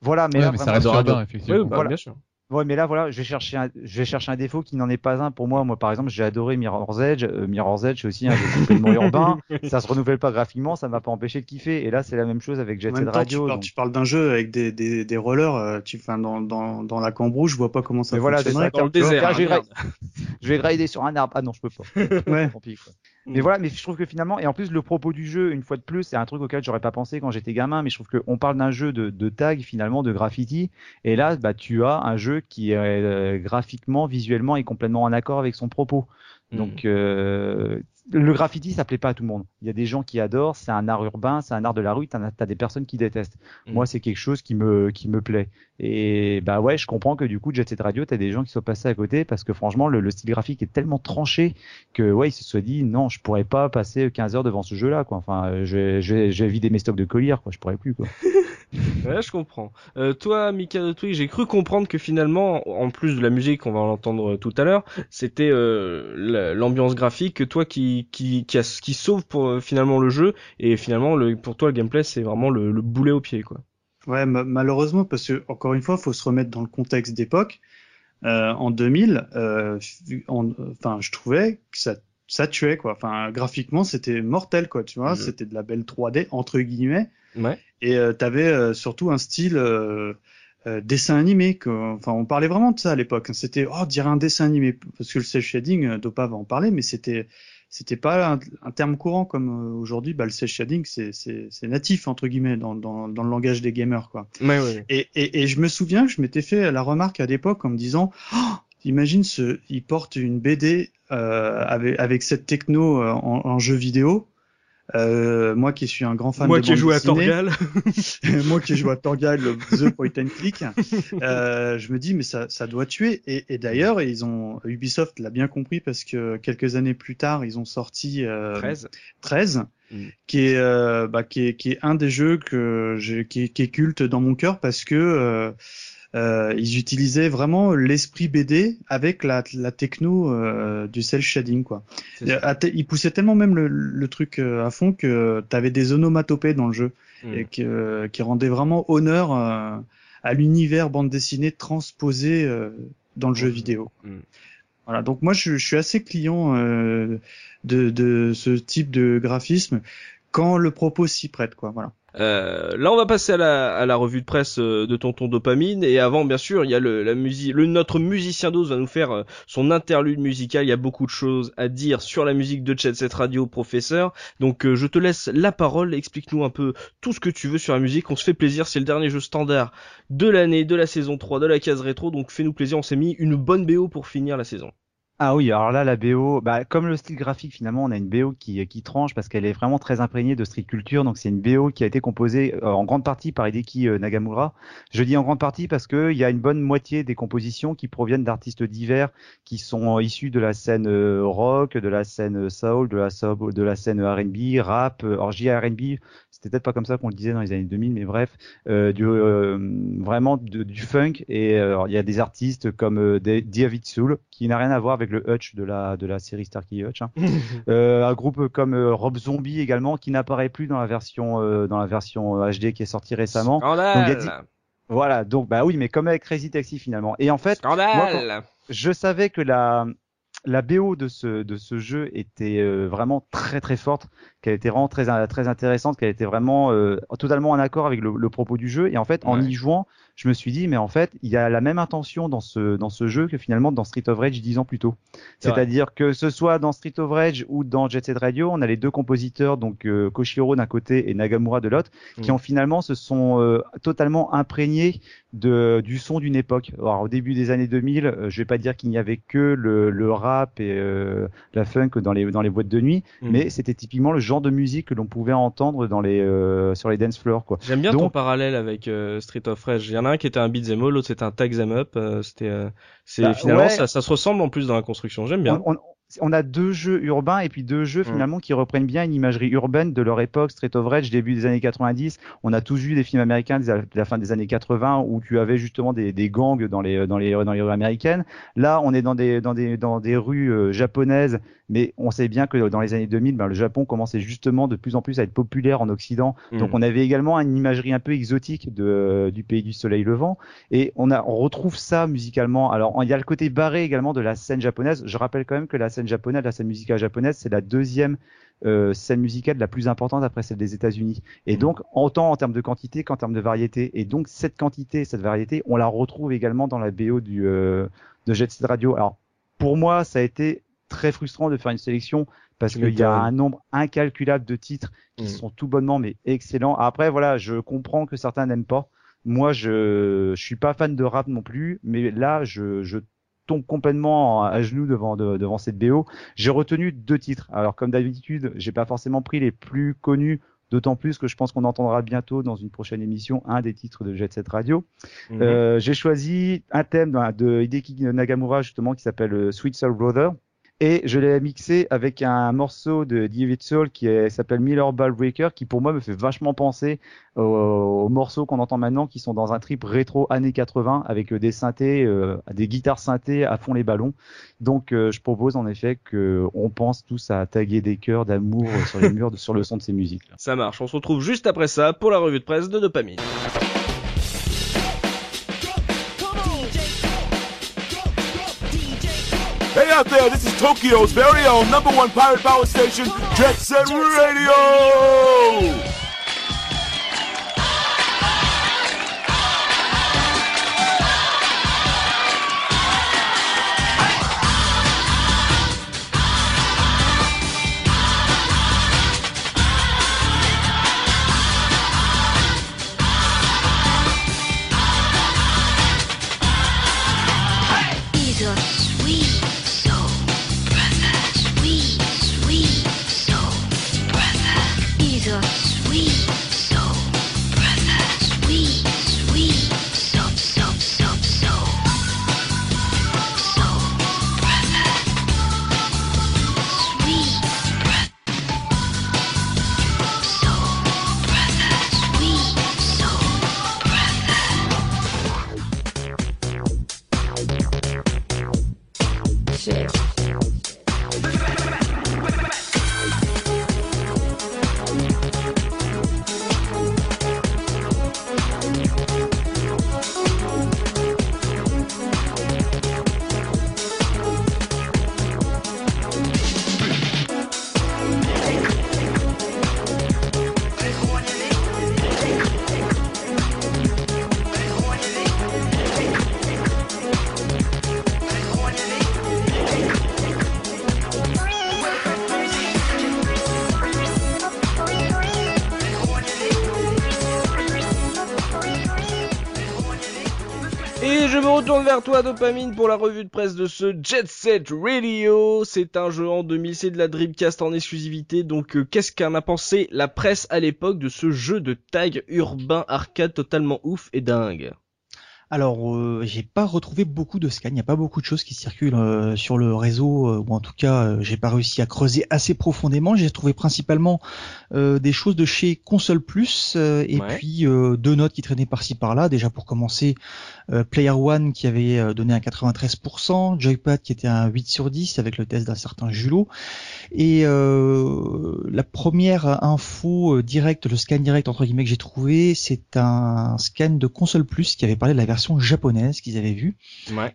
Voilà, mais, ouais, mais ça reste urbain, effectivement. Oui, bah, bien sûr. Ouais, mais là, voilà, je vais chercher un, je vais chercher un défaut qui n'en est pas un pour moi. Moi, par exemple, j'ai adoré Mirror's Edge. Euh, Mirror's Edge, c'est aussi un jeu complètement urbain. Ça se renouvelle pas graphiquement, ça m'a pas empêché de kiffer. Et là, c'est la même chose avec Jet Set Radio. Tu parles, tu parles d'un jeu avec des, des, des rollers, euh, tu, enfin, dans, dans, dans la cambrouge, je vois pas comment ça fonctionne. Voilà, dans le désert. Hein, je, vais grinder sur un arbre. Ah non, je peux pas. ouais. Mais voilà, mais je trouve que finalement, et en plus le propos du jeu, une fois de plus, c'est un truc auquel j'aurais pas pensé quand j'étais gamin, mais je trouve qu'on parle d'un jeu de, de, tag finalement, de graffiti, et là, bah tu as un jeu qui est euh, graphiquement, visuellement est complètement en accord avec son propos. Mm. Donc euh, le graffiti, ça plaît pas à tout le monde. Il y a des gens qui adorent, c'est un art urbain, c'est un art de la rue, t'as as des personnes qui détestent. Mm. Moi, c'est quelque chose qui me qui me plaît. Et bah ouais, je comprends que du coup, Jet Set Radio, t'as des gens qui sont passés à côté parce que franchement, le, style graphique est tellement tranché que ouais, ils se sont dit non, je pourrais pas passer 15 heures devant ce jeu-là, quoi. Enfin, je vais, je vais, vider mes stocks de colliers, quoi. Je pourrais plus, quoi. ouais, je comprends. Euh, toi, Mika de Twig, j'ai cru comprendre que finalement, en plus de la musique, on va l'entendre tout à l'heure, c'était euh, l'ambiance graphique que toi qui qui qui, qui sauve pour euh, finalement le jeu et finalement le pour toi le gameplay c'est vraiment le, le boulet au pied quoi. Ouais, malheureusement parce que encore une fois, faut se remettre dans le contexte d'époque. Euh, en 2000, euh, enfin, je trouvais que ça ça tuait quoi. Enfin, graphiquement, c'était mortel quoi, tu vois. Mhm. C'était de la belle 3D entre guillemets. Ouais. Et euh, t'avais euh, surtout un style euh, euh, dessin animé. Enfin, on parlait vraiment de ça à l'époque. C'était oh, dire un dessin animé parce que le cel shading, Dopa va en parler, mais c'était c'était pas un, terme courant comme euh, aujourd'hui. Bah, le cel shading, c'est natif entre guillemets dans, dans, dans, le langage des gamers, quoi. Ouais, ouais. Et, et, et, je me souviens que je m'étais fait la remarque à l'époque en me disant, oh, imagine ce, il porte une BD euh, avec, avec cette techno euh, en, en jeu vidéo. Euh, moi qui suis un grand fan moi de qui joue à Torgal. Moi qui joue à Torgal le The Point and Click. Euh, je me dis mais ça, ça doit tuer. Et, et d'ailleurs ils ont Ubisoft l'a bien compris parce que quelques années plus tard ils ont sorti euh, 13 13 mm. qui est euh, bah, qui est qui est un des jeux que j'ai qui, qui, est culte dans mon cœur parce que euh, euh, ils utilisaient vraiment l'esprit BD avec la, la techno euh, du cel shading quoi. Euh, ils poussaient tellement même le, le truc euh, à fond que tu avais des onomatopées dans le jeu hmm. et que, qui rendaient vraiment honneur à l'univers bande dessinée transposé dans le jeu vidéo. Hmm. Voilà, donc moi je, je suis assez client de, de ce type de graphisme quand le propos s'y prête quoi. Voilà. Euh, là, on va passer à la, revue de presse euh, de Tonton Dopamine. Et avant, bien sûr, il y a le, la musique, le notre musicien d'os va nous faire euh, son interlude musical. Il y a beaucoup de choses à dire sur la musique de Chat Set Radio, professeur. Donc, je te laisse la parole. Explique-nous un peu tout ce que tu veux sur la musique. On se fait plaisir. C'est le dernier jeu standard de l'année, de la saison 3, de la case rétro. Donc, fais-nous plaisir. On s'est mis une bonne BO pour finir la saison. Ah oui, alors là, la BO, bah, comme le style graphique, finalement, on a une BO qui, tranche parce qu'elle est vraiment très imprégnée de street culture. Donc, c'est une BO qui a été composée euh, en grande partie par Hideki euh, Nagamura. Je dis en grande partie parce qu'il y a une bonne moitié des compositions qui proviennent d'artistes divers qui sont issus de la scène euh, rock, de la scène soul, de la, de la scène R&B, rap, orgie R&B. C'était peut-être pas comme ça qu'on le disait dans les années 2000, mais bref, vraiment du funk. Et il y a des artistes comme David Soul qui n'a rien à voir avec le Hutch de la de la série Starkey Hutch. Hein. euh, un groupe comme euh, Rob Zombie également qui n'apparaît plus dans la version euh, dans la version HD qui est sortie récemment. Scandale. Voilà, donc bah oui, mais comme avec Crazy Taxi finalement. Et en fait, Scandale. je savais que la la BO de ce de ce jeu était vraiment très très forte, qu'elle était vraiment très très intéressante, qu'elle était vraiment totalement en accord avec le, le, propos du jeu. Et en fait, en y jouant, je me suis dit, mais en fait, il y a la même intention dans ce, dans ce jeu que finalement dans Street of Rage dix ans plus tôt. C'est-à-dire que ce soit dans Street of Rage ou dans Jet Set Radio, on a les deux compositeurs, donc euh, Koshiro d'un côté et Nagamura de l'autre, qui mm. ont finalement se sont euh, totalement imprégnés de, du son d'une époque. Alors, au début des années 2000, euh, je vais pas dire qu'il n'y avait que le, le rap et euh, la funk dans les, dans les boîtes de nuit, mm. mais c'était typiquement le genre de musique que l'on pouvait entendre dans les, sur les dance floors. Quoi. J'aime bien ton parallèle avec Street of Rage un qui était un beat'em all, l'autre c'était un tag them up. Euh, c'était, euh, c'est bah, finalement ça, ça, se ressemble en plus dans la construction. J'aime bien. On, a deux jeux urbains et puis deux jeux mm. finalement qui reprennent bien une imagerie urbaine de leur époque, Street of Rage, début des années 90. On a tous vu des films américains de la fin des années 80 où tu avais justement des, des gangs dans les dans les dans les rues américaines. Là, on est dans des dans des dans des rues euh, japonaises mais on sait bien que dans les années 2000, ben, le Japon commençait justement de plus en plus à être populaire en Occident. Mm. Donc on avait également une imagerie un peu exotique de, du pays du soleil levant, et on, a, on retrouve ça musicalement. Alors il y a le côté barré également de la scène japonaise. Je rappelle quand même que la scène japonaise, la scène musicale japonaise, c'est la deuxième euh, scène musicale la plus importante après celle des États-Unis. Et mm. donc, autant en termes de quantité qu'en termes de variété. Et donc, cette quantité, cette variété, on la retrouve également dans la BO du, euh, de Jet Set Radio. Alors, pour moi, ça a été très frustrant de faire une sélection parce qu'il y a un nombre incalculable de titres qui mm. sont tout bonnement mais excellents. Après, voilà, je comprends que certains n'aiment pas. Moi, je, je suis pas fan de rap non plus, mais là, je, je tombe complètement à genoux devant devant cette BO. J'ai retenu deux titres. Alors comme d'habitude, j'ai pas forcément pris les plus connus, d'autant plus que je pense qu'on entendra bientôt dans une prochaine émission un des titres de Jet Set Radio. Mhm. Euh, j'ai choisi un thème de Hideki Nagamura justement qui s'appelle euh, Sweet Soul Brother et je l'ai mixé avec un morceau de David Soul qui s'appelle Miller Ball Breaker qui pour moi me fait vachement penser aux, morceaux qu'on entend maintenant qui sont dans un trip rétro années 80 avec des synthés, euh, des guitares synthés à fond les ballons. Donc euh, je propose en effet que on pense tous à taguer des cœurs d'amour sur les murs sur le son de ces musiques. Ça marche, on se retrouve juste après ça pour la revue de presse de Dopamine. Out there, this is Tokyo's very own number one pirate power station, Jet Set Radio! Toi, Dopamine, pour la revue de presse de ce Jet Set Radio. C'est un jeu en 2000, c'est de la Dreamcast en exclusivité. Donc, euh, qu'est-ce qu'en a pensé la presse à l'époque de ce jeu de tag urbain arcade totalement ouf et dingue? Alors, euh, j'ai pas retrouvé beaucoup de scans, il n'y a pas beaucoup de choses qui circulent euh, sur le réseau, ou en tout cas, j'ai pas réussi à creuser assez profondément. J'ai trouvé principalement des choses de chez Console Plus, et puis deux notes qui traînaient par-ci par-là. Déjà pour commencer, Player One qui avait donné un 93%, Joypad qui était un 8 sur 10 avec le test d'un certain Julot. Et la première info directe, le scan direct entre guillemets que j'ai trouvé, c'est un scan de Console Plus qui avait parlé de la version japonaise qu'ils avaient vue.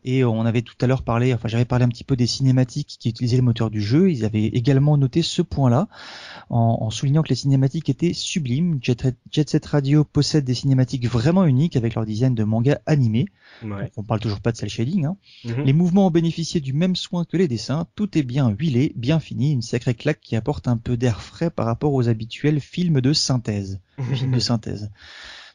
Et on avait tout à l'heure parlé, enfin j'avais parlé un petit peu des cinématiques qui utilisaient le moteur du jeu. Ils avaient également noté ce point-là en, soulignant que les cinématiques étaient sublimes. Jet, Set Radio possède des cinématiques vraiment uniques avec leur dizaine de mangas animés. on parle toujours pas de cel shading. Hein. Mhm. Les mouvements ont bénéficié du même soin que les dessins. Tout est bien huilé, bien fini, une sacrée claque qui apporte un peu d'air frais par rapport aux habituels films de synthèse. films de synthèse.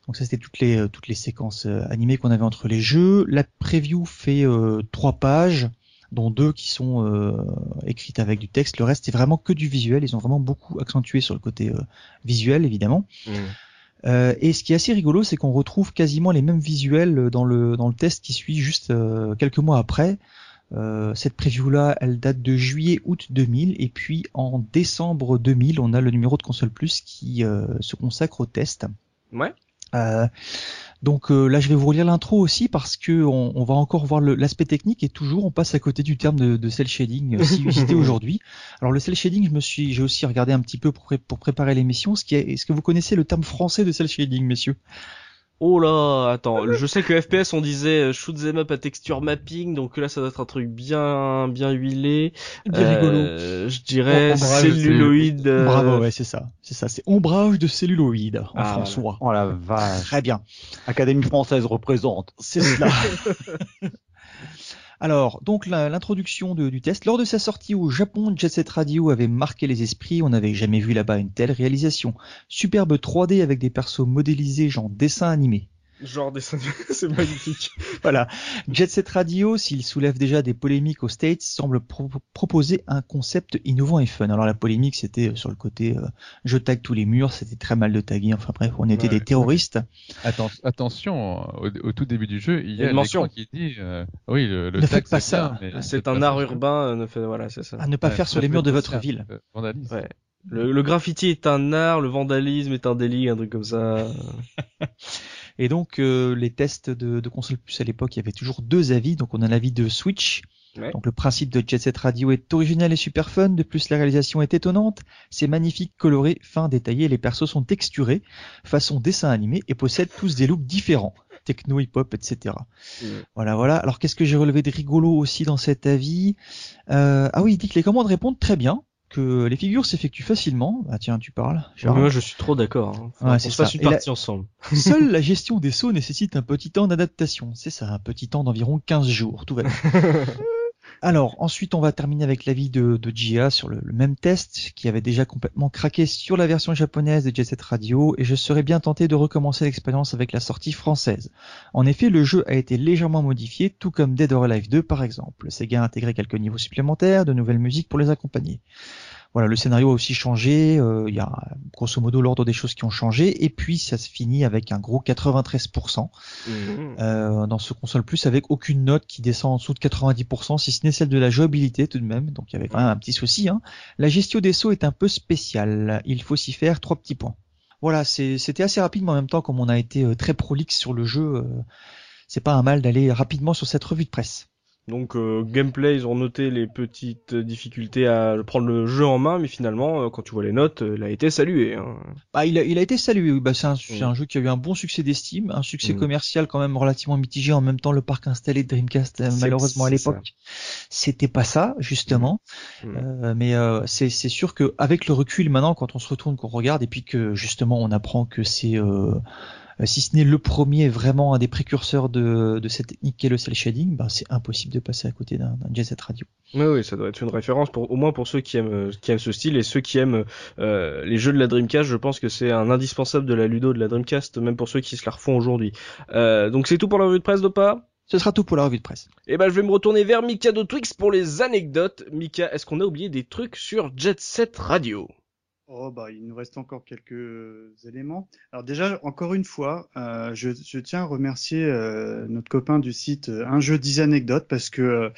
Donc ça c'était toutes les euh, toutes les séquences euh, animées qu'on avait entre les jeux. La preview fait euh, trois pages dont deux qui sont écrites avec du texte. Le reste c'est vraiment que du visuel. Ils ont vraiment beaucoup accentué sur le côté visuel évidemment. Mmh. et ce qui est assez rigolo, c'est qu'on retrouve quasiment les mêmes visuels dans le dans le test qui suit juste quelques mois après. cette preview là, elle date de juillet-août 2000 et puis en décembre 2000, on a le numéro de console plus qui se consacre au test. Ouais. Euh, Donc euh, là, je vais vous relire l'intro aussi parce que on, va encore voir l'aspect technique et toujours on passe à côté du terme de, de cel shading euh, si cité aujourd'hui. Alors le cel shading, je me suis, j'ai aussi regardé un petit peu pour, pour préparer l'émission. Est, est-ce que vous connaissez le terme français de cel shading, messieurs? Oh là, attends, je sais que FPS on disait euh, shoot them up à texture mapping, donc là ça doit être un truc bien bien huilé. Bien rigolo. Euh, je dirais celluloïde. Euh, Bravo, ouais, c'est ça. C'est ça, c'est ombrage de celluloïde en ah, François. Oh la vache. Très bien. Académie française représente. C'est cela. Alors, donc l'introduction du test. Lors de sa sortie au Japon, Jet Set Radio avait marqué les esprits. On n'avait jamais vu là-bas une telle réalisation. Superbe 3D avec des persos modélisés genre dessin animé. Genre des c'est magnifique. voilà. Jet Set Radio, s'il soulève déjà des polémiques aux States, semble proposer un concept innovant et fun. Alors la polémique, c'était euh, sur le côté euh, je tag tous les murs, c'était très mal de taguer. Enfin bref, on était des terroristes. attention, au, tout début du jeu, il y a une mention qui dit euh, oui, le, le tag c'est ça. C'est un art urbain, ne fait, voilà, c'est ça. À ne pas faire sur les murs de votre ville. Ouais. Le, le, graffiti est un art, le vandalisme est un délit, un truc comme ça. Et donc euh, les tests de, de, console plus à l'époque, il y avait toujours deux avis. Donc on a l'avis de Switch. Donc le principe de Jet Set Radio est original et super fun. De plus la réalisation est étonnante. C'est magnifique, coloré, fin, détaillé. Les persos sont texturés, façon dessin animé et possèdent tous des looks différents techno, hip-hop, etc. Voilà, voilà. Alors qu'est-ce que j'ai relevé de rigolo aussi dans cet avis? Euh, Ah oui, il dit que les commandes répondent très bien que les figures s'effectuent facilement. Ah tiens, tu parles. Moi, je suis trop d'accord. Hein. Ouais, c'est ça. une partie ensemble. Seule la gestion des sauts nécessite un petit temps d'adaptation. C'est ça, un petit temps d'environ 15 jours. Tout va bien. Alors, ensuite, on va terminer avec l'avis de, de Gia sur le, même test, qui avait déjà complètement craqué sur la version japonaise de Jet Set Radio, et je serais bien tenté de recommencer l'expérience avec la sortie française. En effet, le jeu a été légèrement modifié, tout comme Dead or Alive 2 par exemple. Sega a intégré quelques niveaux supplémentaires, de nouvelles musiques pour les accompagner. Voilà, le scénario a aussi changé. Euh, il y a grosso modo l'ordre des choses qui ont changé, et puis ça se finit avec un gros 93% mmh. euh, dans ce console plus, avec aucune note qui descend en dessous de 90%, si ce n'est celle de la jouabilité tout de même. Donc il y avait quand même un petit souci. Hein. La gestion des sauts est un peu spéciale. Il faut s'y faire trois petits points. Voilà, c'était assez rapide, mais en même temps, comme on a été euh, très prolixe sur le jeu, euh, c'est pas un mal d'aller rapidement sur cette revue de presse. Donc euh, gameplay, ils ont noté les petites difficultés à prendre le jeu en main, mais finalement, euh, quand tu vois les notes, euh, il a été salué. Hein. Bah, il a, il a été salué. Oui. Bah, c'est un, mm. un, jeu qui a eu un bon succès d'estime, un succès mm. commercial quand même relativement mitigé. En même temps, le parc installé de Dreamcast, euh, malheureusement à l'époque, c'était pas ça justement. Mm. mais c'est sûr que avec le recul maintenant, quand on se retourne, qu'on regarde, et puis que justement on apprend que c'est euh, si ce n'est le premier vraiment un des précurseurs de, de cette technique qu'est le cel shading, ben c'est impossible de passer à côté d'un Jet Set Radio. Oui, oui, ça doit être une référence pour au moins pour ceux qui aiment qui aiment ce style et ceux qui aiment euh, les jeux de la Dreamcast. Je pense que c'est un indispensable de la Ludo de la Dreamcast, même pour ceux qui se la refont aujourd'hui. Euh, donc c'est tout pour la revue de presse, Dopa? Ce sera tout pour la revue de presse. Et eh ben je vais me retourner vers Mika de Twix pour les anecdotes. Mika, est-ce qu'on a oublié des trucs sur Jet Set Radio? Oh bah il nous reste encore quelques éléments. Alors déjà encore une fois, euh, je, je, tiens à remercier euh, notre copain du site euh, Un jeu 10 anecdotes parce que euh,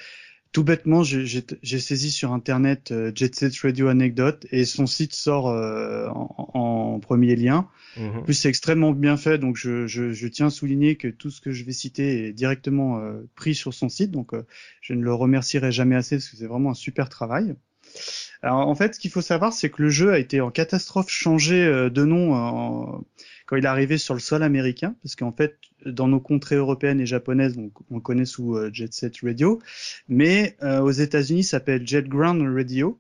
tout bêtement j'ai saisi sur internet Jet Set Radio Anecdote et son site sort en, en, premier lien. Mhm. En plus c'est extrêmement bien fait donc je, je, je, tiens à souligner que tout ce que je vais citer est directement pris sur son site donc je ne le remercierai jamais assez parce que c'est vraiment un super travail. Alors en fait, ce qu'il faut savoir, c'est que le jeu a été en catastrophe changé euh, de nom quand il est arrivé sur le sol américain, parce qu'en fait, dans nos contrées européennes et japonaises, on, on connaît sous euh, Jet Set Radio, mais euh, aux États-Unis, s'appelle Jet Ground Radio.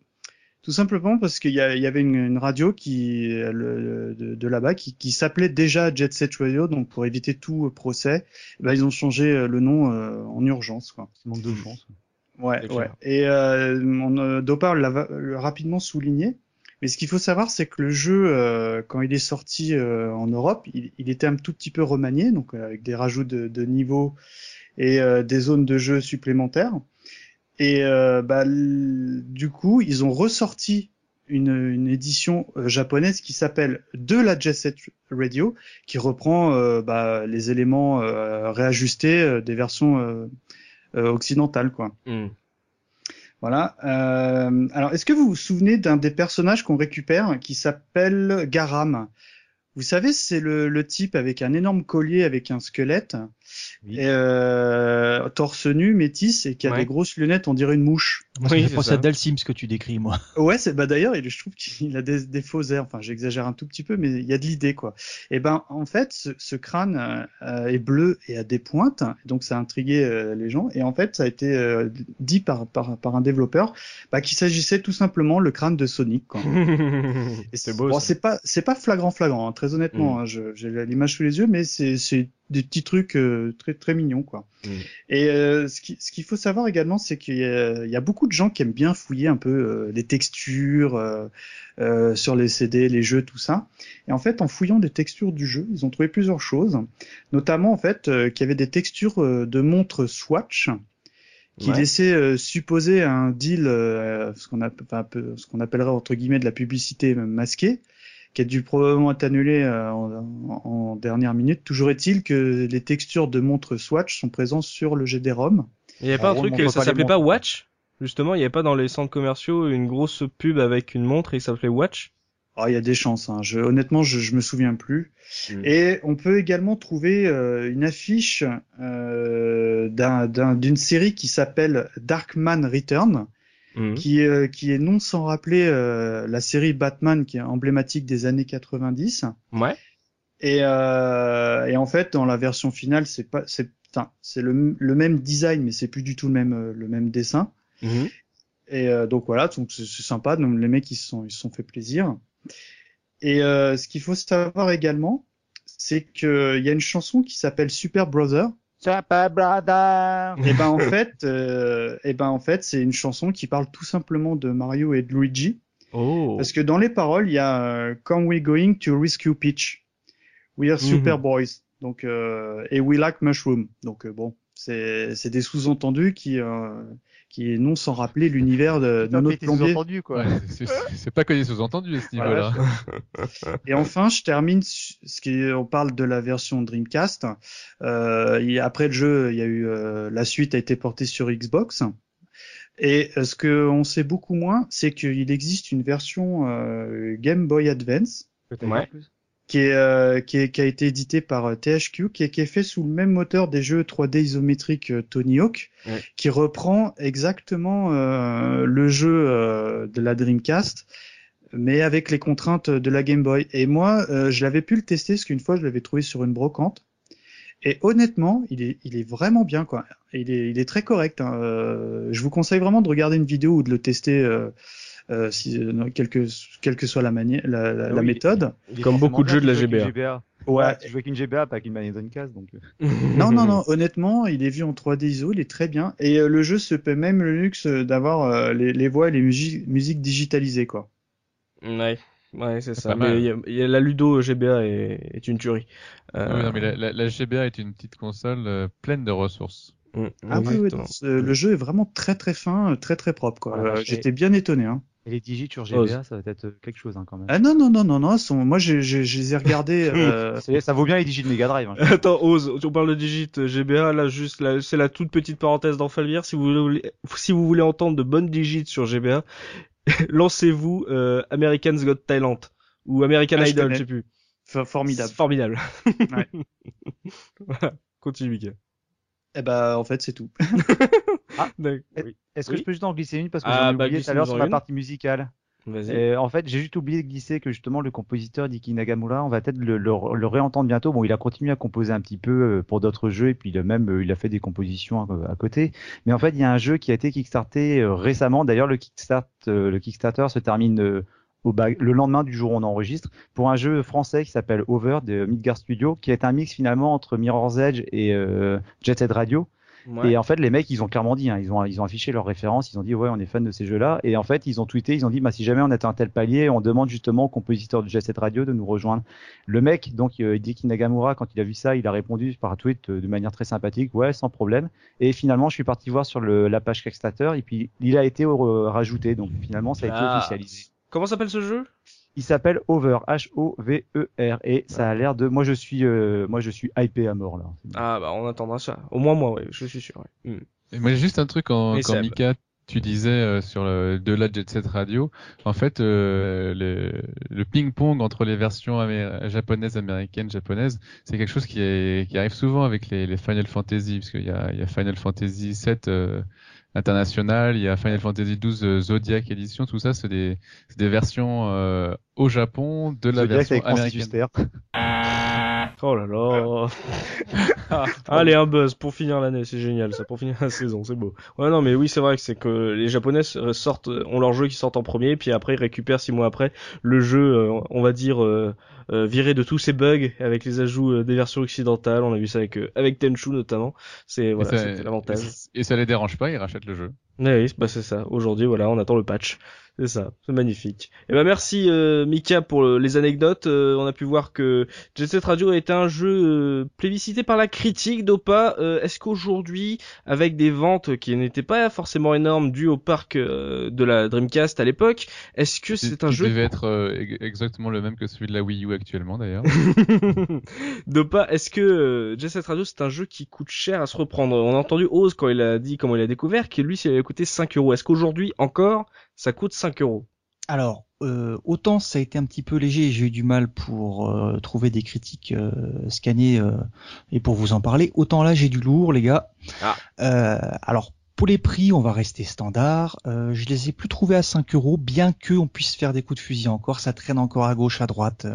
Tout simplement parce qu'il y, avait une, radio qui de, là-bas qui, s'appelait déjà Jet Set Radio, donc pour éviter tout procès, eh ben, ils ont changé le nom en urgence. Quoi. Manque de chance. Ouais, ouais. Et euh, on, euh, Dopar l'a rapidement souligné. Mais ce qu'il faut savoir, c'est que le jeu, euh, quand il est sorti euh, en Europe, il, il, était un tout petit peu remanié, donc euh, avec des rajouts de, de niveaux et des zones de jeu supplémentaires. Et bah, du coup, ils ont ressorti une, une édition japonaise qui s'appelle De la Jet Set Radio, qui reprend bah, les éléments réajustés des versions euh, occidentale, quoi. Hmm. Voilà. Euh, alors, est-ce que vous vous souvenez d'un des personnages qu'on récupère qui s'appelle Garam? Vous savez, c'est le, le type avec un énorme collier avec un squelette, Oui. et, euh, torse nu, métis, et qui a Ouais. des grosses lunettes, on dirait une mouche. Moi, ça Oui, penser ça. à Dalsim, ce que tu décris, moi. Ouais, c'est bah d'ailleurs, il- je trouve qu'il a des, des faux airs. Enfin, j'exagère un tout petit peu, mais il y a de l'idée, quoi. Et ben, en fait, ce, ce crâne euh, est bleu et a des pointes, donc ça a intrigué euh, les gens. Et en fait, ça a été euh, dit par, par, par un développeur bah, qu'il s'agissait tout simplement le crâne de Sonic. Quoi. C'est beau. Bon, c'est pas c'est pas flagrant flagrant, hein, très honnêtement. Mm. hein, je- J'ai l'image sous les yeux, mais c'est c'est des petits trucs euh, très très mignons quoi. Mm. Et euh, ce qui ce qu'il faut savoir également, c'est qu'il y, y a beaucoup de gens qui aiment bien fouiller un peu euh, les textures euh, euh, sur les CD, les jeux, tout ça. Et en fait, en fouillant des textures du jeu, ils ont trouvé plusieurs choses, notamment en fait euh, qu'il y avait des textures euh, de montres Swatch qui Ouais. laissaient euh, supposer un deal, euh, ce qu'on appellerait entre guillemets de la publicité masquée, qui a dû probablement être annulé euh, en, en- dernière minute. Toujours est-il que les textures de montres Swatch sont présentes sur le GD-ROM. Il y avait pas un on truc, ça s'appelait pas. Watch? Justement, il y avait pas dans les centres commerciaux une grosse pub avec une montre et ça s'appelait Watch? Ah, il y a des chances. Hein. Je, honnêtement, je, je me souviens plus. Mm. Et on peut également trouver euh, une affiche euh, d'un- d'un- d'une série qui s'appelle Darkman Return, Mhm. qui, euh, qui est non sans rappeler euh, la série Batman qui est emblématique des années 90. Ouais. Et, euh, et en fait, dans la version finale, c'est pas, c'est, c'est le, le même design, mais c'est plus du tout le même, euh, le même dessin. Mhm. Et euh, donc voilà, donc c'est sympa. Donc les mecs ils se sont ils se sont fait plaisir. Et euh, ce qu'il faut savoir également, c'est que il y a une chanson qui s'appelle Super Brother. Super brother. Et ben en fait, euh, et ben en fait, c'est une chanson qui parle tout simplement de Mario et de Luigi. Oh. Parce que dans les paroles, il y a euh, Come we going to rescue Peach? We are super Mhm. boys. Donc euh, et we like mushroom. Donc euh, bon, c'est c'est des sous-entendus qui qui non sans rappeler l'univers de, de notre plombier. sous-entendu, quoi. Ouais, c'est- c'est c'est pas que des sous-entendus à ce Voilà, niveau-là. Et enfin, je termine ce qui on parle de la version Dreamcast. Euh, il y a- après le jeu, il y a eu euh, la suite a été portée sur Xbox. Et euh, ce que on sait beaucoup moins, c'est qu'il existe une version euh, Game Boy Advance Ouais. plus. Qui est, euh, qui est qui a été édité par euh, THQ, qui est, qui est fait sous le même moteur des jeux 3D isométriques euh, Tony Hawk, Ouais. qui reprend exactement euh, le jeu euh, de la Dreamcast, mais avec les contraintes de la Game Boy. Et moi, euh, je l'avais pu le tester, parce qu'une fois, je l'avais trouvé sur une brocante. Et honnêtement, il est, il est vraiment bien, quoi. Il est, il est très correct. hein. Euh, je vous conseille vraiment de regarder une vidéo ou de le tester, euh, euh, si, euh, quelle que, quelle que soit la manière, la, la, la Oui. méthode. Comme beaucoup de jeux de la tu GBA. une Ouais. Tu joues avec une GBA, pas avec une manette Dreamcast, donc. euh. Non, non, non, honnêtement, il est vu en 3D ISO, il est très bien. Et euh, le jeu se paie même le luxe d'avoir euh, les, les voix et les musiques, musiques digitalisées, quoi. Ouais. Ouais, c'est ça. pas mal. Mais il y a- il y, a la Ludo GBA est, est une tuerie. Euh, Ah oui, non, mais la, la- la GBA est une petite console euh, pleine de ressources. mm, Ah oui, le jeu est vraiment très très fin, très très propre, quoi. Voilà, et- J'étais bien étonné, hein. Et les digits sur GBA, ça va être euh, quelque chose, hein, quand même. Ah non, non, non, non, non, sont... moi j'ai- j'ai- je les ai regardés. euh, Ça vaut bien les digits de Mega Drive. hein. Attends, Ose, on parle de Digit euh, GBA, là juste, là, c'est la toute petite parenthèse d'Enfalvière. Si vous voulez, si vous voulez entendre de bonnes Digits sur GBA, lancez-vous euh, American's Got Talent ou American Ah, je Idol, je sais plus. for- formidable. Formidable. Ouais. voilà. Continue, Mika. Eh ben, en fait, c'est tout. Oui. Est-ce que Oui. je peux juste en glisser une? Parce que Ah, j'en ai bah, oublié tout à l'heure sur la partie musicale. Et, en fait, j'ai juste oublié de glisser que justement le compositeur Diki Nagamura, on va peut-être le, le, le réentendre bientôt. Bon, il a continué à composer un petit peu euh, pour d'autres jeux et puis il a même euh, il a fait des compositions à, à côté. Mais en fait, il y a un jeu qui a été kickstarté euh, récemment. D'ailleurs, le kickstart, le Kickstarter se termine au bag- le lendemain du jour où on enregistre pour un jeu français qui s'appelle Over de Midgard Studio, qui est un mix finalement entre Mirror's Edge et euh, Jet Set Radio. Ouais. Et en fait, les mecs, ils ont clairement dit, hein, ils ont ils ont affiché leurs références, ils ont dit ouais, on est fan de ces jeux-là. Et en fait, ils ont tweeté, ils ont dit bah si jamais on atteint un tel palier, on demande justement au compositeur de Jet Radio de nous rejoindre. Le mec, donc euh, Hideki Nagamura, quand il a vu ça, il a répondu par tweet euh, de manière très sympathique, ouais, sans problème. Et finalement, je suis parti voir sur le, la page Kickstarter et puis il a été euh, rajouté. Donc finalement, ça a été Ah. officialisé. Comment s'appelle ce jeu? Il s'appelle Over, H-O-V-E-R, et ça a l'air de, moi je suis, euh, moi je suis hypé à mort là. Ah bah on attendra ça. Au moins moi, ouais, je suis sûr. Ouais. Mm. Et moi, j'ai juste un truc quand, Oui, quand. Mika tu disais euh, sur le, de la Jet Set Radio, en fait, euh, le, le ping-pong entre les versions japonaises, américaines, japonaises, c'est quelque chose qui, est, qui arrive souvent avec les, les Final Fantasy, parce qu'il y a, il y a Final Fantasy 7 euh, international, il y a Final Fantasy 12 Zodiac édition, tout ça, c'est des, des versions au Japon de la version américaine. Oh là là. ah, allez, un buzz pour finir l'année, c'est génial ça, pour finir la saison, c'est beau. Ouais, non, mais oui, c'est vrai que c'est que les Japonais sortent, ont leur jeu qui sort en premier, puis après ils récupèrent six mois après le jeu, euh, on va dire, euh, euh, viré de tous ces bugs avec les ajouts des versions occidentales. On a vu ça avec avec Tenchu notamment. C'est voilà, l'avantage. Et ça les dérange pas, ils rachètent le jeu. Oui, bah c'est ça. Aujourd'hui, voilà, on attend le patch. C'est ça, c'est magnifique. Et eh ben merci euh, Mika pour les anecdotes. Euh, on a pu voir que Jet Set Radio été un jeu euh, plébiscité par la critique d'Opa. Euh, est-ce qu'aujourd'hui, avec des ventes qui n'étaient pas forcément énormes dues au parc de la Dreamcast à l'époque, est-ce que c'est un jeu devait être exactement le même que celui de la Wii U actuellement d'ailleurs D'Opa, est-ce que Jet Set Radio c'est un jeu qui coûte cher à se reprendre? On a entendu Oz quand il a dit comment il a découvert que lui, s'il avait coûté 5 euros. Est-ce qu'aujourd'hui encore ça coûte 5 euros. Alors, euh, autant ça a été un petit peu léger, j'ai eu du mal pour euh, trouver des critiques euh, scannées et pour vous en parler. Autant là, j'ai du lourd, les gars. Ah. alors, pour les prix, on va rester standard. je les ai plus trouvés à 5 euros, bien que on puisse faire des coups de fusil encore. Ça traîne encore à gauche, à droite.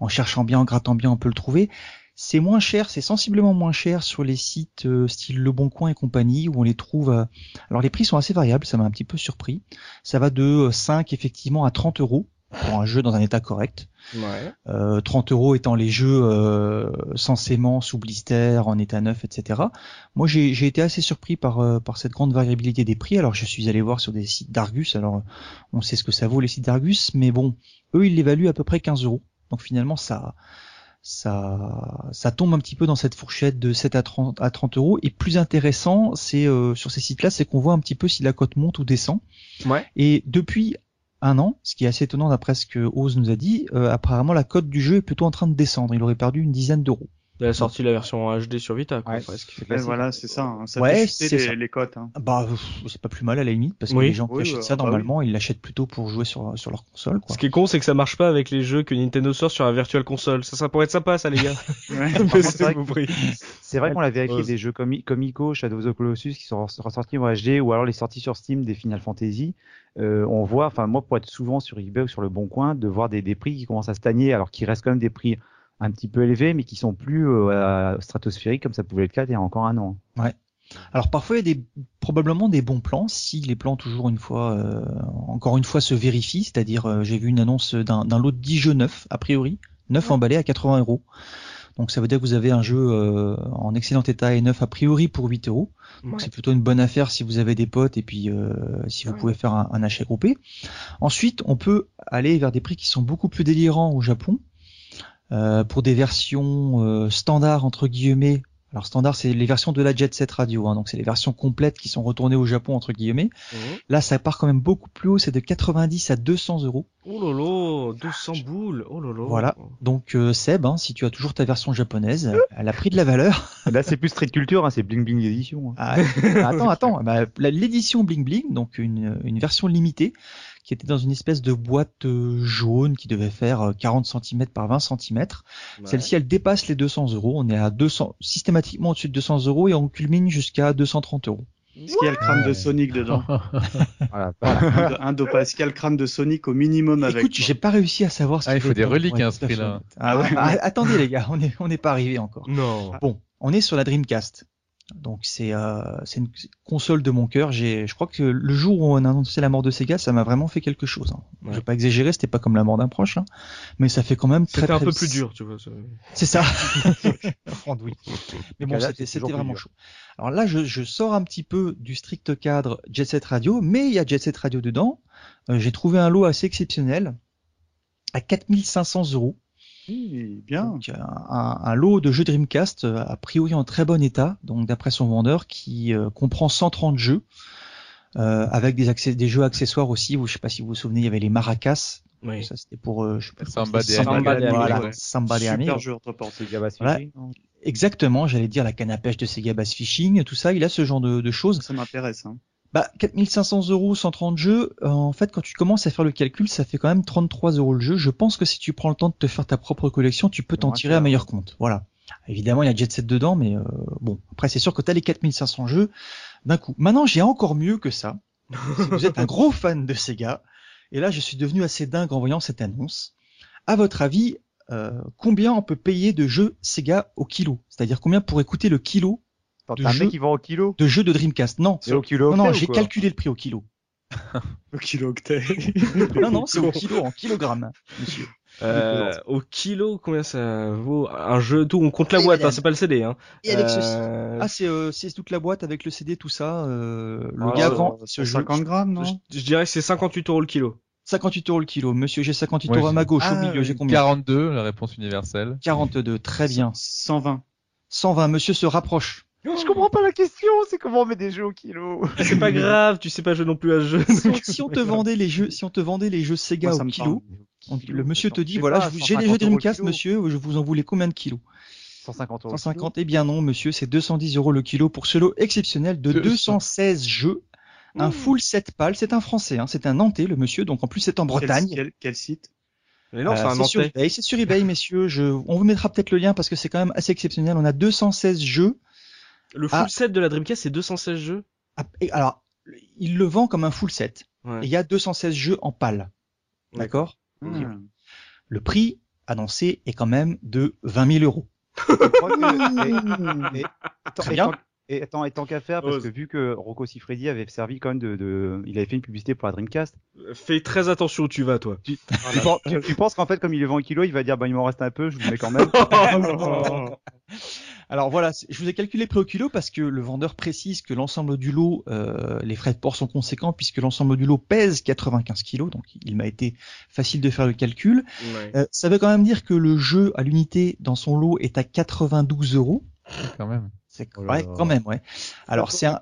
en cherchant bien, en grattant bien, on peut le trouver. C'est moins cher, c'est sensiblement moins cher sur les sites euh, style Le Bon Coin et compagnie où on les trouve. Euh, alors les prix sont assez variables, ça m'a un petit peu surpris. Ça va de 5 euh, effectivement à 30 euros pour un jeu dans un état correct. Ouais. Euh, 30 euros étant les jeux euh, censément sous blister, en état neuf, etc. Moi, j'ai été assez surpris par, par cette grande variabilité des prix. Alors, je suis allé voir sur des sites d'Argus. Alors, on sait ce que ça vaut les sites d'Argus, mais bon, eux, ils l'évaluent à peu près 15 euros. Donc finalement, ça, ça, ça tombe un petit peu dans cette fourchette de 7 à 30, à 30 euros. Et plus intéressant, c'est euh, sur ces sites-là, c'est qu'on voit un petit peu si la cote monte ou descend. Ouais. Et depuis un an, ce qui est assez étonnant d'après ce que Oz nous a dit, euh, apparemment la cote du jeu est plutôt en train de descendre. Il aurait perdu une dizaine d'euros. Il a sorti la version HD sur Vita, quoi, presque. voilà, c'est ça. Hein. Ça ouais, c'est les, les cotes. Hein. Bah, c'est pas plus mal à la limite, parce que les gens qui achètent ça, bah normalement, ils l'achètent plutôt pour jouer sur, sur leur console, quoi. Ce qui est con, c'est que ça marche pas avec les jeux que Nintendo sort sur la Virtual Console. Ça, ça pourrait être sympa, ça, les gars. c'est vrai qu'on l'a vérifié des jeux comme, comme Ico, Shadow of the Colossus, qui sont ressortis en HD, ou alors les sorties sur Steam des Final Fantasy. Euh, on voit, enfin, moi, pour être souvent sur eBay ou sur le Bon Coin, de voir des, des prix qui commencent à stagner, alors qu'il reste quand même des prix un petit peu élevés, mais qui sont plus euh, stratosphériques comme ça pouvait être le cas il y a encore un an. Ouais. Alors parfois il y a des, probablement des bons plans si les plans toujours une fois, euh, encore une fois se vérifient, c'est-à-dire euh, j'ai vu une annonce d'un lot de 10 jeux neufs a priori, neuf emballés à 80 euros. Donc ça veut dire que vous avez un jeu euh, en excellent état et neuf a priori pour 8 euros. Donc c'est plutôt une bonne affaire si vous avez des potes et puis euh, si vous pouvez faire un, un, achat groupé. Ensuite, on peut aller vers des prix qui sont beaucoup plus délirants au Japon. Euh, pour des versions euh, standards entre guillemets. Alors standard, c'est les versions de la Jet Set Radio, hein, donc c'est les versions complètes qui sont retournées au Japon entre guillemets. Mhm. Là, ça part quand même beaucoup plus haut, c'est de 90 à 200 euros. Oh là là, 200 boules, oh là là. Voilà. Donc euh, Seb, hein, si tu as toujours ta version japonaise, elle a pris de la valeur. Là, c'est plus Street Culture, hein, c'est Bling Bling édition. Hein. Ah, attends, attends, bah, l'édition Bling Bling, donc une, une version limitée, qui était dans une espèce de boîte euh, jaune qui devait faire 40 euh, cm par 20 cm. Celle-ci, elle dépasse les 200 euros. On est à 200, systématiquement au-dessus de 200 euros et on culmine jusqu'à 230 euros. Est-ce qu'il y a le crâne de Sonic dedans voilà, voilà. Un, un Est-ce qu'il y a le crâne de Sonic au minimum avec Écoute, j'ai pas réussi à savoir ce ah, il faut des reliques à ce prix-là. Ah, ouais. Ah, attendez les gars, on n'est pas arrivé encore. Non. Bon, on est sur la Dreamcast. Donc c'est euh, c'est une console de mon cœur. J'ai, je crois que le jour où on a annoncé la mort de Sega, ça m'a vraiment fait quelque chose. Hein. Ouais. Je vais pas exagérer, c'était pas comme la mort d'un proche, hein, mais ça fait quand même très. C'était un peu plus dur, tu vois. C'est ça. oui. Mais bon, c'était vraiment chaud. Alors là, je, je, sors un petit peu du strict cadre Jet Set Radio, mais il y a Jet Set Radio dedans. Euh, J'ai trouvé un lot assez exceptionnel à 4500 euros bien. un, lot de jeux Dreamcast euh, a priori en très bon état, donc d'après son vendeur, qui euh, comprend 130 jeux. Euh, avec des, accès, des jeux accessoires aussi. Où, je sais pas si vous vous souvenez, il y avait les maracas. Oui. Ça c'était pour euh, je sais pas, Samba, Samba, de voilà, Samba Super jeu Sega Bass Fishing. Exactement, j'allais dire la canne à pêche de Sega Bass Fishing, tout ça. Il a ce genre de, de choses. Ça m'intéresse. Hein. Bah 4500 euros 130 jeux, euh, en fait quand tu commences à faire le calcul, ça fait quand même 33 euros le jeu. Je pense que si tu prends le temps de te faire ta propre collection, tu peux t'en tirer un meilleur compte. Voilà. Évidemment, il y a Jet Set dedans, mais euh, bon, après c'est sûr que tu as les 4500 jeux d'un coup. Maintenant, j'ai encore mieux que ça. Si vous êtes un gros fan de Sega, et là je suis devenu assez dingue en voyant cette annonce. À votre avis, euh, combien on peut payer de jeux Sega au kilo? C'est-à-dire combien pourrait coûter le kilo Attends, de t'as un jeu- mec qui vend au kilo? de jeux de Dreamcast Non, C'est au kilo non, non, j'ai calculé le prix au kilo. Au kilo octet. Non, non, c'est au kilo, en kilogrammes, monsieur. Euh, au kilo, combien ça vaut? Un jeu tout On compte la boîte, hein, c'est pas le CD. Hein. Et avec ceci. Euh, Ah, c'est euh, c'est toute la boîte avec le CD, tout ça. Euh, le Ah, gars vend ce jeu. 50 grammes, je, non? Je dirais que c'est 58 euros le kilo. 58 euros le kilo. Monsieur, j'ai 58 Ouais, euros à ma gauche. Ah, au milieu, j'ai combien? 42, la réponse universelle. 42, très bien. 120. 120, monsieur se rapproche. Je comprends pas la question, c'est comment on met des jeux au kilo C'est pas grave, tu sais pas jouer non plus à ce jeu. si, on, si on te vendait les jeux, si on te vendait les jeux Sega Moi, au kilo, on- le monsieur te dit voilà, j'ai les 150 jeux Dreamcast, monsieur, je vous en voulais combien de kilos 150 euros. 150 Eh bien non, monsieur, c'est 210 euros le kilo pour ce lot exceptionnel de 200. 216 jeux. Un full set pâle, c'est un français, hein, c'est un Nantais le monsieur, donc en plus c'est en Bretagne. Quel, quel, quel site? Mais non, Euh, c'est un sur Nantais. eBay, c'est sur eBay, messieurs. Je, on vous mettra peut-être le lien parce que c'est quand même assez exceptionnel. On a 216 jeux. Le full Ah. set de la Dreamcast, c'est 216 jeux. Ah, et Alors, il le vend comme un full set. Ouais. Et il y a 216 jeux en pâle. D'accord Hmm. Le prix annoncé est quand même de 20 000 euros. Attends, Très et bien. tant- Et attends, et tant qu'à faire, parce Ose. que vu que Rocco Siffredi avait servi quand même de, de, il avait fait une publicité pour la Dreamcast. Fais très attention où tu vas, toi. Tu, tu penses- tu- tu penses qu'en fait, comme il est vend au kilo, il va dire, bah, il m'en reste un peu, je vous le mets quand même. Alors voilà, je vous ai calculé le prix au kilo parce que le vendeur précise que l'ensemble du lot, euh, les frais de port sont conséquents puisque l'ensemble du lot pèse 95 kilos, donc il m'a été facile de faire le calcul. Ouais. Euh, ça veut quand même dire que le jeu à l'unité dans son lot est à 92 euros. Quand même. C'est Oh quand même, ouais. Alors c'est un,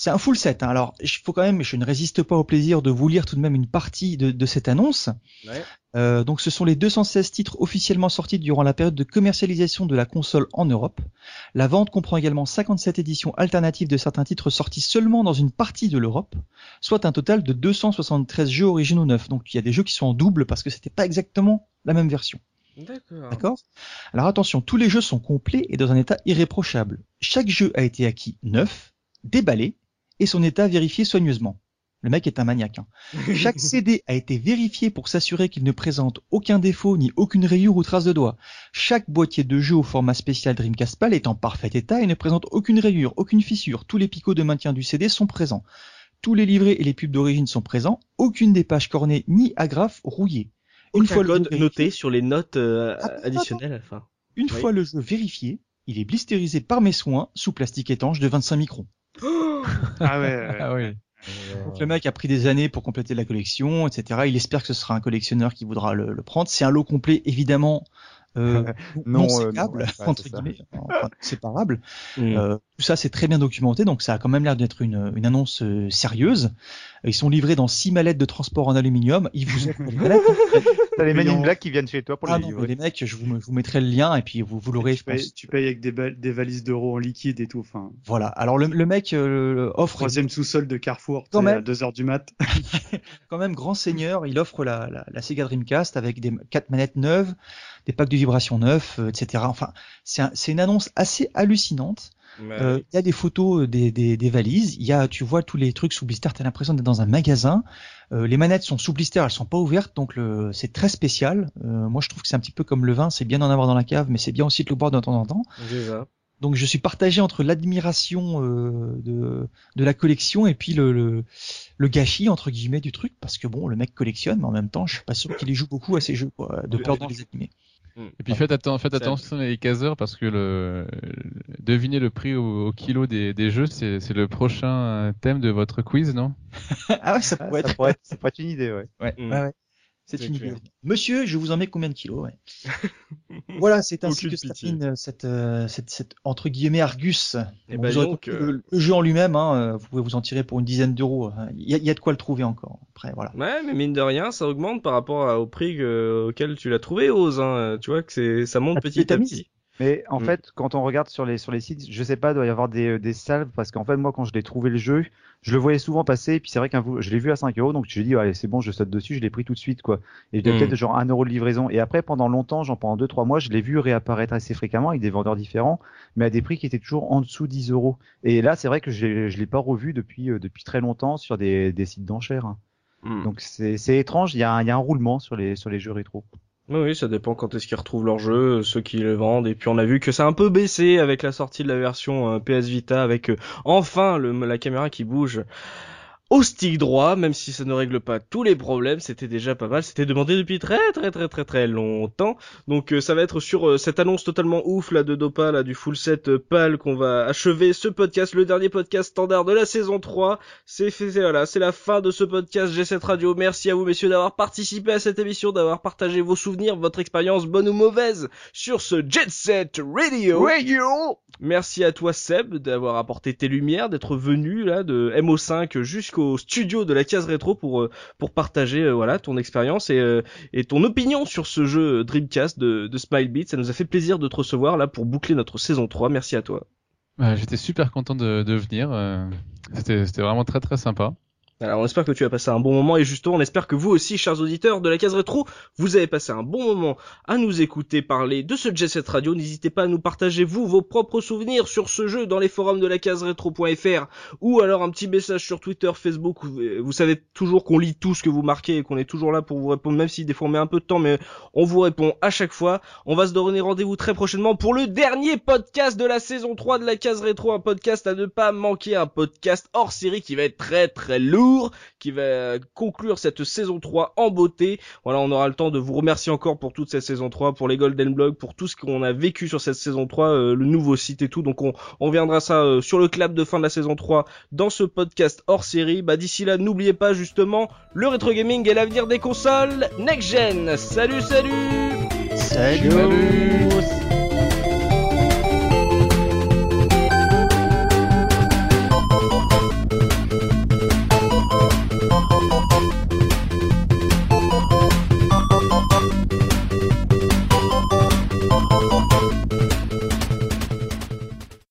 c'est un full set. hein. Alors il faut quand même, je ne résiste pas au plaisir de vous lire tout de même une partie de, de cette annonce. Ouais. Euh, donc ce sont les 216 titres officiellement sortis durant la période de commercialisation de la console en Europe. La vente comprend également 57 éditions alternatives de certains titres sortis seulement dans une partie de l'Europe, soit un total de 273 jeux originaux neufs. Donc il y a des jeux qui sont en double parce que c'était pas exactement la même version. D'accord. D'accord? Alors attention, tous les jeux sont complets et dans un état irréprochable. Chaque jeu a été acquis neuf, déballé et son état vérifié soigneusement. Le mec est un maniaque. hein. Chaque CD a été vérifié pour s'assurer qu'il ne présente aucun défaut ni aucune rayure ou trace de doigt. Chaque boîtier de jeu au format spécial Dreamcast PAL est en parfait état et ne présente aucune rayure, aucune fissure. Tous les picots de maintien du CD sont présents. Tous les livrets et les pubs d'origine sont présents. Aucune des pages cornées ni agrafes rouillées. Une fois le code jeu vérifié- noté sur les notes euh, Attends, additionnelles à la fin. Une Oui. fois le jeu vérifié, il est blisterisé par mes soins sous plastique étanche de 25 microns. Ah ouais. Ah oui. Donc le mec a pris des années pour compléter la collection, etc. Il espère que ce sera un collectionneur qui voudra le, le prendre. C'est un lot complet, évidemment, euh, non, Non, euh, sécable, non, ouais, entre guillemets, enfin, séparable. Mm. Euh, tout ça, c'est très bien documenté, donc ça a quand même l'air d'être une, une annonce euh, sérieuse. Ils sont livrés dans six mallettes de transport en aluminium. Ils vous. T'as les Men in. Black qui viennent chez toi pour Ah les non, livrer. les mecs, je vous, je vous mettrai le lien et puis vous, vous l'aurez, tu, payes, pense. tu payes avec des, des valises d'euros en liquide et tout. Enfin, Voilà. Alors le, le mec euh, offre troisième sous-sol de Carrefour, Quand même. à 2 heures du mat. quand même grand seigneur, il offre la, la, la Sega Dreamcast avec des quatre manettes neuves, des packs de vibrations neufs, euh, etc. Enfin, c'est un- une annonce assez hallucinante. Euh, Il y a des photos des, des, des valises, il y a, tu vois tous les trucs sous blister, t'as l'impression d'être dans un magasin. Euh, les manettes sont sous blister, elles sont pas ouvertes, donc le, c'est très spécial. Euh, moi, je trouve que c'est un petit peu comme le vin, c'est bien d'en avoir dans la cave, mais c'est bien aussi de le boire de temps en temps. Donc je suis partagé entre l'admiration euh, de, de la collection et puis le, le, le gâchis entre guillemets du truc parce que bon le mec collectionne mais en même temps je suis pas sûr qu'il y joue beaucoup à ces jeux quoi, de peur de les abîmer. Et puis faites, atten- faites Ça- attention les caseurs parce que le, deviner le prix au, au kilo des, des jeux, c'est c'est le prochain thème de votre quiz, non? Ah ouais ça Ah, pourrait ça être. pourrait être, ça pourrait être une idée, ouais. Ouais, Mm. ouais, ouais. C'est une clair. idée. Monsieur, je vous en mets combien de kilos ouais. Voilà, c'est ainsi que se termine euh, cette, euh, cette, cette entre guillemets Argus. Eh Bon, ben, vous donc, euh, le, le jeu en lui-même, hein, vous pouvez vous en tirer pour une dizaine d'euros. hein. Il y, a, il y a de quoi le trouver encore. Après, voilà. Ouais, mais mine de rien, ça augmente par rapport au prix que- auquel tu l'as trouvé, Ose. Hein. Tu vois que c'est, ça monte Ah, tu petit à petit. Mais en mm. fait, quand on regarde sur les sur les sites, je sais pas, il doit y avoir des des salves parce qu'en fait moi quand je l'ai trouvé le jeu, je le voyais souvent passer et puis c'est vrai qu'un je l'ai vu à 5 euros donc je dit allez c'est bon je saute dessus, je l'ai pris tout de suite quoi. Et il y a peut-être genre 1 euro de livraison et après pendant longtemps, genre pendant 2 3 mois, je l'ai vu réapparaître assez fréquemment avec des vendeurs différents mais à des prix qui étaient toujours en dessous 10 euros. Et là c'est vrai que je je l'ai pas revu depuis euh, depuis très longtemps sur des des sites d'enchères. Mm. Donc c'est étrange, il y, a un, il y a un roulement sur les sur les jeux rétro. Oui, ça dépend quand est-ce qu'ils retrouvent leur jeu, ceux qui le vendent. Et puis on a vu que ça a un peu baissé avec la sortie de la version euh, PS Vita, avec euh, enfin la caméra qui bouge au stick droit, même si ça ne règle pas tous les problèmes, c'était déjà pas mal, c'était demandé depuis très très très très très longtemps. Donc euh, ça va être sur euh, cette annonce totalement ouf là de Dopa là du full set euh, pâle qu'on va achever ce podcast, le dernier podcast standard de la saison 3. C'est voilà, c'est la fin de ce podcast G7 Radio. Merci à vous messieurs d'avoir participé à cette émission, d'avoir partagé vos souvenirs, votre expérience bonne ou mauvaise sur ce Jet Set Radio. Radio. Merci à toi Seb d'avoir apporté tes lumières, d'être venu là de MO5 jusqu'au au studio de la case rétro pour euh, pour partager euh, voilà ton expérience et, euh, et ton opinion sur ce jeu Dreamcast de, de Beat. Ça nous a fait plaisir de te recevoir là pour boucler notre saison 3. Merci à toi. J'étais super content de, de venir. C'était vraiment très très sympa. Alors on espère que tu as passé un bon moment et justement on espère que vous aussi chers auditeurs de la case rétro vous avez passé un bon moment à nous écouter parler de ce Jet Radio. N'hésitez pas à nous partager vous vos propres souvenirs sur ce jeu dans les forums de la case rétro.fr ou alors un petit message sur Twitter, Facebook. Vous savez toujours qu'on lit tout ce que vous marquez et qu'on est toujours là pour vous répondre même si des fois un peu de temps mais on vous répond à chaque fois. On va se donner rendez-vous très prochainement pour le dernier podcast de la saison 3 de la case rétro, un podcast à ne pas manquer, un podcast hors série qui va être très très lourd qui va conclure cette saison 3 en beauté. Voilà, on aura le temps de vous remercier encore pour toute cette saison 3, pour les Golden Blog, pour tout ce qu'on a vécu sur cette saison 3, euh, le nouveau site et tout. Donc on, on viendra ça euh, sur le clap de fin de la saison 3 dans ce podcast hors série. Bah d'ici là, n'oubliez pas justement le rétro gaming et l'avenir des consoles next gen. Salut, salut. Salut. salut.